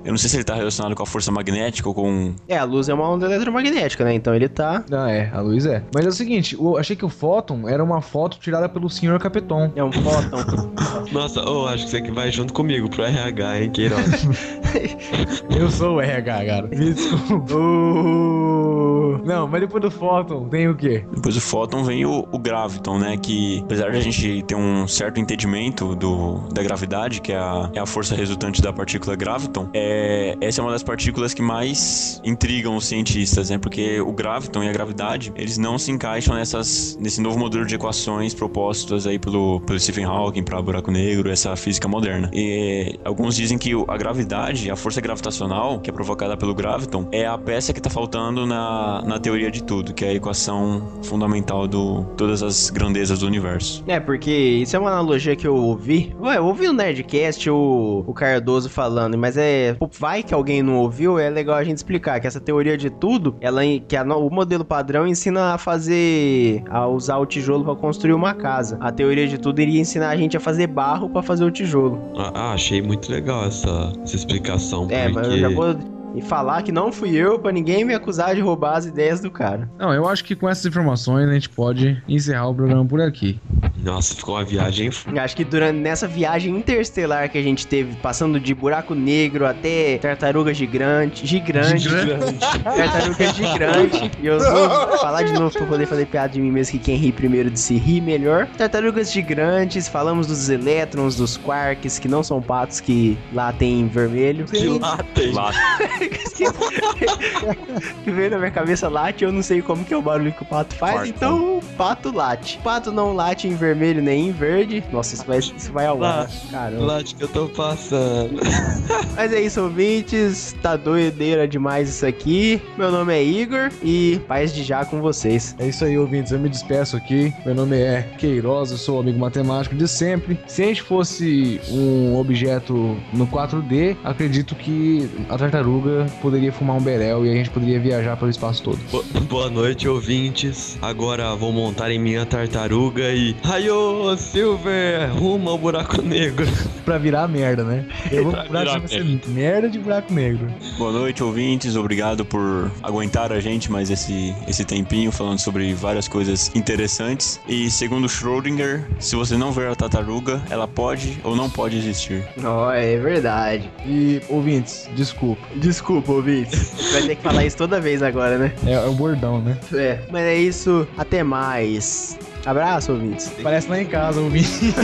Eu não sei se ele tá relacionado com a força magnética ou com. É, a luz é uma onda eletromagnética, né? Então ele tá. Não, é, a luz é. Mas é o seguinte, eu achei que o fóton era uma foto tirada pelo senhor Capeton. É um fóton. Nossa, eu acho que você que vai junto comigo pro RH, hein, Queiroz? Eu sou o RH, cara. Me desculpa. Uh. Não, mas depois do fóton tem o quê? Depois do fóton vem o, o graviton, né? Que apesar de a gente ter um certo entendimento do, da gravidade, que é a, é a força resultante da partícula graviton, é, essa é uma das partículas que mais intrigam os cientistas, né? Porque o graviton e a gravidade, eles não se encaixam nessas, nesse novo modelo de equações propostas aí pelo, pelo Stephen Hawking para buraco negro, essa física moderna. E alguns dizem que a gravidade, a força gravitacional, que é provocada pelo graviton, é a peça que tá faltando na, na teoria de tudo, que é a equação fundamental do todas as grandezas do universo. É, porque isso é uma analogia que eu ouvi. Ué, eu ouvi no Nerdcast o, o Cardoso falando, mas é. Vai que alguém não ouviu, é legal a gente explicar que essa teoria de tudo, ela que a o modelo padrão ensina a fazer. a usar o tijolo pra construir uma casa. A teoria de tudo iria ensinar a gente a fazer barro pra fazer o tijolo. ah, ah, achei muito legal essa, essa explicação. É, porque... mas eu já vou e falar que não fui eu pra ninguém me acusar de roubar as ideias do cara. Não, eu acho que com essas informações a gente pode encerrar o programa por aqui. Nossa, ficou uma viagem. Acho que durante nessa viagem interestelar que a gente teve, passando de buraco negro até tartaruga gigante, gigante, Gigante. tartaruga gigante. E eu vou falar de novo pra poder fazer piada de mim mesmo que quem ri primeiro de se rir melhor. Tartarugas gigantes, falamos dos elétrons, dos quarks, que não são patos que latem em vermelho. Latem. Lá, que veio na minha cabeça late, eu não sei como que é o barulho que o pato faz, então o pato late. O pato não late em vermelho nem em verde. Nossa, isso vai, isso vai ao ar. Caramba. Late que eu tô passando. Mas é isso, ouvintes. Tá doideira demais isso aqui. Meu nome é Igor e paz de já com vocês. É isso aí, ouvintes. Eu me despeço aqui. Meu nome é Queiroz, eu sou amigo matemático de sempre. Se a gente fosse um objeto no 4D, acredito que a tartaruga poderia fumar um berel e a gente poderia viajar pelo espaço todo. Bo- Boa noite, ouvintes. Agora vou montar em minha tartaruga e. Raio, Silver! Rumo ao buraco negro. Pra virar merda, né? Eu vou virar de você merda de buraco negro. boa noite, ouvintes. Obrigado por aguentar a gente mais esse, esse tempinho falando sobre várias coisas interessantes. E segundo Schrödinger, se você não ver a tartaruga, ela pode ou não pode existir. Ó, é verdade. E, ouvintes, desculpa. Desculpa, ouvintes. Vai ter que falar isso toda vez agora, né? É, é o bordão, né? É. Mas é isso. Até mais. Abraço, ouvintes. Parece lá em casa, ouvinte.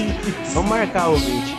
Vamos marcar, ouvinte.